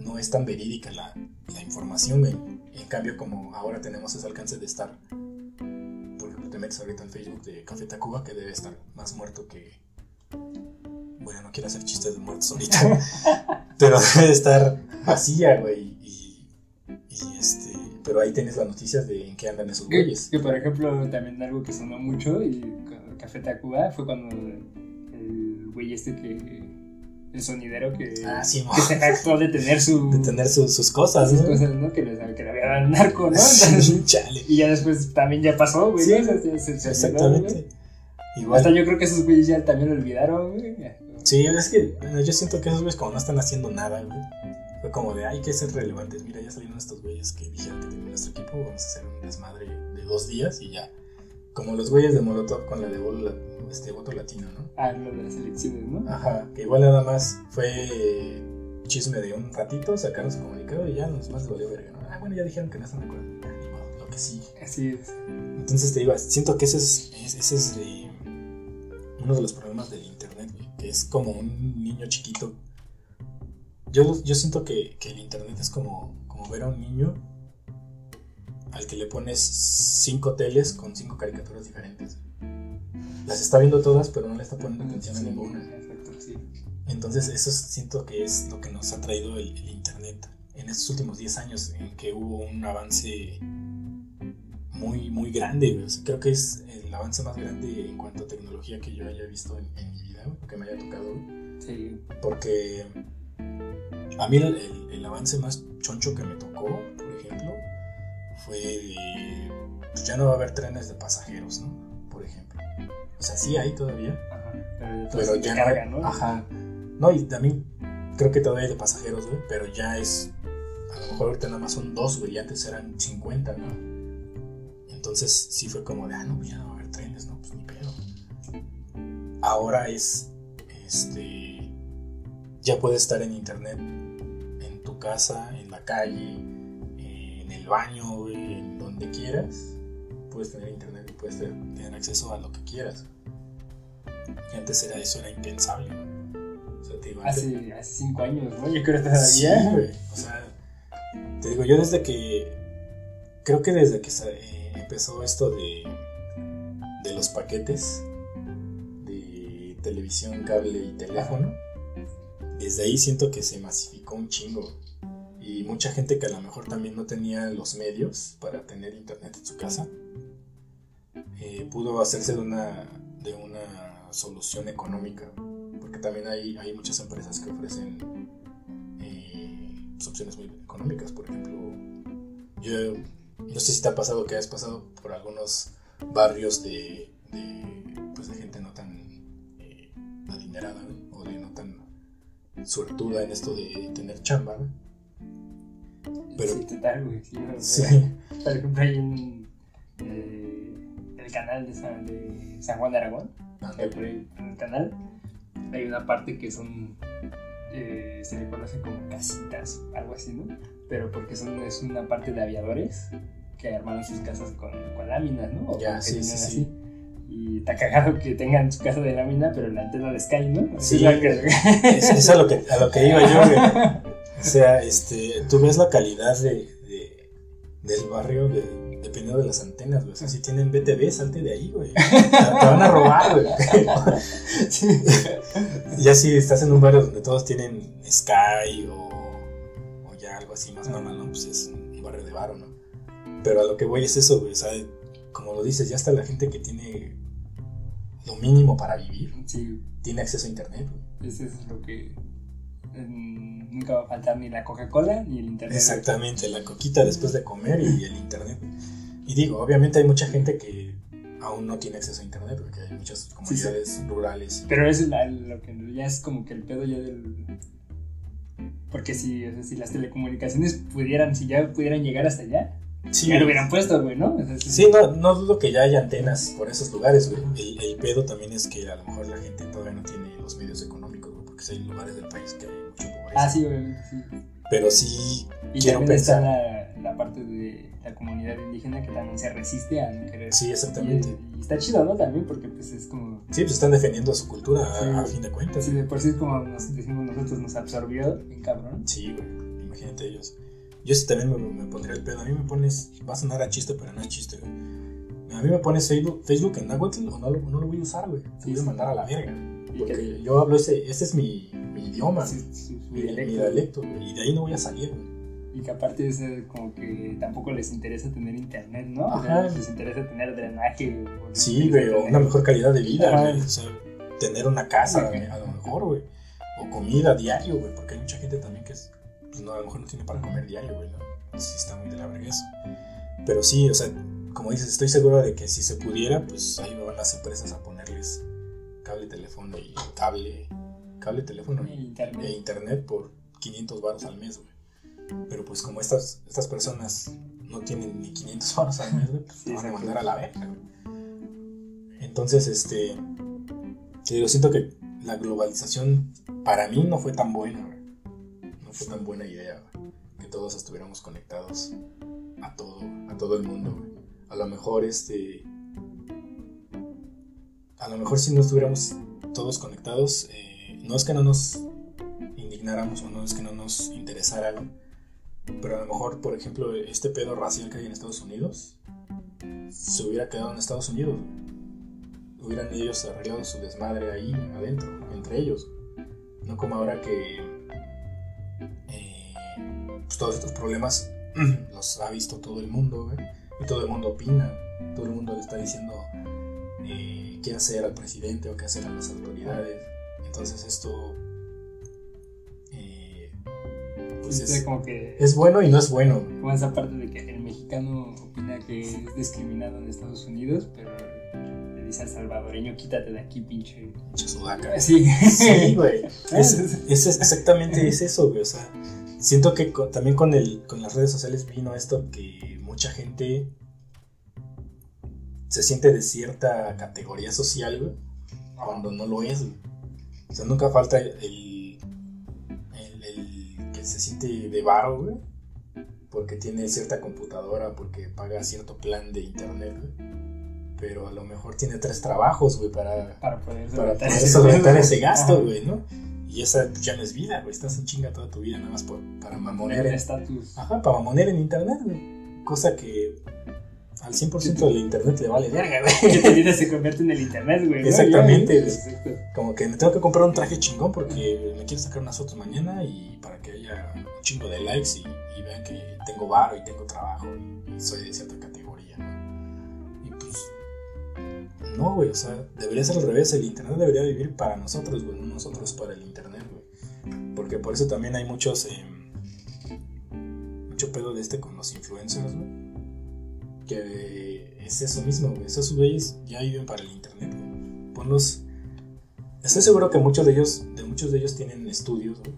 no es tan verídica la, la información, En cambio, como ahora tenemos ese alcance de estar, por ejemplo, te metes ahorita en Facebook de Café Tacuba, que debe estar más muerto que... Bueno, no quiero hacer chistes de muertos ahorita, pero debe estar vacía, güey. Y, y, este, pero ahí tienes las noticias de en qué andan esos güeyes. Que, por ejemplo, también algo que sonó mucho y Café Tacuba fue cuando güey este que el sonidero que, ah, sí, que se actuó de tener su de tener sus cosas sus cosas no que, le, que le había dado narco no Chale. y ya después también ya pasó güey sí, exactamente. Igual. hasta yo creo que esos güeyes ya también lo olvidaron güey. Sí es que bueno, yo siento que esos güeyes como no están haciendo nada güey fue como de hay que ser relevantes mira ya salieron estos güeyes que dijeron que tienen nuestro equipo vamos a hacer un desmadre de dos días y ya como los güeyes de Molotov con la de voto, este, voto latino, ¿no? Ah, lo de las elecciones, ¿no? Ajá, que igual nada más fue chisme de un ratito, sacaron su comunicado y ya los más valió verga, ¿no? Ah, bueno, ya dijeron que no están de acuerdo. lo que sí. Así es. Entonces te digo, siento que ese es, ese es eh, uno de los problemas del internet, güey, que es como un niño chiquito. Yo, yo siento que, que el internet es como, como ver a un niño al que le pones cinco teles con cinco caricaturas diferentes. Las está viendo todas, pero no le está poniendo atención a ninguna. Entonces eso siento que es lo que nos ha traído el, Internet en estos últimos 10 años, en que hubo un avance muy, muy grande. creo que es el avance más grande en cuanto a tecnología que yo haya visto en, mi vida, que me haya tocado. Sí. Porque a mí el, el avance más choncho que me tocó, por ejemplo, fue de, pues ya no va a haber trenes de pasajeros, ¿no? Por ejemplo. O sea, sí hay todavía. Ajá. Pero, ya no, Ajá. No, y también creo que todavía hay de pasajeros, güey, pero ya es, a lo mejor ahorita nada más son dos, güey, y antes eran 50, ¿no? Entonces sí fue como de, ah, no, ya no va a haber trenes, no, pues ni pedo. Ahora es, este, ya puedes estar en internet, casa, en la calle, en el baño, en donde quieras, puedes tener internet y puedes tener acceso a lo que quieras. Y antes era eso, era impensable. O sea, te digo, hace, hace cinco años, ¿no? Yo creo que estás sí, güey. O sea, te digo, yo desde que. Creo que desde que eh, empezó esto de. de los paquetes de televisión, cable y teléfono, desde ahí siento que se masificó un chingo y mucha gente que a lo mejor también no tenía los medios para tener internet en su casa, eh, pudo hacerse de una, de una solución económica, porque también hay, hay muchas empresas que ofrecen eh, opciones muy económicas, por ejemplo, yo no sé si te ha pasado que has pasado por algunos barrios de, de, pues, de gente no tan eh, adinerada o de no tan suertuda en esto de tener chamba, Pero, sí, total, güey. Sí, Por ejemplo, hay un. Eh, el canal de San, de San Juan de Aragón. en el canal hay una parte que son. Eh, se le conoce como casitas, algo así, ¿no? Pero porque son, es una parte de aviadores que armaron sus casas con, con láminas, ¿no? ya, sí, sí, sí. Y está cagado que tengan su casa de lámina, pero la antena de Sky, ¿no? Sí, es, es, a, lo que, a lo que iba yo, güey. O sea, este, tú ves la calidad de, de del barrio de, dependiendo de las antenas, güey. O sea, si tienen BTV, salte de ahí, güey. Te, van a robar, güey. ya si estás en un barrio donde todos tienen Sky o, o ya algo así más normal, ¿no? Pues es un barrio de barro, ¿no? Pero a lo que voy es eso, güey. O sea, como lo dices, ya está la gente que tiene lo mínimo para vivir. Sí. Tiene acceso a internet. Eso es lo que nunca va a faltar ni la Coca-Cola ni el internet. Exactamente, la coquita después de comer y el internet. Y digo, obviamente hay mucha gente que aún no tiene acceso a internet porque hay muchas comunidades rurales. Pero es lo que ya es como que el pedo ya del porque si, si las telecomunicaciones pudieran, si ya pudieran llegar hasta allá, Sí. Ya lo hubieran puesto, güey, ¿no? sí, no, no dudo que ya haya antenas por esos lugares, güey. El, el, pedo también es que a lo mejor la gente todavía no tiene los medios económicos, porque hay lugares del país que hay mucho pobreza. Ah, sí, güey, sí. Pero sí y quiero pensar. Está la, la, parte de la comunidad indígena que también se resiste a no querer. Sí, exactamente. Y, está chido, ¿no? También porque, pues, es como. Sí, pues están defendiendo su cultura a, fin de cuentas. Sí, de por sí es como nos decimos nosotros, nos absorbió, bien cabrón. Sí, güey, imagínate ellos. Yo sí también me, pondría el pedo. A mí me pones, va a sonar a chiste, pero no es chiste, güey. A mí me pones Facebook, Facebook en Nahuatl o no, no, lo voy a usar, güey. Te voy a mandar a la verga. Porque yo hablo ese, ese es mi, mi idioma, mi, dialecto, güey. Y de ahí no voy a salir, güey. Y que aparte es como que tampoco les interesa tener internet, ¿no? Ajá. les interesa tener drenaje. Sí, güey, o una mejor calidad de vida, güey. O sea, tener una casa, a lo mejor, güey. O comida diario, güey, porque hay mucha gente también que es pues no, a lo mejor no tiene para comer diario, güey, ¿no? Sí está muy de la verga eso. Pero sí, o sea, como dices, estoy seguro de que si se pudiera, pues ahí me van las empresas a ponerles cable teléfono y cable, cable teléfono y, internet. e internet por 500 baros al mes, güey. Pero pues como estas, estas personas no tienen ni 500 baros al mes, güey, pues van a mandar a la verga. Entonces, este, te digo, siento que la globalización para mí no fue tan buena, güey no fue tan buena idea que todos estuviéramos conectados a todo, a todo el mundo. A lo mejor este, a lo mejor si no estuviéramos todos conectados, eh, no es que no nos indignáramos o no es que no nos interesara, pero a lo mejor, por ejemplo, este pedo racial que hay en Estados Unidos se hubiera quedado en Estados Unidos. Hubieran ellos arreglado su desmadre ahí adentro, entre ellos. No como ahora que pues, todos estos problemas los ha visto todo el mundo, y todo el mundo opina, todo el mundo le está diciendo eh, qué hacer al presidente o qué hacer a las autoridades. Entonces esto eh, pues es, como que es bueno y no es bueno. Como esa parte de que el mexicano opina que es discriminado en Estados Unidos, pero le dice al salvadoreño, quítate de aquí, pinche... Sudaca. Sí. Sí, güey. es, es, exactamente es eso, güey. O sea, siento que también con, el, con las redes sociales vino esto que mucha gente se siente de cierta categoría social, güey, cuando no lo es, güey. O sea, nunca falta el, el, que se siente de varo, güey, porque tiene cierta computadora, porque paga cierto plan de internet, güey. Pero a lo mejor tiene tres trabajos, güey, para, para poder solventar ese gasto, güey, ¿no? Y esa ya no es vida, güey. Estás en chinga toda tu vida nada más por, para mamonear. En, estatus. Ajá, para mamonear en internet, güey. Cosa que al 100% del internet le vale verga, güey. Que tu vida se convierte en el internet, güey. Exactamente. Como que me tengo que comprar un traje chingón porque me quiero sacar unas fotos mañana y para que haya un chingo de likes y, vean que tengo varo y tengo trabajo y, soy de cierta categoría, ¿no? Y pues no, güey, o sea, debería ser al revés. El internet debería vivir para nosotros, güey, no nosotros para el internet, güey. Porque por eso también hay muchos. Eh, mucho pedo de este con los influencers, güey. Que es eso mismo, güey. Esos güeyes ya viven para el internet, güey. Ponlos. Estoy seguro que muchos de ellos, de muchos de ellos tienen estudios, güey.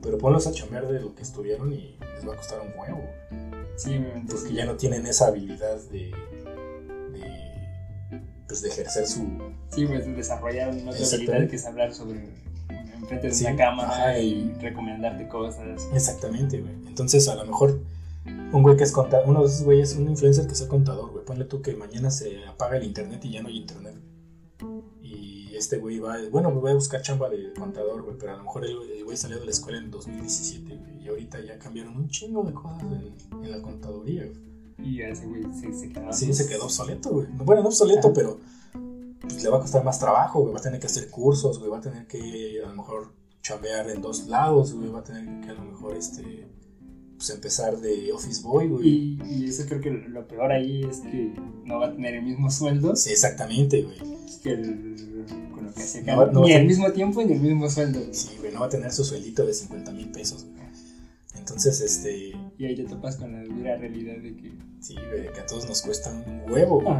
Pero ponlos a chambear de lo que estudiaron y les va a costar un huevo. Sí, obviamente. Porque ya no tienen esa habilidad de, pues de ejercer su... Sí, pues desarrollar una otra habilidad que es hablar sobre enfrente de una cámara y recomendarte cosas. Exactamente, güey. Entonces, a lo mejor un güey que es contador, uno de esos güeyes, un influencer que sea contador, güey. Ponle tú que mañana se apaga el internet y ya no hay internet. Y este güey va, bueno, me voy a buscar chamba de contador, güey, pero a lo mejor el, güey salió de la escuela en 2017, güey, y ahorita ya cambiaron un chingo de cosas en, la contaduría, güey. Y ese güey se, quedó. Sí, se quedó obsoleto, güey. Bueno, no obsoleto, pero pues, le va a costar más trabajo, güey. Va a tener que hacer cursos, güey. Va a tener que a lo mejor chambear en dos lados, güey. Va a tener que a lo mejor este pues empezar de office boy, güey. Y, eso creo que lo peor ahí es que no va a tener el mismo sueldo. Sí, exactamente, güey. Que el, con lo que hacía ni al mismo tiempo ni el mismo sueldo. Sí, güey, no va a tener su sueldito de 50 mil pesos, güey. Entonces, este... Y ahí te topas con la dura realidad de que... Sí, güey, que a todos nos cuesta un huevo, güey.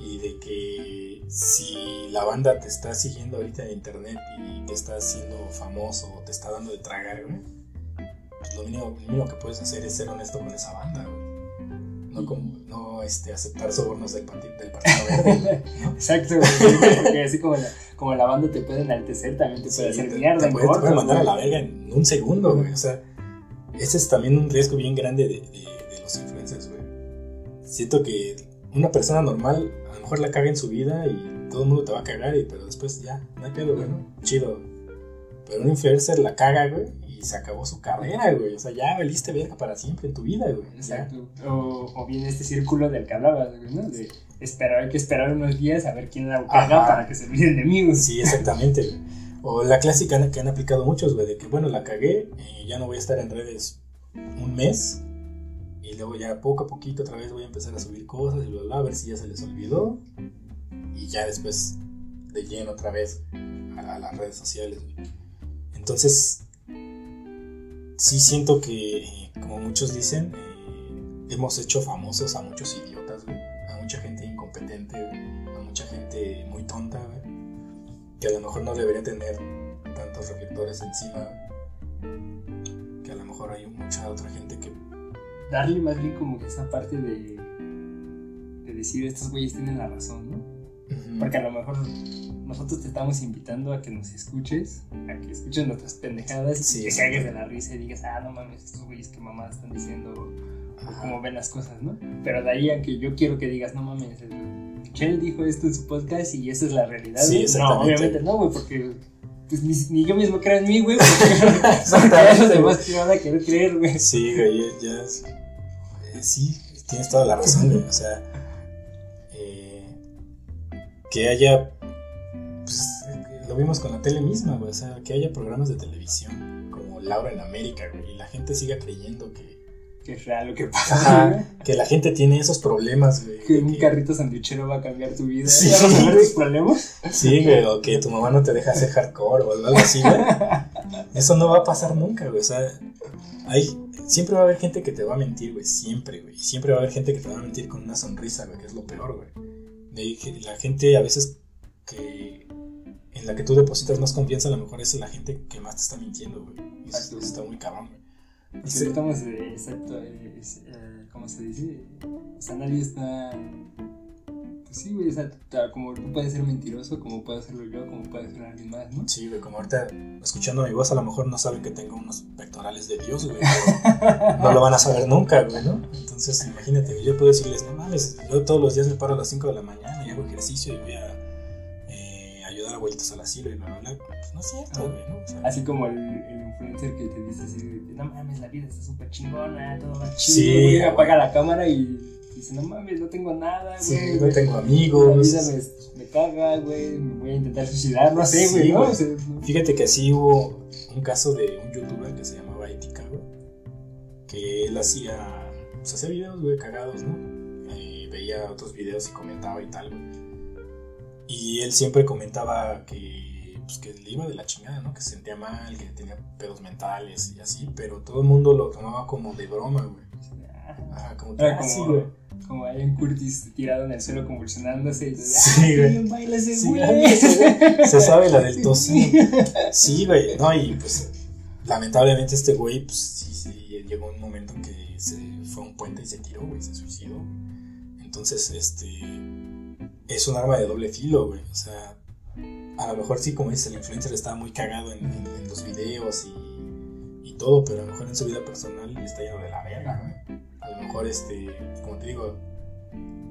Y de que si la banda te está siguiendo ahorita en internet y te está haciendo famoso o te está dando de tragar, güey lo mínimo, que puedes hacer es ser honesto con esa banda, No, como, no este, aceptar sobornos del, partido, del partido verde. Exacto, Porque así como la, como la banda te puede enaltecer, también te puede hacer mierda. Te, puede, mandar a la verga en un segundo, güey. O sea, ese es también un riesgo bien grande de, de, los influencers, güey. Siento que una persona normal a lo mejor la caga en su vida y todo el mundo te va a cagar, y, pero después ya, no hay pedo, güey, Chido. Pero un influencer la caga, güey, se acabó su carrera, güey. O sea, ya valiste verga para siempre en tu vida, güey. Exacto. O, o, bien este círculo del que hablabas, güey, ¿no? De esperar, hay que esperar unos días a ver quién la caga para que se olviden de mí, güey. Sí, exactamente, güey. O la clásica que han aplicado muchos, güey, de que, bueno, la cagué, y ya no voy a estar en redes un mes, y luego ya poco a poquito otra vez voy a empezar a subir cosas y bla, bla, a ver si ya se les olvidó, y ya después de lleno otra vez a, las redes sociales, güey. Entonces, sí siento que, como muchos dicen, eh, hemos hecho famosos a muchos idiotas, A mucha gente incompetente, A mucha gente muy tonta, Que a lo mejor no debería tener tantos reflectores encima. Que a lo mejor hay mucha otra gente que... Darle más bien como que esa parte de... De decir, estos güeyes tienen la razón, ¿no? Porque a lo mejor nosotros te estamos invitando a que nos escuches, a que escuches nuestras pendejadas y que cagues de la risa y digas, ah, no mames, estos güeyes que mamá están diciendo o cómo ven las cosas, ¿no? Pero de ahí a que yo quiero que digas, no mames, Michelle dijo esto en su podcast y esa es la realidad. Sí, no, obviamente no, güey, porque pues ni, yo mismo creo en mí, güey, porque ya los demás que van a querer creer, güey. Sí, güey, ya, eh, sí, tienes toda la razón, güey, o sea, eh, que haya lo vimos con la tele misma, güey. O sea, que haya programas de televisión como Laura en América, güey. Y la gente siga creyendo que. Que es real lo que pasa. que la gente tiene esos problemas, güey. Que un carrito sandwichero va a cambiar tu vida. Sí. ¿Vas a ver tus problemas? Sí, güey. O que tu mamá no te deja hacer hardcore o algo así, güey. Eso no va a pasar nunca, güey. O sea, hay. Siempre va a haber gente que te va a mentir, güey. Siempre, güey. Siempre va a haber gente que te va a mentir con una sonrisa, güey. Que es lo peor, güey. La gente a veces que en la que tú depositas más confianza, a lo mejor es la gente que más te está mintiendo, güey. Eso, está muy cabrón, güey. Si estamos, exacto, eh, ¿cómo se dice? O sea, nadie está... Pues sí, güey, o sea, como tú puedes ser mentiroso, como puedo hacerlo yo, como puede ser alguien más, ¿no? Sí, güey, como ahorita, escuchando mi voz, a lo mejor no saben que tengo unos pectorales de Dios, güey. no lo van a saber nunca, güey, ¿no? Entonces, imagínate, yo puedo decirles, no mames, yo todos los días me paro a las 5 de la mañana y hago ejercicio y voy a vueltas al asilo y bla, bla, bla. Pues no es cierto, güey, ¿no? así como el, el, influencer que te dice así, no mames, la vida está súper chingona, todo va chido, sí, apaga la cámara y dice, no mames, no tengo nada, güey. Sí, no tengo amigos. La vida me, me caga, güey, me voy a intentar suicidar, no sé, güey, ¿no? Fíjate que así hubo un caso de un youtuber que se llamaba Etika, güey, que él hacía, pues hacía videos, güey, cagados, ¿no? Y veía otros videos y comentaba y tal, güey y él siempre comentaba que, pues, que le iba de la chingada, ¿no? Que se sentía mal, que tenía pedos mentales y así, pero todo el mundo lo tomaba como de broma, güey. Ajá, como, ah, como, güey. como Ian Curtis tirado en el suelo convulsionándose. Y sí, güey. baila ese Sí, güey. Se sabe la del tocino. Sí, güey. No, y pues lamentablemente este güey, pues sí, sí, llegó un momento en que se fue a un puente y se tiró, güey, se suicidó. Entonces, este, es un arma de doble filo, güey. O sea, a lo mejor sí, como dices, el influencer estaba muy cagado en, los videos y, y todo, pero a lo mejor en su vida personal está yendo de la verga, güey. A lo mejor, este, como te digo,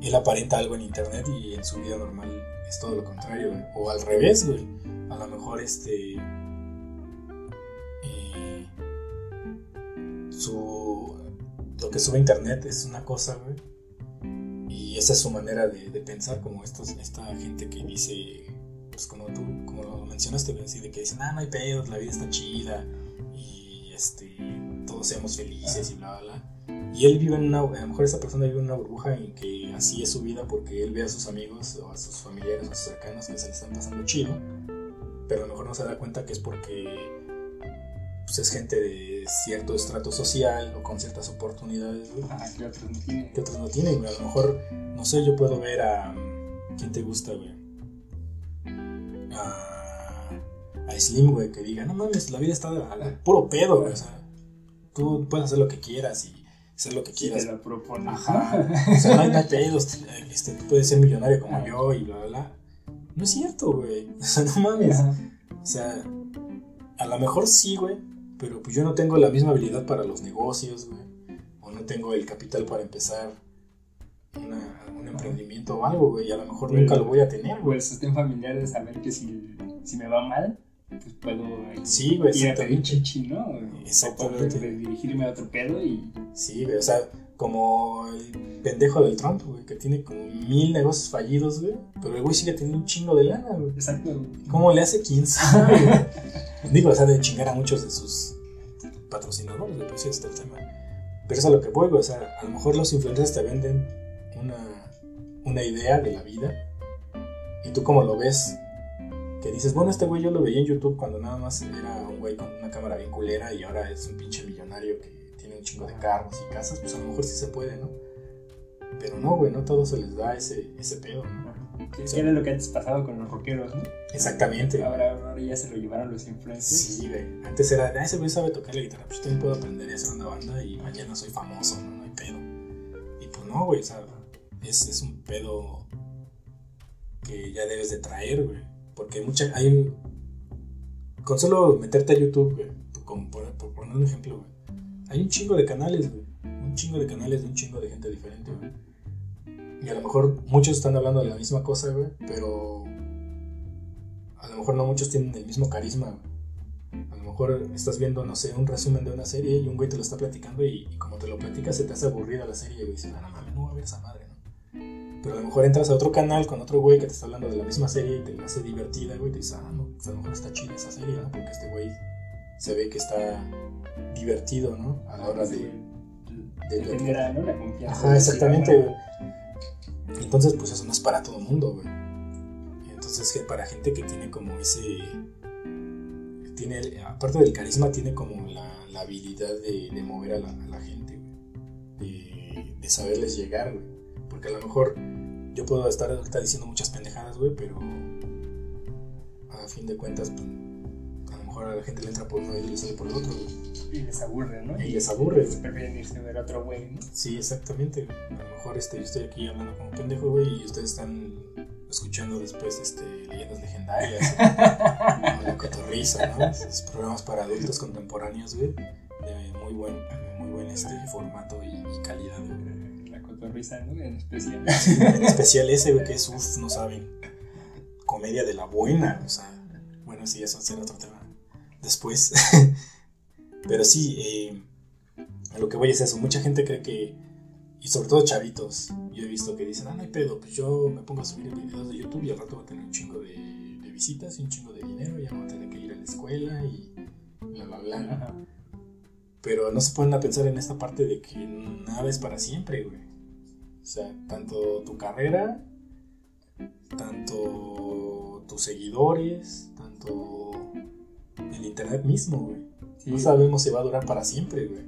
él aparenta algo en internet y en su vida normal es todo lo contrario, güey. O al revés, güey. A lo mejor, este, eh, su lo que sube a internet es una cosa, güey. Y esa es su manera de, de pensar, como estos, esta gente que dice, pues como tú, como lo mencionaste, así de que dicen, ah, no hay pedos, la vida está chida, y este, todos seamos felices y bla, bla, bla. Y él vive en una, a lo mejor esa persona vive en una burbuja en que así es su vida porque él ve a sus amigos o a sus familiares o a sus cercanos que se le están pasando chido, pero a lo mejor no se da cuenta que es porque pues es gente de cierto estrato social o con ciertas oportunidades, Ajá, que otros no tienen. que otros no tienen, güey. A lo mejor, no sé, yo puedo ver a. ¿Quién te gusta, güey? A, a Slim, güey, que diga, no mames, la vida está la- puro pedo, güey. O sea, tú puedes hacer lo que quieras y hacer lo que Si quieras. te lo propones. Ajá. O sea, no hay, pedos. Este, tú puedes ser millonario como yo y bla, bla, bla. No es cierto, güey. O sea, no mames. Ajá. O sea, a lo mejor sí, güey, pero pues yo no tengo la misma habilidad para los negocios, güey. O no tengo el capital para empezar una- un emprendimiento o algo, güey. Y a lo mejor nunca lo voy a tener, güey. el sostén familiar de saber que si, si me va mal, pues puedo Sí, güey, ir a pedir chichi, ¿no? Exactamente. O puedo dirigirme a otro pedo y Sí, güey, o sea, como el pendejo del Trump, güey, que tiene como mil negocios fallidos, güey. Pero el güey sigue teniendo un chingo de lana, güey. Exacto. ¿Cómo le hace? ¿Quién sabe? Digo, o sea, de chingar a muchos de sus patrocinadores, güey, pues sí, está el tema. Pero es a lo que voy, güey, o sea, a lo mejor los influencers te venden una, una idea de la vida y tú como lo ves, que dices, bueno, este güey yo lo veía en YouTube cuando nada más era un güey con una cámara bien culera y ahora es un pinche millonario que un chingo de carros y casas, pues a lo mejor sí se puede, ¿no? Pero no, güey, no todo se les da ese, ese pedo, ¿no? Que era lo que antes pasaba con los rockeros, ¿no? Exactamente. Ahora, ahora ya se lo llevaron los influencers. Sí, güey. Antes era, ah, ese güey sabe tocar la guitarra, pues yo también puedo aprender y hacer una banda y mañana soy famoso, ¿no? No hay pedo. Y pues no, güey, o sea, es, es un pedo que ya debes de traer, güey. Porque mucha, hay. Con solo meterte a YouTube, güey, como por, por poner un ejemplo, güey. Hay un chingo de canales, güey. Un chingo de canales de un chingo de gente diferente, güey. Y a lo mejor muchos están hablando de la misma cosa, güey, pero a lo mejor no muchos tienen el mismo carisma, güey. A lo mejor estás viendo, no sé, un resumen de una serie y un güey te lo está platicando y, como te lo platica se te hace aburrida la serie y dices, ah, no mames, no voy a ver esa madre, ¿no? Pero a lo mejor entras a otro canal con otro güey que te está hablando de la misma serie y te la hace divertida, güey, y te dices, ah, no, pues a lo mejor está chida esa serie, ¿no? Porque este güey se ve que está divertido, ¿no? A la hora de, de, Te de- genera, ¿no? La confianza. Ajá, exactamente, güey. Entonces, pues eso no es para todo mundo, güey. Entonces, que para gente que tiene como ese. Tiene, aparte del carisma, tiene como la, la habilidad de, mover a la, a la gente, güey. De, saberles llegar, güey. Porque a lo mejor yo puedo estar ahorita diciendo muchas pendejadas, güey, pero. A fin de cuentas, pues, mejor a la gente le entra por uno y le sale por el otro, güey. Y les aburre, ¿no? Y les aburre, güey. prefieren irse a ver a otro güey, ¿no? Sí, exactamente. A lo mejor este, yo estoy aquí hablando como pendejo, güey, y ustedes están escuchando después este, leyendas legendarias o la cotorriza, ¿no? Esos programas para adultos contemporáneos, güey, de muy buen, muy buen este, formato y, y calidad, güey. La cotorriza, ¿no? En especial. En especial ese, güey, que es, uff, no saben, comedia de la buena, o sea, bueno, sí, eso será otro tema después. Pero sí, eh, a lo que voy es eso, mucha gente cree que, y sobre todo chavitos, yo he visto que dicen, ah, no hay pedo, pues yo me pongo a subir videos de YouTube y al rato voy a tener un chingo de, de visitas y un chingo de dinero, ya no voy a tener que ir a la escuela y bla, bla, bla. Pero no se ponen a pensar en esta parte de que nada es para siempre, güey. O sea, tanto tu carrera, tanto tus seguidores, tanto el internet mismo, güey. Sí. No sabemos si va a durar para siempre, güey.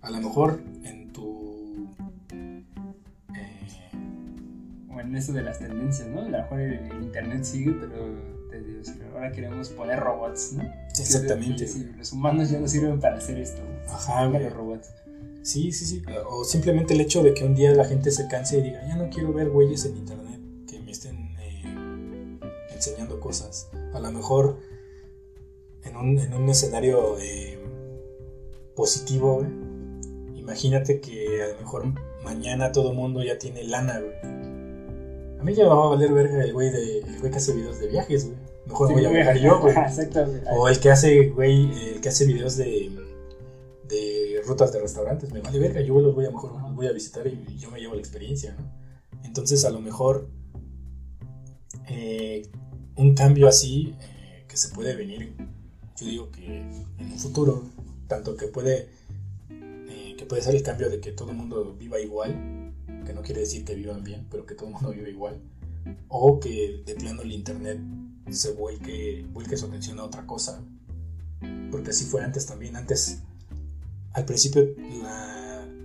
A lo mejor en tu. En, en eso de las tendencias, ¿no? A lo mejor el, internet sigue, pero te digo, ahora queremos poner robots, ¿no? Exactamente. los humanos ya no sirven para hacer esto. Ajá, los robots. Sí, sí, sí. O simplemente el hecho de que un día la gente se canse y diga, ya no quiero ver güeyes en internet que me estén eh, enseñando cosas. A lo mejor en un, en un escenario eh, positivo, imagínate que a lo mejor mañana todo mundo ya tiene lana, güey. A mí ya me va a valer verga el güey, de, el güey que hace videos de viajes, güey. Mejor voy a viajar yo, güey. O el que hace, güey, el que hace videos de, de rutas de restaurantes. Me vale verga, yo los voy a mejor voy a visitar y yo me llevo la experiencia, ¿no? Entonces a lo mejor eh, un cambio así eh, que se puede venir, yo digo que en un futuro, tanto que puede puede ser el cambio de que todo el mundo viva igual, que no quiere decir que vivan bien, pero que todo el mundo viva igual, o que de plano el Internet se vuelque, vuelque su atención a otra cosa, porque así fue antes también, antes, al principio,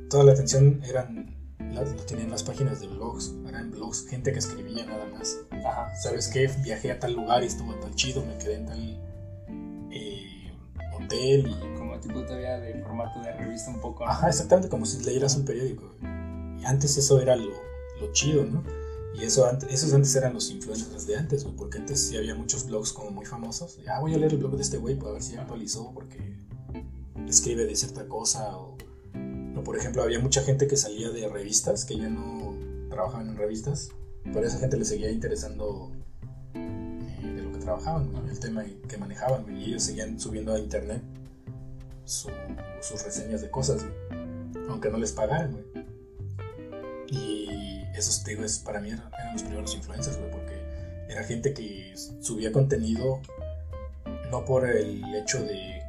toda la atención eran, la, tenían las páginas de blogs, eran blogs, gente que escribía nada más. ¿Sabes qué? Viajé a tal lugar y estuvo tan chido, me quedé en tal eh, y tipo todavía de formato de revista un poco. Ajá, exactamente, como si leyeras un periódico. Y antes eso era lo, lo chido, ¿no? Y eso antes, esos antes eran los influencers de antes, güey, porque antes sí había muchos blogs como muy famosos. Ah, voy a leer el blog de este güey para ver si actualizó porque escribe de cierta cosa. O, o, por ejemplo, había mucha gente que salía de revistas, que ya no trabajaban en revistas, pero a esa gente le seguía interesando trabajaban, el tema que manejaban, y ellos seguían subiendo a internet sus reseñas de cosas, aunque no les pagaran, güey. Y esos, digo, es, para mí eran, los primeros influencers, güey, porque era gente que subía contenido no por el hecho de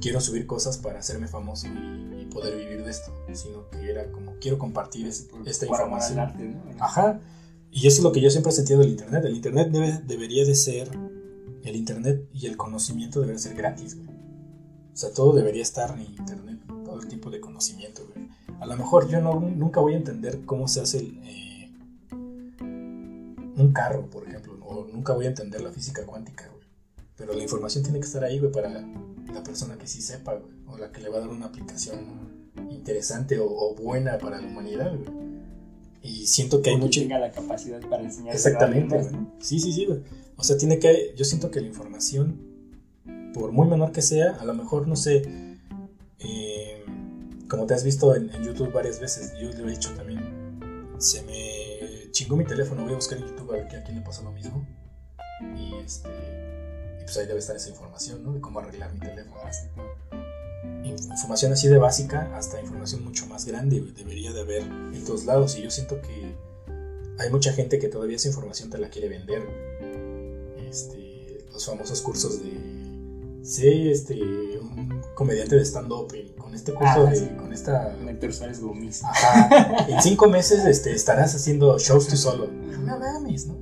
quiero subir cosas para hacerme famoso y, poder vivir de esto, sino que era como quiero compartir esta información. Ajá. Y eso es lo que yo siempre he sentido del Internet. El Internet debe, debería de ser, el Internet y el conocimiento debería ser gratis, güey. O sea, todo debería estar en internet, todo el tipo de conocimiento, güey. A lo mejor yo nunca voy a entender cómo se hace eh, un carro, por ejemplo, o nunca voy a entender la física cuántica, güey. Pero la información tiene que estar ahí, güey, para la persona que sí sepa, güey, o la que le va a dar una aplicación interesante o, buena para la humanidad, güey. Y siento que hay mucha... tenga la capacidad para enseñar. Exactamente, güey. Sí, sí, sí, güey. O sea, tiene que... Yo siento que la información por muy menor que sea, a lo mejor, no sé, eh, como te has visto en, YouTube varias veces, yo lo he dicho también, se me chingó mi teléfono, voy a buscar en YouTube a ver a quién le pasó lo mismo. Y, este, y pues ahí debe estar esa información, ¿no? De cómo arreglar mi teléfono. Información así de básica hasta información mucho más grande debería de haber en todos lados. Y yo siento que hay mucha gente que todavía esa información te la quiere vender. Este, los famosos cursos de Sí, este, un comediante de stand-up con este curso ah, de, con esta... Gomis. Ajá, en cinco meses este, estarás haciendo shows tú solo. No mames, ¿no?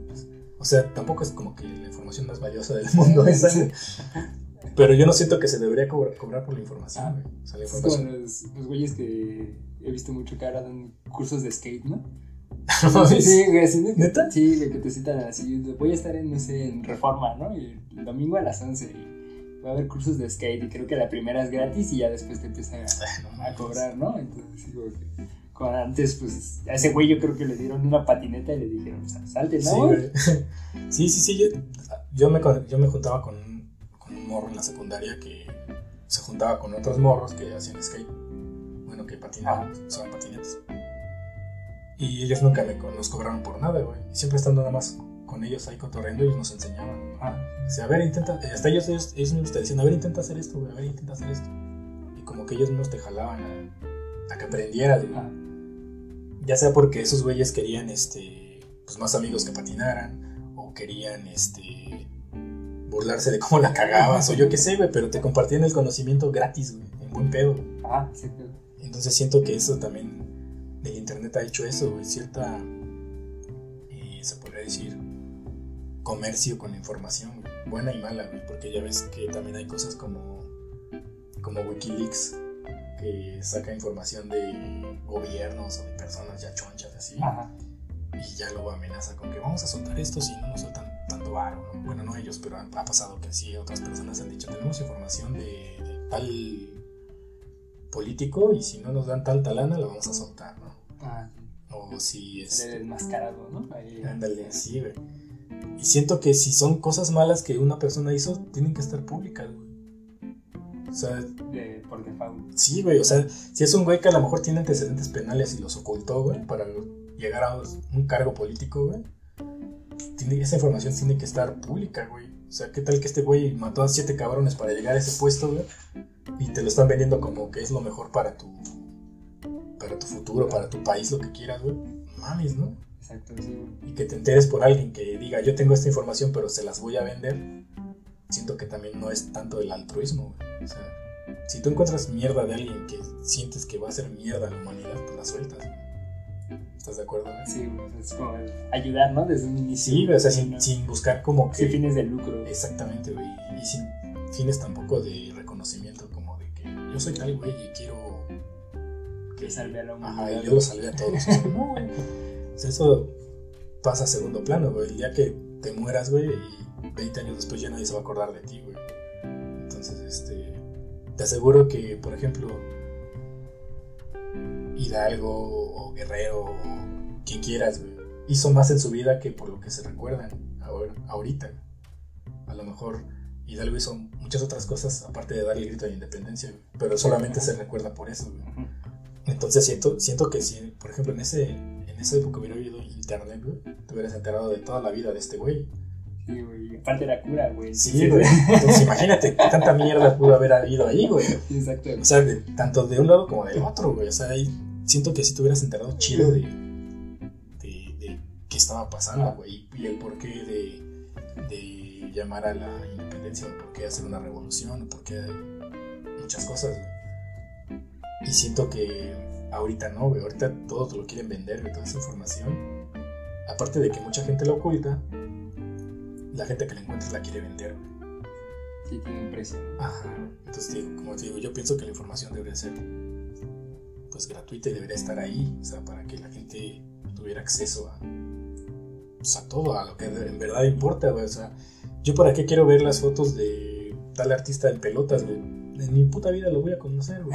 O sea, tampoco es como que la información más valiosa del mundo esa. Pero yo no siento que se debería cobrar, por la información, ah, O sea, la información. Es como los, los güeyes que he visto mucho que ahora dan cursos de skate, ¿no? sí, güey, así, ¿Neta? Sí, güey, que te citan así. Voy a estar en, no sé, en Reforma, ¿no? Y el domingo a las 11. Y va a haber cursos de skate y creo que la primera es gratis y ya después te empiezan a, cobrar, ¿no? Entonces, digo que antes, pues a ese güey yo creo que le dieron una patineta y le dijeron, salte, ¿no? Sí, sí, sí, yo, yo, me, yo me juntaba con, morro en la secundaria que se juntaba con otros morros que hacían skate, bueno, que patinaban, usaban patinetas. Y ellos nunca me, nos cobraron por nada, güey. Siempre estando nada más con ellos ahí cotorreando, ellos nos enseñaban. Ah, a ver, intenta, hasta ellos, ellos, ellos mismos te decían, a ver, intenta hacer esto, a ver, intenta hacer esto. Y como que ellos mismos te jalaban a, que aprendieras, ah. Ya sea porque esos güeyes querían, este, pues más amigos que patinaran, o querían, este, burlarse de cómo la cagabas, o yo qué sé, güey, pero te compartían el conocimiento gratis, güey, en buen pedo. Ah, sí, Entonces siento que eso también, del internet ha hecho eso, güey, cierta, eh, se podría decir, comercio con información, buena y mala, porque ya ves que también hay cosas como, como Wikileaks, que saca información de gobiernos o de personas ya chonchas así. y ya luego amenaza con que vamos a soltar esto si no nos sueltan tanto varo. Bueno, no ellos, pero ha pasado que sí, otras personas han dicho, tenemos información de, tal político y si no nos dan tal talana la vamos a soltar, ¿no? Ah, o si es... desmascarado, ¿no? Ándale, sí, güey. Y siento que si son cosas malas que una persona hizo, tienen que estar públicas, güey. O sea, de, por default. Sí, güey, o sea, si es un güey que a lo mejor tiene antecedentes penales y los ocultó, güey, para llegar a un cargo político, güey, tiene, esa información tiene que estar pública, güey. O sea, ¿qué tal que este güey mató a siete cabrones para llegar a ese puesto, güey? Y te lo están vendiendo como que es lo mejor para tu, para tu futuro, para tu país, lo que quieras, güey. Mames, ¿no? Exacto, sí, güey. Y que te enteres por alguien que diga, yo tengo esta información, pero se las voy a vender. Siento que también no es tanto el altruismo, güey. O sea, si tú encuentras mierda de alguien que sientes que va a hacer mierda a la humanidad, pues la sueltas, ¿Estás de acuerdo? Sí, es como ayudar, ¿no? Desde un inicio. Sí, o sea, sin, buscar como que... Sin fines de lucro. Exactamente, güey. Y sin fines tampoco de reconocimiento, como de que yo soy tal güey y quiero... Que salve a la humanidad. Ajá, y yo lo salve a todos. no, güey. O sea, eso pasa a segundo plano, güey. El día que te mueras, güey, y 20 años después ya nadie se va a acordar de ti, güey. Entonces, este... Te aseguro que, por ejemplo Hidalgo o Guerrero o quien quieras, hizo más en su vida que por lo que se recuerdan ahora, ahorita. A lo mejor Hidalgo hizo muchas otras cosas aparte de darle el grito de independencia, pero solamente se recuerda por eso. Entonces siento, siento que si, por ejemplo, en, ese, en esa época hubiera habido internet, te hubieras enterado de toda la vida de este güey. Sí, güey. Aparte la cura, güey. Sí, güey. Entonces imagínate tanta mierda pudo haber habido ahí, güey. Exacto. O sea, tanto de un lado como del otro, güey. O sea, ahí siento que si te hubieras enterado chido de, de, qué estaba pasando, güey, y el porqué de, de llamar a la independencia, o por qué hacer una revolución, o por qué muchas cosas, Y siento que ahorita no, güey, ahorita todos lo quieren vender, toda esa información. Aparte de que mucha gente la oculta, la gente que la encuentra la quiere vender, Sí, tiene un precio. Ajá. Entonces, como te digo, yo pienso que la información debe ser pues gratuita y debería estar ahí, o sea, para que la gente tuviera acceso a, pues, a todo, a lo que en verdad importa, o sea, yo para qué quiero ver las fotos de tal artista en pelotas, güey. En mi puta vida lo voy a conocer, güey.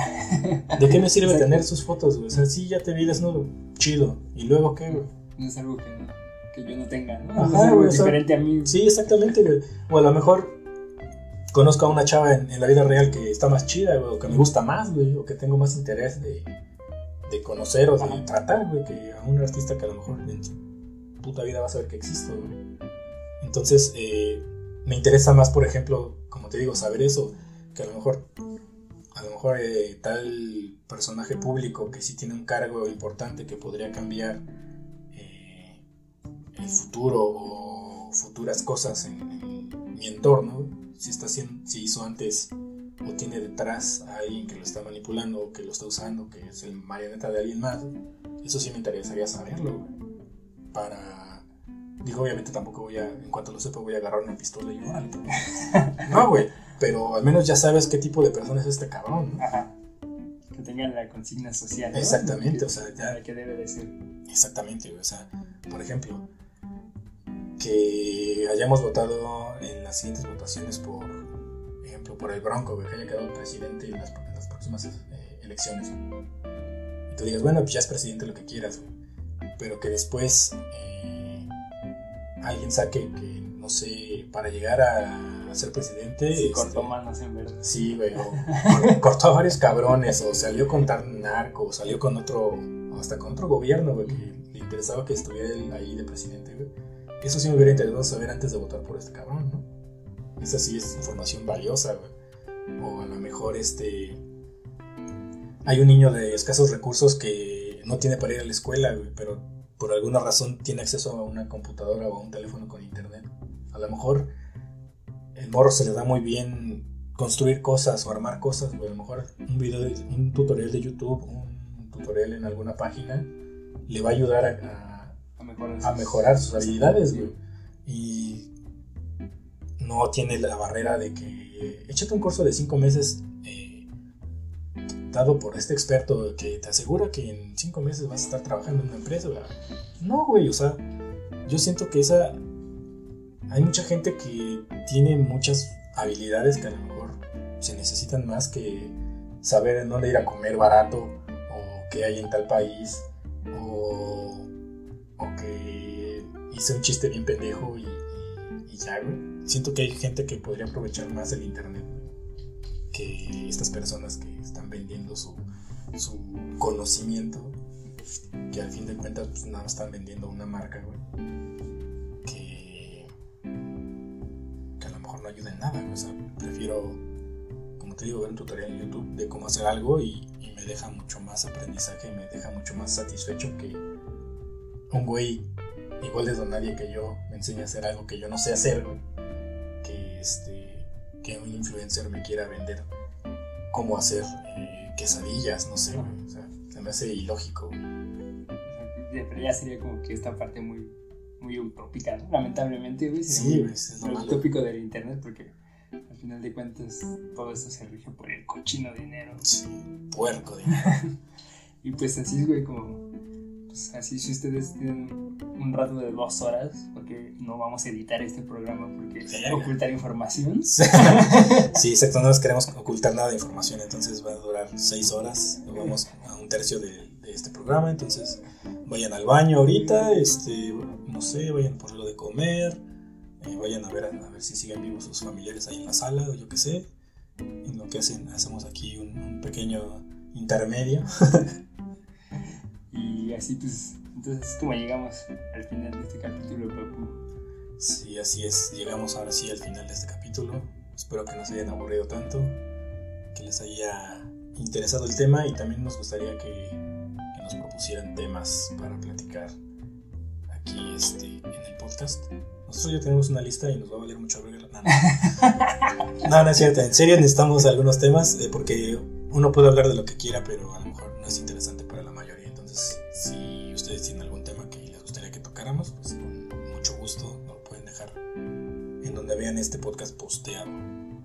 ¿De qué me sirve tener sus fotos, güey? O sea, sí, ya te vi desnudo, chido. ¿Y luego qué, güey? No es algo que, que yo no tenga, ¿no? Ajá, es algo diferente a mí. Sí, exactamente, güey. O a lo mejor conozco a una chava en, en, la vida real que está más chida, güey, o que me gusta más, güey, o que tengo más interés de, conocer o de tratar, que a un artista que a lo mejor en su puta vida va a saber que existo. Entonces, eh, me interesa más, por ejemplo, como te digo, saber eso, que a lo mejor, a lo mejor eh, tal personaje público que sí tiene un cargo importante que podría cambiar eh, el futuro o futuras cosas en, en mi entorno, si está si hizo antes o tiene detrás a alguien que lo está manipulando o que lo está usando, que es el marioneta de alguien más, eso sí me interesaría saberlo, Para. Digo, obviamente tampoco voy a, en cuanto lo sepa, voy a agarrar una pistola y órale. No, güey. Pero al menos ya sabes qué tipo de persona es este cabrón, Ajá. Que tengan la consigna social. Exactamente, o sea, ya. Que debe de ser. Exactamente, güey. O sea, por ejemplo, que hayamos votado en las siguientes votaciones por por el Bronco, que haya quedado presidente en las, próximas eh, elecciones. Y tú digas, bueno, pues ya es presidente lo que quieras, Pero que después eh, alguien saque que, no sé, para llegar a, ser presidente. Sí, cortó este, manos en verdad. Sí, güey. O, cortó a varios cabrones, o salió con narco, o salió con otro, hasta con otro gobierno, güey, que le interesaba que estuviera ahí de presidente, güey. Eso sí me hubiera interesado saber antes de votar por este cabrón, ¿no? Esa sí es información valiosa, güey. O a lo mejor este... Hay un niño de escasos recursos que no tiene para ir a la escuela, güey, pero por alguna razón tiene acceso a una computadora o a un teléfono con internet. A lo mejor el morro se le da muy bien construir cosas o armar cosas, güey. A lo mejor un video, un tutorial de YouTube, un tutorial en alguna página, le va a ayudar a, a, mejorar, sus, habilidades, güey. Y no tiene la barrera de que échate un curso de cinco meses, eh, dado por este experto que te asegura que en cinco meses vas a estar trabajando en una empresa. No, güey, o sea, yo siento que esa... Hay mucha gente que tiene muchas habilidades que a lo mejor se necesitan más que saber en dónde ir a comer barato o qué hay en tal país o, o que hice un chiste bien pendejo y, ya, güey. Siento que hay gente que podría aprovechar más el internet que estas personas que están vendiendo su, su conocimiento, que al fin de cuentas pues, nada están vendiendo una marca, güey, que, que a lo mejor no ayuda en nada, o sea, prefiero, como te digo, ver un tutorial en YouTube de cómo hacer algo y, me deja mucho más aprendizaje, me deja mucho más satisfecho que un güey igual de nadie que yo me enseñe a hacer algo que yo no sé hacer, güey, que este que un influencer me quiera vender cómo hacer eh, quesadillas, no sé, o sea, se me hace ilógico. Pero ya sería como que esta parte muy, muy utópica, ¿no? Lamentablemente, güey. Sí, güey, es lo utópico del internet porque al final de cuentas todo esto se rige por el cochino dinero. Sí, puerco dinero. y pues así, güey, como pues, así si ustedes tienen un rato de dos horas, porque no vamos a editar este programa porque ocultar información. Sí, exacto, no nos queremos ocultar nada de información, entonces va a durar seis horas, vamos a un tercio de, este programa, entonces vayan al baño ahorita, este, no sé, vayan por lo de comer, eh, vayan a ver, a ver si siguen vivos sus familiares ahí en la sala o yo qué sé, en lo que hacen, hacemos aquí un, un pequeño intermedio. Y así pues, entonces es como llegamos al final de este capítulo, Papu. Sí, así es, llegamos ahora sí al final de este capítulo. Espero que no se hayan aburrido tanto, que les haya interesado el tema y también nos gustaría que, que nos propusieran temas para platicar aquí este, en el podcast. Nosotros ya tenemos una lista y nos va a valer mucho abrir No, no. no, no es cierto. En serio necesitamos algunos temas eh, porque uno puede hablar de lo que quiera, pero a lo mejor no es interesante si ustedes tienen algún tema que les gustaría que tocáramos, pues con mucho gusto nos lo pueden dejar en donde vean este podcast posteado.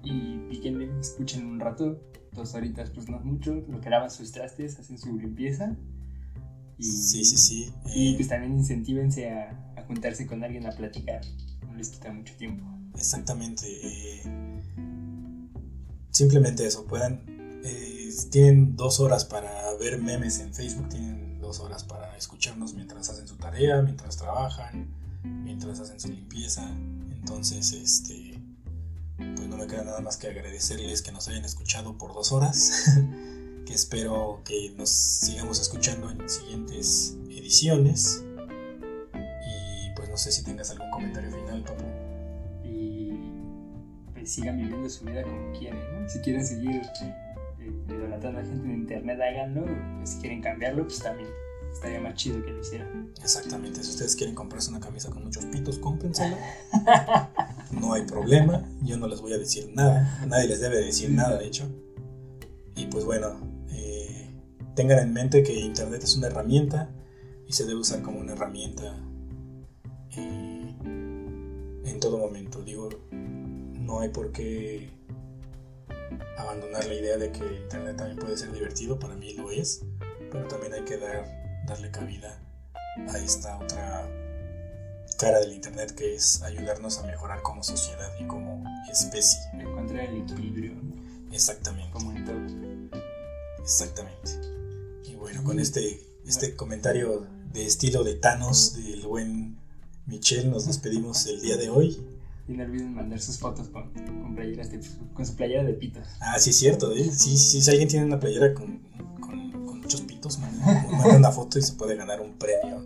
Y piquen, escuchen un rato, dos horitas, pues no es mucho, lo que lavan sus trastes, hacen su limpieza. Y, sí, sí, sí. Y eh, pues también incentívense a, a, juntarse con alguien a platicar, no les quita mucho tiempo. Exactamente. Eh, simplemente eso, puedan eh, tienen dos horas para ver memes en Facebook, tienen dos horas para escucharnos mientras hacen su tarea, mientras trabajan, mientras hacen su limpieza. Entonces, este, pues no me queda nada más que agradecerles que nos hayan escuchado por dos horas. que espero que nos sigamos escuchando en siguientes ediciones. Y pues no sé si tengas algún comentario final, papu. Y pues sigan viviendo su vida como quieren, Si quieren seguir idolatrando a gente en internet, háganlo. Pues, si quieren cambiarlo, pues también estaría más chido que lo hicieran. Exactamente. Si ustedes quieren comprarse una camisa con muchos pitos, cómprensela. no hay problema. Yo no les voy a decir nada. Nadie les debe decir nada, de hecho. Y pues bueno, eh, tengan en mente que internet es una herramienta y se debe usar como una herramienta eh, en todo momento. Digo, no hay por qué abandonar la idea de que Internet también puede ser divertido, para mí lo es, pero también hay que dar, darle cabida a esta otra cara del Internet que es ayudarnos a mejorar como sociedad y como especie. Encontrar el equilibrio. Exactamente. Como en todo. Exactamente. Y bueno, con este, este comentario de estilo de Thanos del buen Michel nos despedimos el día de hoy. Y no olviden mandar sus fotos con, con, playeras con su playera de pitos. Ah, sí, es cierto. ¿eh? Sí, sí, si alguien tiene una playera con, con, muchos pitos, manda, una foto y se puede ganar un premio.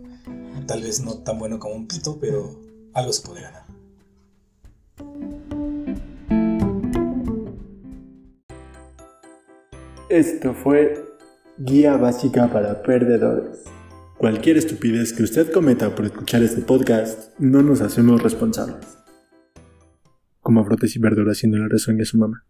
Tal vez no tan bueno como un pito, pero algo se puede ganar. Esto fue Guía Básica para Perdedores. Cualquier estupidez que usted cometa por escuchar este podcast, no nos hacemos responsables como frutas y verduras haciendo la razón a su mamá.